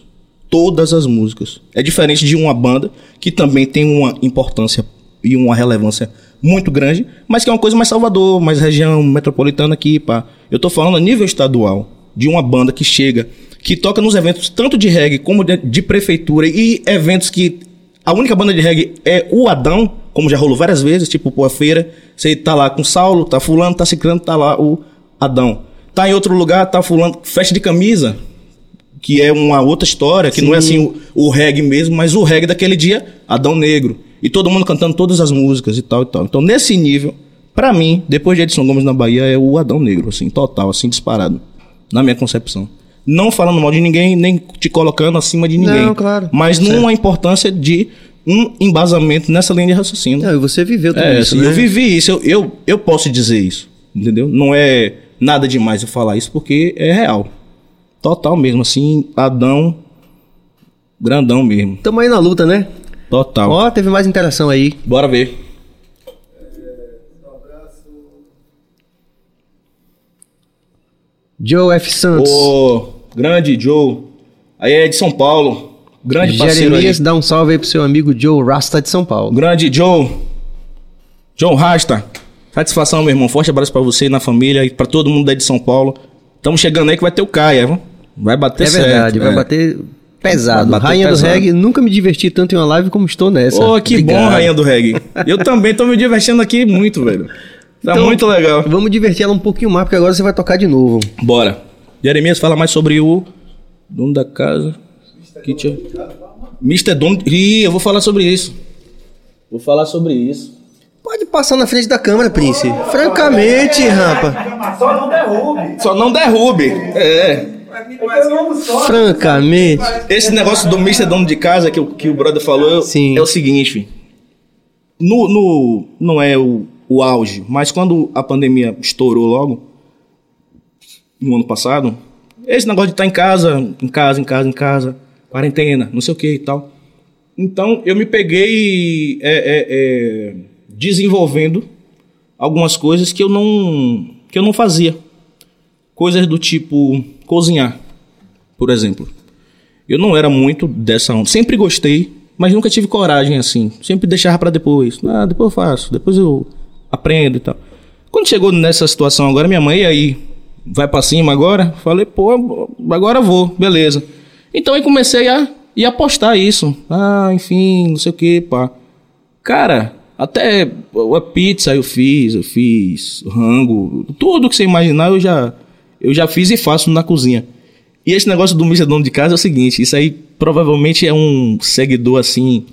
Todas as músicas. É diferente de uma banda que também tem uma importância e uma relevância muito grande, mas que é uma coisa mais Salvador, mais região metropolitana aqui, pá. Eu tô falando a nível estadual, de uma banda que chega, que toca nos eventos tanto de reggae como de, de prefeitura e eventos que a única banda de reggae é o Adão, como já rolou várias vezes, tipo, pô, a feira, você tá lá com Saulo, tá fulano, tá ciclando, tá lá o Adão. Tá em outro lugar, tá fulano, festa de camisa, que é uma outra história, que Sim. não é assim o, o reggae mesmo, mas o reggae daquele dia, Adão Negro. E todo mundo cantando todas as músicas e tal e tal. Então, nesse nível, pra mim, depois de Edson Gomes na Bahia, é o Adão Negro, assim, total, assim, disparado. Na minha concepção. Não falando mal de ninguém, nem te colocando acima de ninguém. Não, claro. Mas Certo. numa importância de um embasamento nessa linha de raciocínio. Não, e você viveu tudo É, isso, né? eu vivi isso, eu, eu, eu posso dizer isso, entendeu? Não é nada demais eu falar isso porque é real. Total mesmo, assim, Adão, grandão mesmo. Tamo aí na luta, né? Total. Ó, teve mais interação aí. Bora ver. Joe F. Santos. Ô, grande Joe. Aí é de São Paulo. Grande parceiro Jeremias, aí. dá um salve aí pro seu amigo Joe Rasta de São Paulo. Grande Joe. Joe Rasta. Satisfação, meu irmão. Forte abraço pra você e na família e pra todo mundo daí de São Paulo. Estamos chegando aí que vai ter o Caia, viu? Vai bater É certo. verdade, vai é. bater pesado. Vai bater Rainha pesado. do reggae, nunca me diverti tanto em uma live como estou nessa. Ô, que bom, Obrigado. rainha do reggae. Eu também tô me divertindo aqui muito, velho. Tá Então, muito legal. Vamos divertir ela um pouquinho mais, porque agora você vai tocar de novo. Bora. Jeremias, fala mais sobre o dono da casa. Mr. Dono... Ih, eu vou falar sobre isso. Vou falar sobre isso. Pode passar na frente da câmera, Prince. Francamente, rampa. Só não derrube. Só não derrube. É. Só. Francamente. Esse negócio do Mr. Dono de Casa que, o- que o brother falou Sim. é o seguinte. No, no, não é o, o auge, mas quando a pandemia estourou logo, no ano passado, esse negócio de estar em casa, em casa, em casa, em casa, quarentena, não sei o que e tal. Então eu me peguei é, é, é, desenvolvendo algumas coisas que eu não que eu não fazia. Coisas do tipo cozinhar, por exemplo. Eu não era muito dessa onda. Sempre gostei, mas nunca tive coragem assim. Sempre deixava pra depois. Ah, depois eu faço, depois eu aprendo e tal. Quando chegou nessa situação agora, minha mãe aí vai pra cima agora, falei, pô, agora vou, beleza. Então aí comecei a e apostar isso. Ah, enfim, não sei o que, pá. Cara, até a pizza eu fiz, eu fiz rango, tudo que você imaginar eu já eu já fiz e faço na cozinha. E esse negócio do Mr. Dono de Casa é o seguinte, isso aí provavelmente é um seguidor assim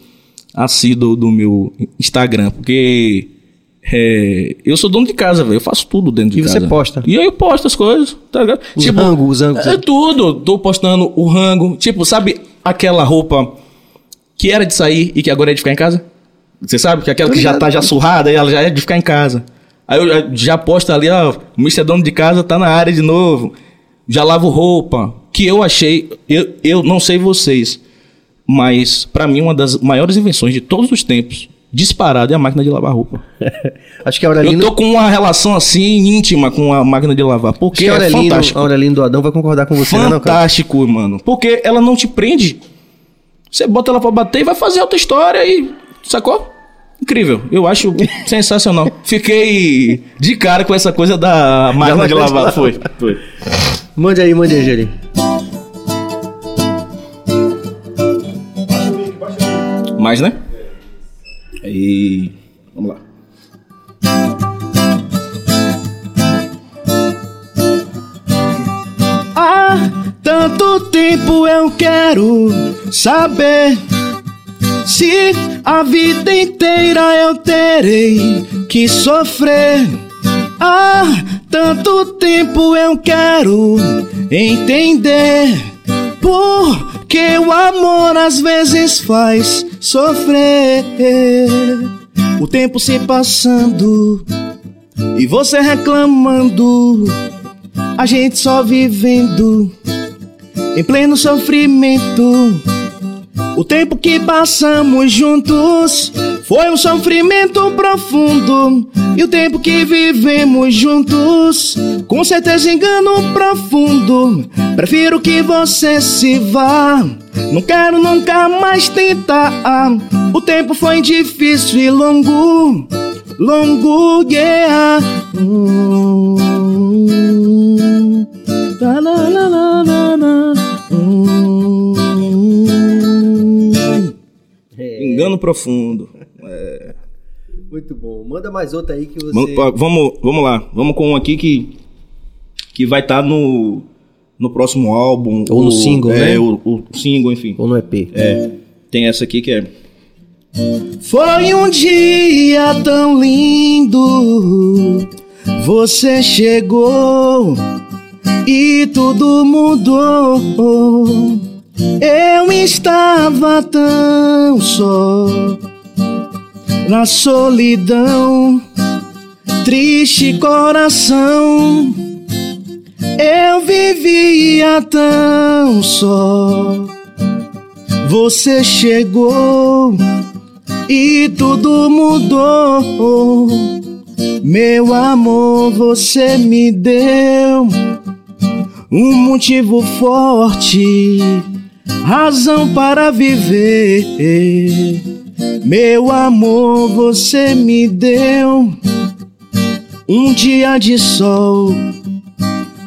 assíduo do meu Instagram, porque é, eu sou dono de casa, velho, eu faço tudo dentro de E casa. você posta? E aí eu posto as coisas, tá ligado? Os rango, os rangos. É tudo, tô postando o rango, tipo, sabe aquela roupa que era de sair e que agora é de ficar em casa? Você sabe que aquela Tô que já tá já surrada, ela já é de ficar em casa. Aí eu já- posto ali, ó, o Mr. Dono de Casa tá na área de novo. Já lavo roupa. Que eu achei, eu, eu não sei vocês, mas pra mim uma das maiores invenções de todos os tempos, disparado, é a máquina de lavar roupa. Acho que a Eu Aurelino, tô com uma relação assim íntima com a máquina de lavar, acho porque que a é Aurelino, fantástico. a Aurelino do Adão vai concordar com você, né, não, cara? Fantástico, mano. Porque ela não te prende. Você bota ela pra bater e vai fazer outra história e. Sacou? Incrível. Eu acho sensacional. Fiquei de cara com essa coisa da máquina de lavar. Foi. Foi. Mande aí, mande aí, Geri. Mais, né? Aí. Vamos lá. Há tanto tempo eu quero saber se a vida inteira eu terei que sofrer. Há tanto tempo eu quero entender por que o amor às vezes faz sofrer. O tempo se passando e você reclamando, a gente só vivendo em pleno sofrimento. O tempo que passamos juntos foi um sofrimento profundo. E o tempo que vivemos juntos, com certeza engano profundo. Prefiro que você se vá. Não quero nunca mais tentar. O tempo foi difícil e longo. Longo, yeah. Hum, tá, Engano profundo. Muito bom. Manda mais outra aí que você. Vamos, vamos, lá. Vamos com um aqui que, que vai estar no, no próximo álbum. Ou no single, é, né? O, o single, enfim. Ou no EP. É. Tem essa aqui que é. Foi um dia tão lindo. Você chegou e tudo mudou. Eu estava tão só na solidão, triste coração. Eu vivia tão só. Você chegou e tudo mudou. Meu amor, você me deu um motivo forte, razão para viver. Meu amor, você me deu um dia de sol,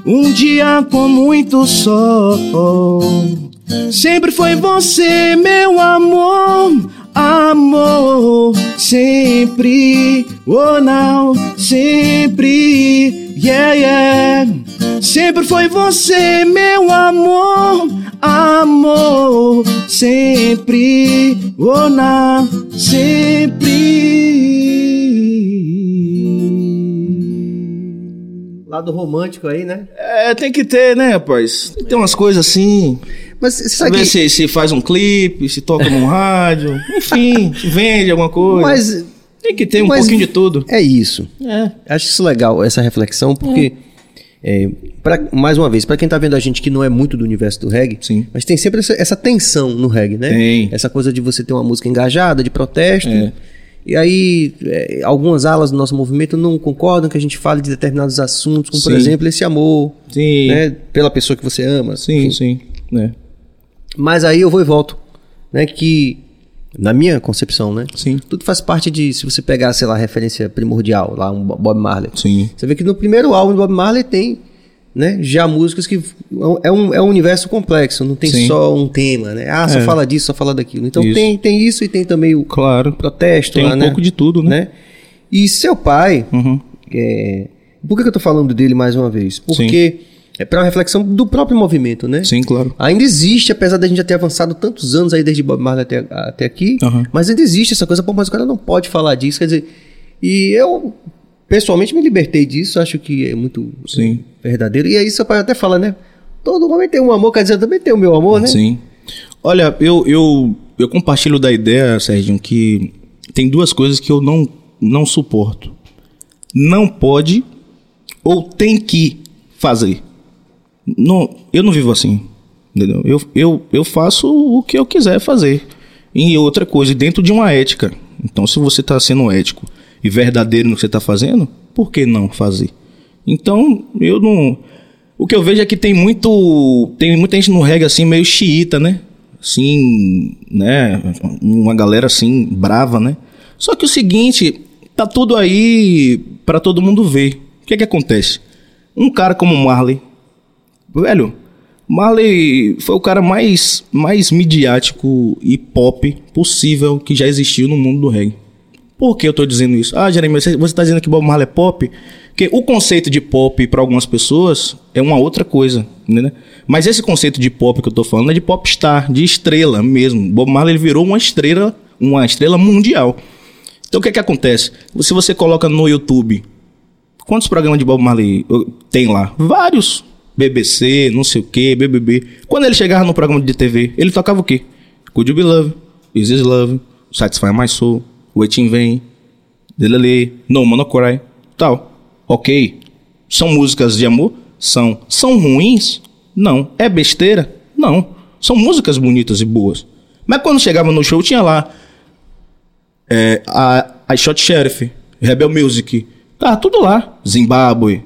um dia com muito sol. Sempre foi você, meu amor, amor, sempre, oh não, sempre, yeah, yeah. Sempre foi você, meu amor, amor, sempre, oh não, sempre. Lado romântico aí, né? É, tem que ter, né, rapaz? Tem umas coisas assim. Mas sabe que... se, se faz um clipe, se toca num rádio, enfim, se vende alguma coisa. Mas tem que ter um mas- pouquinho de tudo. é isso. É. Acho isso legal, essa reflexão, porque, é, pra- mais uma vez, pra quem tá vendo a gente que não é muito do universo do reggae, Sim. mas tem sempre essa, essa tensão no reggae, né? Tem. Essa coisa de você ter uma música engajada, de protesto. É. E aí, é, algumas alas do nosso movimento não concordam que a gente fale de determinados assuntos, como, por Sim. exemplo, esse amor, Sim. né? Pela pessoa que você ama. Sim, enfim. sim. É. Mas aí eu vou e volto, né? Que, na minha concepção, né? Sim. Tudo faz parte de, se você pegar, sei lá, a referência primordial, lá, um Bob Marley. Sim. Você vê que no primeiro álbum do Bob Marley tem, né, já músicas que é um, é um universo complexo, não tem Sim. só um tema, né? Ah, só É. fala disso, só fala daquilo. Então Isso. tem, tem isso e tem também o Claro. protesto Tem lá, um né? pouco de tudo, né? E seu pai, Uhum. é, por que que eu tô falando dele mais uma vez? Porque é para uma reflexão do próprio movimento, né? Sim, claro. Ainda existe, apesar da gente já ter avançado tantos anos aí desde Bob Marley até, até aqui, Aham. mas ainda existe essa coisa, pô, mas o cara não pode falar disso, quer dizer, e eu pessoalmente me libertei disso, acho que é muito Sim. verdadeiro, e aí seu pai até fala, né, todo homem tem um amor, quer dizer, eu também tenho o meu amor, né? Sim. Olha, eu, eu, eu compartilho da ideia, Serginho, que tem duas coisas que eu não, não suporto. Não pode ou tem que fazer. Não, eu não vivo assim. Entendeu? Eu, eu, eu faço o que eu quiser fazer. E outra coisa, dentro de uma ética. Então, se você está sendo ético e verdadeiro no que você está fazendo, por que não fazer? Então, eu não. O que eu vejo é que tem muito. Tem muita gente no reggae assim, meio xiita, né? Assim, né? Uma galera assim, brava, né? Só que o seguinte, tá tudo aí pra todo mundo ver. O que é que acontece? Um cara como Marley, velho, Marley foi o cara mais, mais midiático e pop possível que já existiu no mundo do reggae. Por que eu tô dizendo isso? Ah, Jeremias, você você tá dizendo que Bob Marley é pop? Porque o conceito de pop para algumas pessoas é uma outra coisa, né? Mas esse conceito de pop que eu tô falando é de popstar, de estrela mesmo. Bob Marley virou uma estrela, uma estrela mundial. Então o que é que acontece? Se você coloca no YouTube, quantos programas de Bob Marley uh, tem lá? Vários. BBC, não sei o que, BBB. Quando ele chegava no programa de TV, ele tocava o quê? Could You Be Love, Is This Love, Satisfy My Soul, Waiting Vain, Delele, No Monocry, tal. Ok. São músicas de amor? São. São ruins? Não. É besteira? Não. São músicas bonitas e boas. Mas quando chegava no show, tinha lá é, a, a Shot Sheriff, Rebel Music, tá tudo lá. Zimbábue,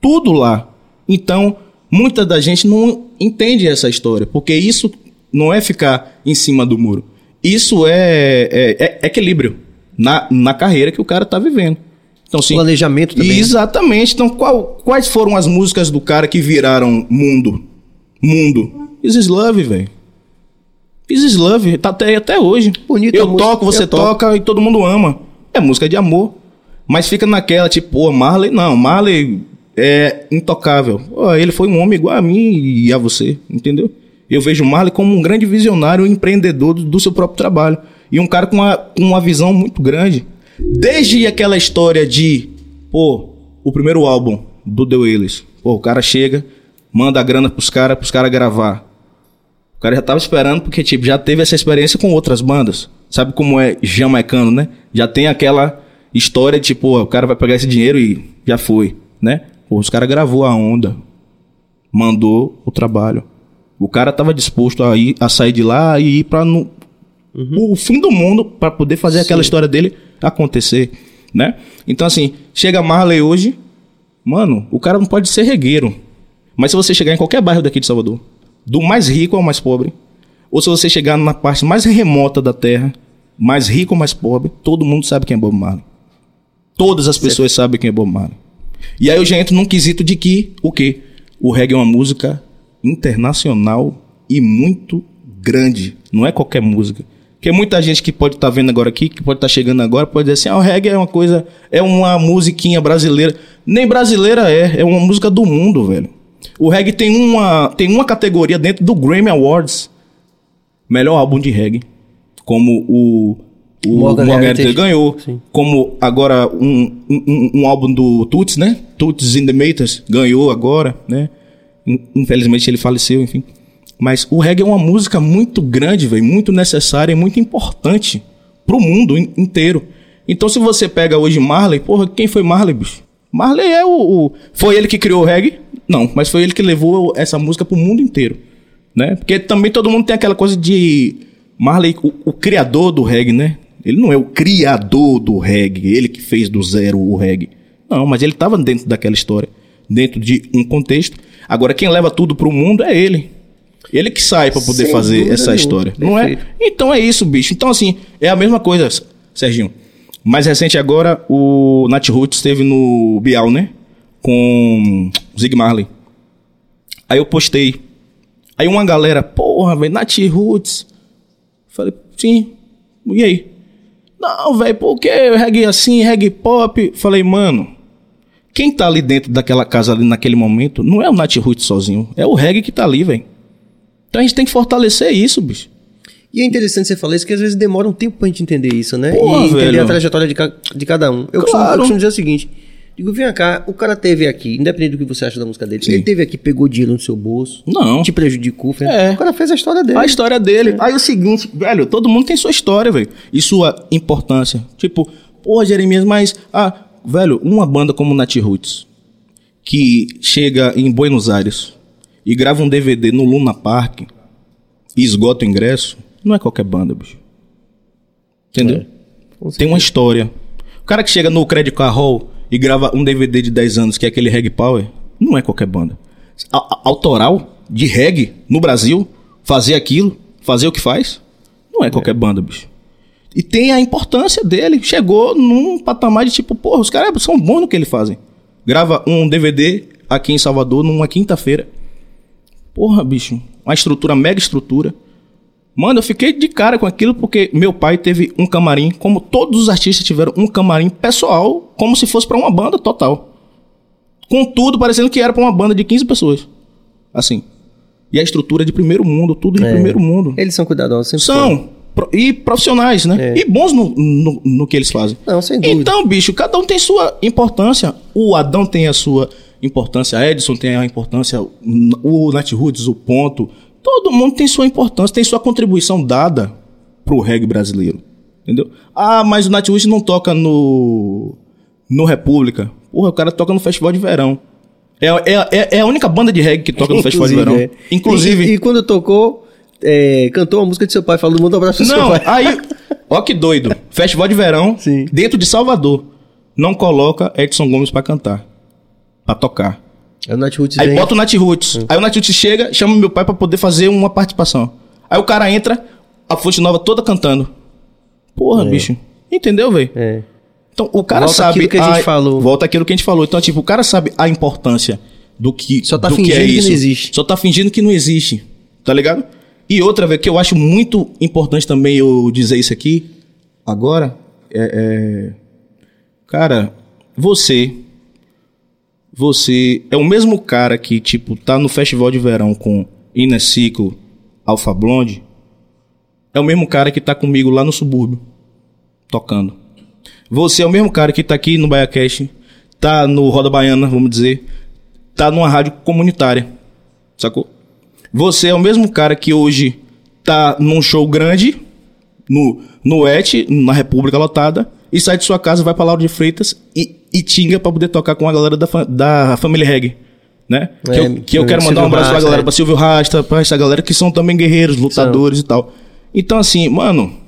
tudo lá. Então, muita da gente não entende essa história, porque isso não é ficar em cima do muro. Isso é, é- é equilíbrio na, na carreira que o cara tá vivendo. Então, sim. Planejamento também. Exatamente. Então, qual- quais foram as músicas do cara que viraram mundo? Mundo. Is This Love, velho. Is This Love, tá até, até hoje. Bonita Eu toco, você eu toco. toca e todo mundo ama. É música de amor. Mas fica naquela, tipo, pô, Marley, não, Marley é intocável. Pô, ele foi um homem igual a mim e a você, entendeu? Eu vejo Marley como um grande visionário, um empreendedor do, do seu próprio trabalho. E um cara com uma, com uma visão muito grande. Desde aquela história de, pô, o primeiro álbum do The Wailers. Pô, o cara chega, manda a grana pros caras, pros caras gravar. O cara já tava esperando porque, tipo, já teve essa experiência com outras bandas. Sabe como é jamaicano, né? Já tem aquela história de, tipo, ó, o cara vai pegar esse dinheiro e já foi, né? Os caras gravou a onda. Mandou o trabalho. O cara tava disposto a, ir, a sair de lá e ir pra no, o fim do mundo pra poder fazer aquela história dele acontecer, né? Então, assim, chega Marley hoje, mano, o cara não pode ser regueiro. Mas se você chegar em qualquer bairro daqui de Salvador, do mais rico ao mais pobre, ou se você chegar na parte mais remota da terra, mais rico ou mais pobre, todo mundo sabe quem é Bob Marley. Todas as pessoas sabem quem é Bob Marley. E aí eu já entro num quesito de que, o quê? O reggae é uma música internacional e muito grande. Não é qualquer música. Porque muita gente que pode estar vendo agora aqui, que pode estar chegando agora, pode dizer assim, ah, o reggae é uma coisa, é uma musiquinha brasileira. Nem brasileira é, é uma música do mundo, velho. O reggae tem uma, tem uma categoria dentro do Grammy Awards. Melhor álbum de reggae. Como o, o Morgan Morgan, Heritage. Ganhou. Sim. Como agora um, um, um- um álbum do Toots, né? Toots in the Maters ganhou agora, né? In- Infelizmente ele faleceu, enfim. Mas o reggae é uma música muito grande, velho, muito necessária e muito importante pro mundo in- inteiro. Então se você pega hoje Marley, porra, quem foi Marley, bicho? Marley é o, o- foi ele que criou o reggae? Não, mas foi ele que levou essa música pro mundo inteiro, né? Porque também todo mundo tem aquela coisa de Marley, o, o criador do reggae, né? Ele não é o criador do reggae, ele que fez do zero o reggae. Não, mas ele estava dentro daquela história, dentro de um contexto. Agora quem leva tudo pro mundo é ele. Ele que sai pra poder Sem fazer essa nenhuma. história, não é? Perfeito. Então é isso, bicho. Então assim, é a mesma coisa, Serginho. Mais recente agora, o Nat Roots esteve no Bial, né? Com Zig Marley. Aí eu postei. Aí uma galera, porra, velho, Nat Roots. Falei, sim. E aí? Não, velho, por que reggae assim, reggae pop? Falei, mano, quem tá ali dentro daquela casa ali naquele momento não é o Nat Roots sozinho, é o reggae que tá ali, velho. Então a gente tem que fortalecer isso, bicho. E é interessante você falar isso, que às vezes demora um tempo pra gente entender isso, né? Porra, e entender velho. a trajetória de, ca- de cada um. Eu, costumo, Claro. eu costumo dizer o seguinte: digo, vem cá, o cara teve aqui, independente do que você acha da música dele, Sim. ele teve aqui, pegou dinheiro no seu bolso, Não. te prejudicou, fez- É. o cara fez a história dele. A história dele. Aí o seguinte, velho, todo mundo tem sua história, velho. E sua importância. Tipo, pô, Jeremias, mas. Ah, velho, uma banda como Nat Roots, que chega em Buenos Aires e grava um DVD no Luna Park e esgota o ingresso, não é qualquer banda, bicho. Entendeu? Tem uma história. O cara que chega no Credit Car Hall e grava um DVD de 10 anos, que é aquele Reggae Power, não é qualquer banda. A- a- autoral de reggae no Brasil, fazer aquilo, fazer o que faz, não é qualquer banda, bicho. E tem a importância dele. Chegou num patamar de tipo, porra, os caras são bons no que eles fazem. Grava um DVD aqui em Salvador numa quinta-feira. Porra, bicho. Uma estrutura, mega estrutura. Mano, eu fiquei de cara com aquilo porque meu pai teve um camarim, como todos os artistas tiveram um camarim pessoal, como se fosse pra uma banda total. Com tudo parecendo que era pra uma banda de 15 pessoas. Assim. E a estrutura de primeiro mundo, tudo de É. primeiro mundo. Eles são cuidadosos, sempre. São. E profissionais, né? É. E bons no, no, no que eles fazem. Não, sem dúvida. Então, bicho, cada um tem sua importância. O Adão tem a sua importância, a Edson tem a importância, o Nat Roots, o Ponto. Todo mundo tem sua importância, tem sua contribuição dada pro reggae brasileiro. Entendeu? Ah, mas o Roots não toca no. no República. Porra, o cara toca no Festival de Verão. É, é, é, é a única banda de reggae que toca no Festival de Verão. é. Inclusive. E, e quando tocou, é, cantou a música de seu pai, falou, manda um abraço pro seu Não, pai. aí. Ó que doido. Festival de verão, Sim. dentro de Salvador. Não coloca Edson Gomes pra cantar. Pra tocar. Aí o Nath Roots Aí vem. bota o Nat Roots. Aí o Nat Roots chega, chama meu pai pra poder fazer uma participação. Aí o cara entra, a Fonte Nova toda cantando. Porra, bicho. Entendeu, velho? É. Então o cara Volta sabe. aquilo que a gente falou. Volta aquilo que a gente falou. Então, tipo, o cara sabe a importância do que. Só tá do fingindo é que não existe. Só tá fingindo que não existe. Tá ligado? E outra, velho, que eu acho muito importante também eu dizer isso aqui. Agora. É. é- Cara, você. Você é o mesmo cara que, tipo, tá no festival de verão com Ines Ciclo, Alpha Blonde. É o mesmo cara que tá comigo lá no subúrbio, tocando. Você é o mesmo cara que tá aqui no BaiaCast, tá no Roda Baiana, vamos dizer, tá numa rádio comunitária, sacou? Você é o mesmo cara que hoje tá num show grande, no, no ET, na República Lotada, e sai de sua casa, vai pra Lauro de Freitas e, e tinga pra poder tocar com a galera da, da família reggae. Né? que, É, eu, que eu quero Silvio mandar um abraço pra Rasta, galera, é. pra Silvio Rasta, pra essa galera que são também guerreiros, lutadores e tal. Então, assim, mano,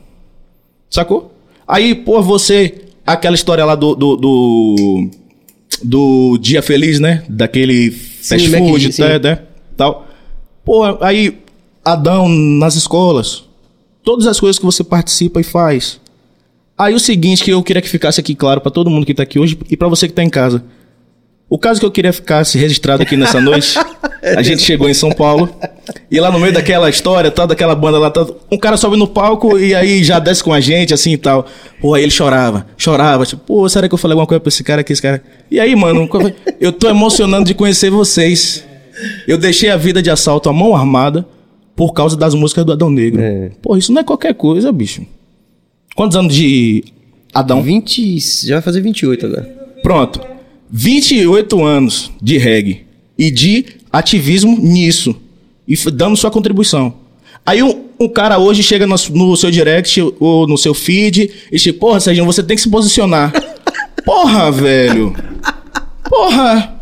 Sacou? Aí, pô, você. Aquela história lá do. Do, do, do Dia Feliz, né? Daquele fast and food, sim. né, né? Tal. Pô, aí. Adão nas escolas. Todas as coisas que você participa e faz. Aí o seguinte que eu queria que ficasse aqui claro pra todo mundo que tá aqui hoje e pra você que tá em casa. O caso que eu queria ficasse registrado aqui nessa noite, a gente chegou em São Paulo, e lá no meio daquela história, tal, daquela banda lá, tal, um cara sobe no palco e aí já desce com a gente, assim e tal. Pô, aí ele chorava, chorava, tipo, pô, será que eu falei alguma coisa pra esse cara aqui, esse cara? E aí, mano, eu tô emocionando de conhecer vocês. Eu deixei a vida de assalto à mão armada por causa das músicas do Adão Negro. É. Pô, isso não é qualquer coisa, bicho. Quantos anos de Adão? 20, já vai fazer 28 agora. Pronto. 28 anos de reggae e de ativismo nisso. E dando sua contribuição. Aí um, um cara hoje chega no, no seu direct ou no seu feed e diz, porra, Serginho, você tem que se posicionar. porra, velho. Porra.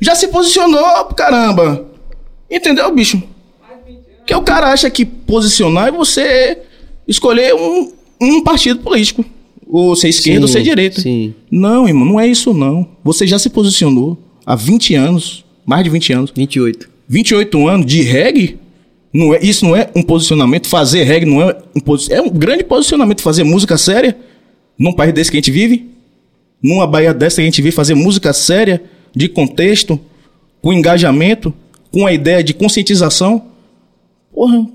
Já se posicionou, caramba. Entendeu, bicho? Que o cara acha que posicionar é você escolher um, um partido político. Ou ser esquerda ou Sim, ser direita. sim. Não, irmão, não é isso não. Você já se posicionou há 20 anos, mais de 20 anos. 28. 28 anos de reggae? Não é, isso não é um posicionamento. Fazer reggae não é um posi- É um grande posicionamento. Fazer música séria num país desse que a gente vive. Numa Bahia dessa que a gente vive. Fazer música séria, de contexto, com engajamento, com a ideia de conscientização. Porra.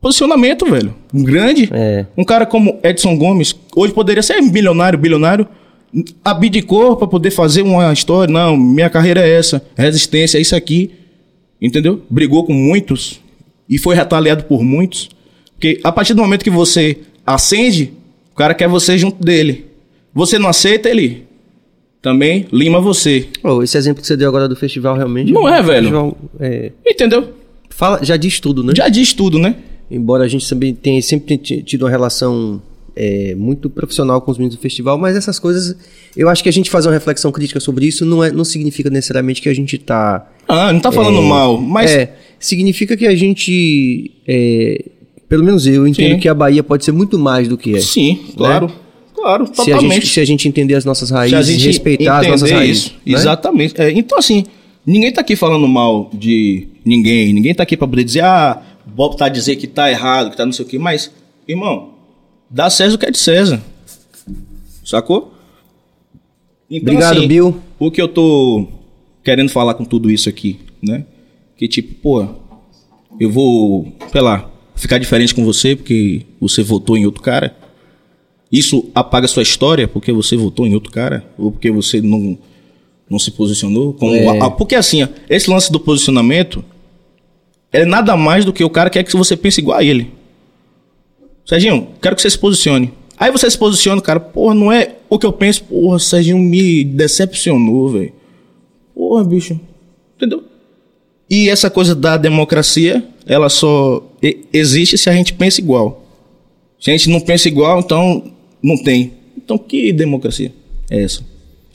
Posicionamento, velho. Um grande. É. Um cara como Edson Gomes, hoje poderia ser milionário, bilionário, abdicou para poder fazer uma história. Não, minha carreira é essa, resistência é isso aqui. Entendeu? Brigou com muitos e foi retaliado por muitos. Porque a partir do momento que você acende, o cara quer você junto dele. Você não aceita, ele também lima você. Oh, esse exemplo que você deu agora do festival realmente. Não é, um velho? festival, é, Entendeu? fala, já diz tudo, né? Já diz tudo, né? Embora a gente também tenha sempre tido uma relação é, muito profissional com os meninos do festival, mas essas coisas, eu acho que a gente fazer uma reflexão crítica sobre isso não, é, não significa necessariamente que a gente tá. Ah, não tá falando mal, mas É, significa que a gente. é, pelo menos eu entendo Sim. que a Bahia pode ser muito mais do que é. sim, claro. Claro, Se a, gente, totalmente. se a gente entender as nossas Se a raízes, gente respeitar as nossas raízes. isso, né? Exatamente. É, então, assim, ninguém tá aqui falando mal de ninguém. Ninguém tá aqui pra poder dizer, ah, Bob tá a dizer que tá errado, que tá não sei o quê. Mas, irmão, dá César o que é de César. Sacou? Então, Obrigado, assim, Bill. O que eu tô querendo falar com tudo isso aqui, né? Que tipo, pô, eu vou, sei lá, ficar diferente com você porque você votou em outro cara? Isso apaga sua história porque você votou em outro cara? Ou porque você não, não se posicionou? Como É. a- porque assim, ó, esse lance do posicionamento é nada mais do que o cara quer que você pense igual a ele. Serginho, quero que você se posicione. Aí você se posiciona, cara, porra, não é o que eu penso, porra, Serginho me decepcionou, velho. Porra, bicho. Entendeu? E essa coisa da democracia, ela só existe se a gente pensa igual. Se a gente não pensa igual, então não tem. Então que democracia é essa?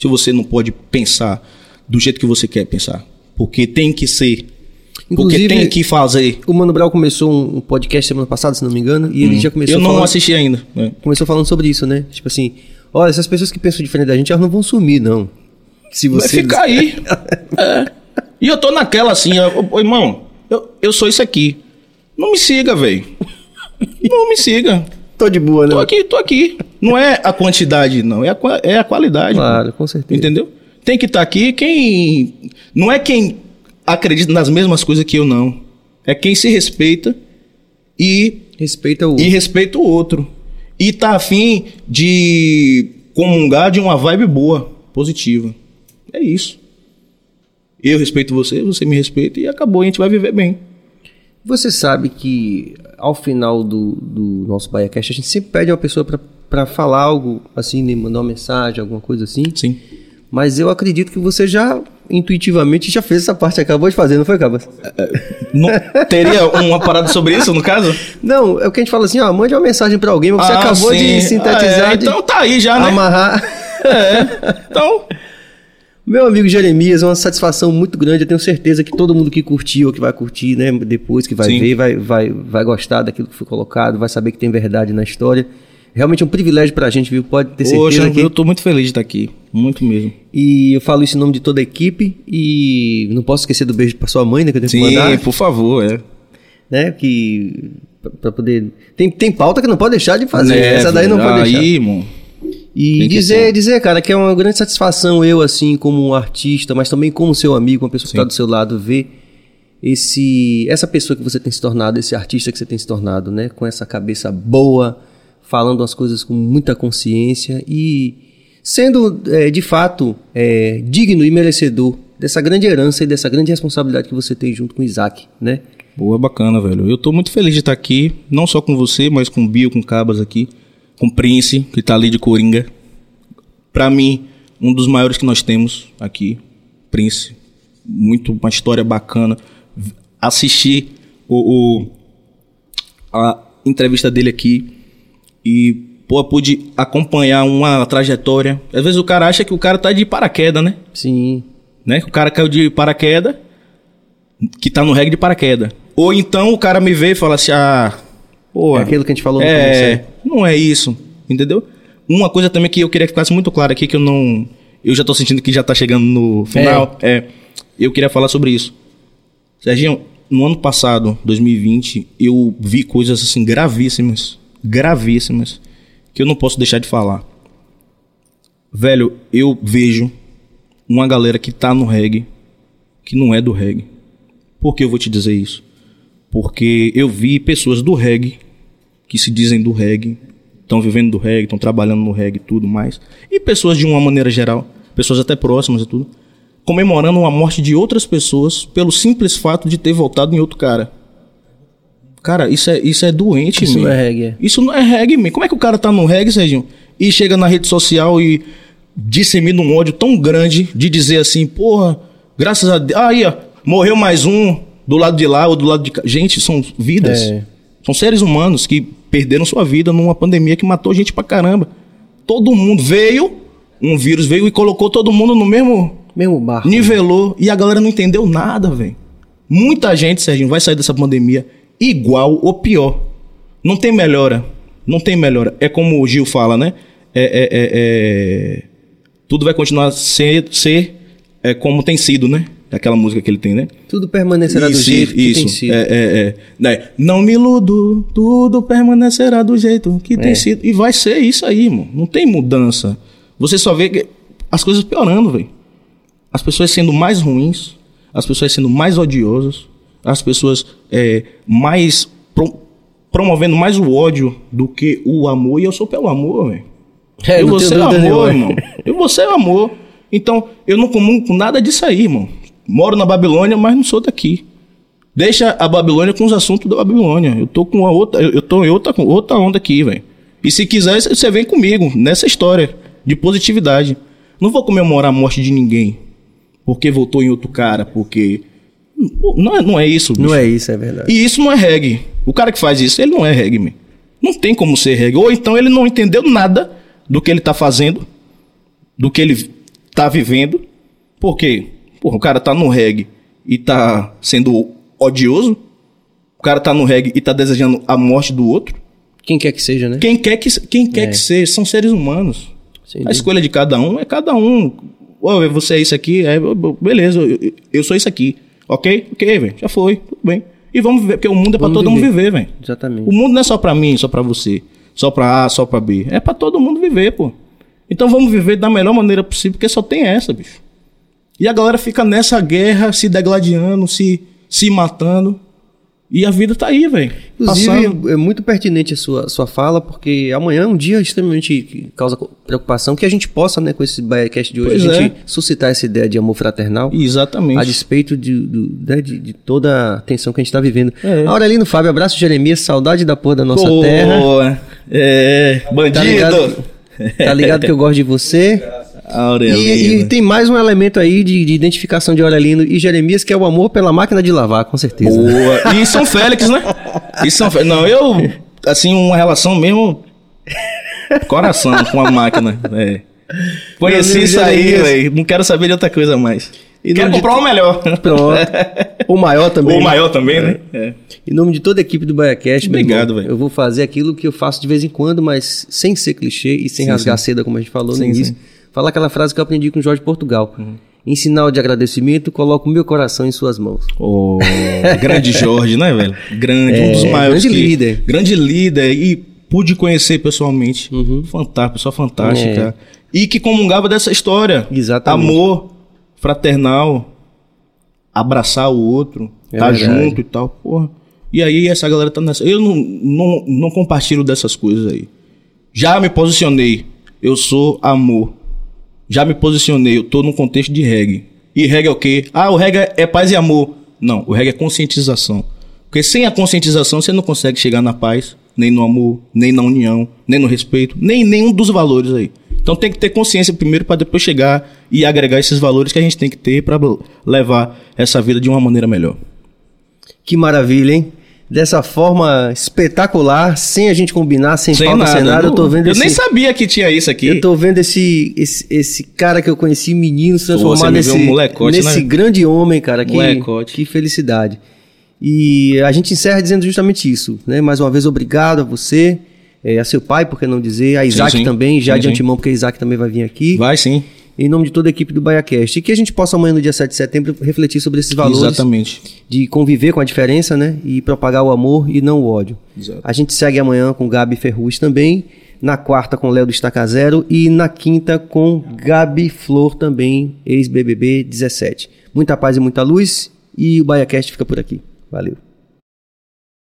Se você não pode pensar do jeito que você quer pensar. Porque tem que ser. Inclusive, porque tem que fazer. O Mano Brown começou um podcast semana passada, se não me engano, e ele já começou Hum. Eu não falando, assisti ainda. né? começou falando sobre isso, né? Tipo assim, olha, essas pessoas que pensam diferente da gente, elas não vão sumir, não. Se Vai você ficar aí. É. E eu tô naquela assim, ó, ô, irmão, eu, eu sou isso aqui. Não me siga, velho. Não me siga. tô de boa, né? Tô aqui, tô aqui. Não é a quantidade, não. É a, é a qualidade. Claro, com certeza. Entendeu? Tem que estar aqui quem. Não é quem acredita nas mesmas coisas que eu, não. É quem se respeita e, Respeita o e respeita o outro. E tá afim de comungar de uma vibe boa, positiva. É isso. Eu respeito você, você me respeita e acabou, a gente vai viver bem. Você sabe que ao final do, do nosso BaiaCast, a gente sempre pede uma pessoa pra falar algo, assim, né, mandar uma mensagem, alguma coisa assim. Sim. Mas eu acredito que você já, intuitivamente, já fez essa parte, acabou de fazer, não foi, Cabas? Não, teria uma parada sobre isso, no caso? Não, é o que a gente fala assim, ó, mande uma mensagem pra alguém, mas você Ah, acabou sim. de sintetizar, Ah, é, Então tá aí já, né? amarrar. Então, Meu amigo Jeremias, é uma satisfação muito grande. Eu tenho certeza que todo mundo que curtiu ou que vai curtir, né, depois que vai Sim. ver, vai, vai, vai gostar daquilo que foi colocado, vai saber que tem verdade na história. Realmente é um privilégio pra gente, viu? Pode ter certeza Poxa, que... eu tô muito feliz de estar aqui. Muito mesmo. E eu falo isso em nome de toda a equipe e não posso esquecer do beijo pra sua mãe, né, que eu tenho que Sim, mandar, por favor, é. né, que pra- pra poder tem tem pauta que não pode deixar de fazer. É, Essa daí não pode deixar. Aí, irmão. E Tem que dizer, dizer, cara, que é uma grande satisfação eu, assim, como um artista, mas também como seu amigo, uma pessoa que está do seu lado, ver esse, essa pessoa que você tem se tornado, esse artista que você tem se tornado, né? Com essa cabeça boa, falando as coisas com muita consciência e sendo, é, de fato, é, digno e merecedor dessa grande herança e dessa grande responsabilidade que você tem junto com Isaac, né? Boa, bacana, velho. Eu tô muito feliz de estar aqui, não só com você, mas com o Bio, com o Cabas aqui, com o Prince, que tá ali de Coringa. Pra mim, um dos maiores que nós temos aqui, Prince. Muito, uma história bacana. V- Assisti o, o- a entrevista dele aqui e, pô, pude acompanhar uma trajetória. Às vezes o cara acha que o cara tá de paraquedas, né? Sim. né? Que o cara caiu de paraquedas, que tá no reggae de paraquedas. Ou então o cara me vê e fala assim, ah, pô, É aquilo que a gente falou no é, começo, né? não é isso, entendeu? Uma coisa também que eu queria que ficasse muito claro aqui, que eu não, eu já tô sentindo que já tá chegando no final, é, eu queria falar sobre isso. Serginho, no ano passado, 2020, eu vi coisas assim gravíssimas, gravíssimas, que eu não posso deixar de falar. Velho, eu vejo uma galera que tá no reggae que não é do reggae. Por que eu vou te dizer isso? Porque eu vi pessoas do reggae que se dizem do reggae, estão vivendo do reggae, estão trabalhando no reggae e tudo mais, e pessoas de uma maneira geral, pessoas até próximas e tudo, comemorando a morte de outras pessoas pelo simples fato de ter voltado em outro cara. Cara, isso é, isso é doente, Isso não é reggae, é. Isso não é reggae, man. Como é que o cara tá no reggae, Serginho? E chega na rede social e dissemina um ódio tão grande de dizer assim, porra, graças a Deus. Aí, ó, morreu mais um do lado de lá ou do lado de cá. Gente, são vidas. É. São seres humanos que perderam sua vida numa pandemia que matou gente pra caramba. Todo mundo veio, um vírus veio e colocou todo mundo no mesmo. Mesmo barco. Nivelou e a galera não entendeu nada, velho. Muita gente, Serginho, vai sair dessa pandemia igual ou pior. Não tem melhora. Não tem melhora. É como o Gil fala, né? É, é- é- é- Tudo vai continuar a ser, ser é, como tem sido, né? Aquela música que ele tem, né? Tudo permanecerá do Isso, jeito que isso. tem sido. É, é, é. Né? Não me iludo, tudo permanecerá do jeito que tem sido. E vai ser isso aí, mano. Não tem mudança. Você só vê que as coisas piorando, velho. As pessoas sendo mais ruins, as pessoas sendo mais odiosas, as pessoas é, mais pro- promovendo mais o ódio do que o amor, e eu sou pelo amor, velho. É, eu o dúvida amor, nenhuma. irmão. Eu vou ser o amor. Então, eu não comungo com nada disso aí, irmão. Moro na Babilônia, mas não sou daqui. Deixa a Babilônia com os assuntos da Babilônia. Eu tô com a outra, eu tô em outra, outra onda aqui, velho. E se quiser, você vem comigo nessa história de positividade. Não vou comemorar a morte de ninguém porque votou em outro cara, porque não é, não é isso, bicho. Não é isso, é verdade. E isso não é reggae. O cara que faz isso, ele não é reggae, man. Não tem como ser reggae. Ou então ele não entendeu nada do que ele tá fazendo, do que ele tá vivendo. Por quê? Porra, o cara tá no reggae e tá sendo odioso. O cara tá no reggae e tá desejando a morte do outro. Quem quer que seja, né? Quem quer que, quem quer É. que seja, são seres humanos. Sem A dúvida. escolha de cada um é cada um. Você é isso aqui, é, beleza, eu- eu sou isso aqui. Ok? Ok, velho. Já foi, tudo bem. E vamos viver, porque o mundo é pra Vamos todo mundo viver. viver, velho. Exatamente. O mundo não é só pra mim, só pra você, só pra A, só pra B. É pra todo mundo viver, pô. Então vamos viver da melhor maneira possível, porque só tem essa, bicho. E a galera fica nessa guerra, se degladiando, se, se matando. E a vida tá aí, velho. Passando. Inclusive, é muito pertinente a sua, sua fala, porque amanhã é um dia extremamente que causa preocupação que a gente possa, né, com esse Biacast de hoje, Pois a gente é. suscitar essa ideia de amor fraternal. Exatamente. A despeito de, do- né, de, de toda a tensão que a gente está vivendo. É. Aurelino Fábio, abraço Jeremias, saudade da porra da nossa Pô, terra. É, bandido. Tá ligado, tá ligado que eu gosto de você. Aurelino. E, e tem mais um elemento aí de, de identificação de Aurelino e Jeremias, que é o amor pela máquina de lavar, com certeza. Boa. E São Félix, né? E São Félix. Não, eu, assim, uma relação mesmo. Coração com a máquina. É. Conheci isso aí, velho. Não quero saber de outra coisa mais. E Quero de comprar o melhor. Pronto. O maior também. Ou o maior também, né? É. Em nome de toda a equipe do Baiacast, Obrigado, velho. Eu vou fazer aquilo que eu faço de vez em quando, mas sem ser clichê e sem Sim, rasgar sim. seda, como a gente falou no Sim, início. sim. Uhum. Falar aquela frase que eu aprendi com o Jorge Portugal. Em sinal de agradecimento, coloco o meu coração em suas mãos. O grande Jorge, né, velho? Grande, um dos É, maiores. grande que- líder. Grande líder. E pude conhecer pessoalmente. Fantástico, pessoa fantástica. E que comungava dessa história. Exatamente. Amor fraternal. Abraçar o outro. É tá verdade. junto e tal. Porra. E aí essa galera tá nessa. Eu não, não, não compartilho dessas coisas aí. Já me posicionei. Eu sou amor. Já me posicionei, eu tô num contexto de reggae. E reggae é o quê? Ah, o reggae é paz e amor. Não, o reggae é conscientização. Porque sem a conscientização você não consegue chegar na paz, nem no amor, nem na união, nem no respeito, nem em nenhum dos valores aí. Então tem que ter consciência primeiro para depois chegar e agregar esses valores que a gente tem que ter para levar essa vida de uma maneira melhor. Que maravilha, hein? Dessa forma espetacular, sem a gente combinar, sem, Sem falta, nada. sem nada, eu tô vendo eu esse... nem sabia que tinha isso aqui. Eu tô vendo esse, esse, esse cara que eu conheci, menino, se transformar nesse, um molecote, nesse né? grande homem, cara. Que, Molecote. que felicidade. E a gente encerra dizendo justamente isso. Né? Mais uma vez, obrigado a você, eh, a seu pai, por que não dizer, a Isaac sim. também, já Sim, de sim. antemão, porque Isaac também vai vir aqui. Vai sim. Em nome de toda a equipe do BaiaCast. E que a gente possa amanhã, no dia 7 de setembro, refletir sobre esses valores Exatamente. de conviver com a diferença, né? E propagar o amor e não o ódio. Exato. A gente segue amanhã com Gabi Ferruz também. Na quarta com Léo do Estaca Zero. E na quinta com Gabi Flor também, ex-BBB 17. Muita paz e muita luz. E o BaiaCast fica por aqui. Valeu.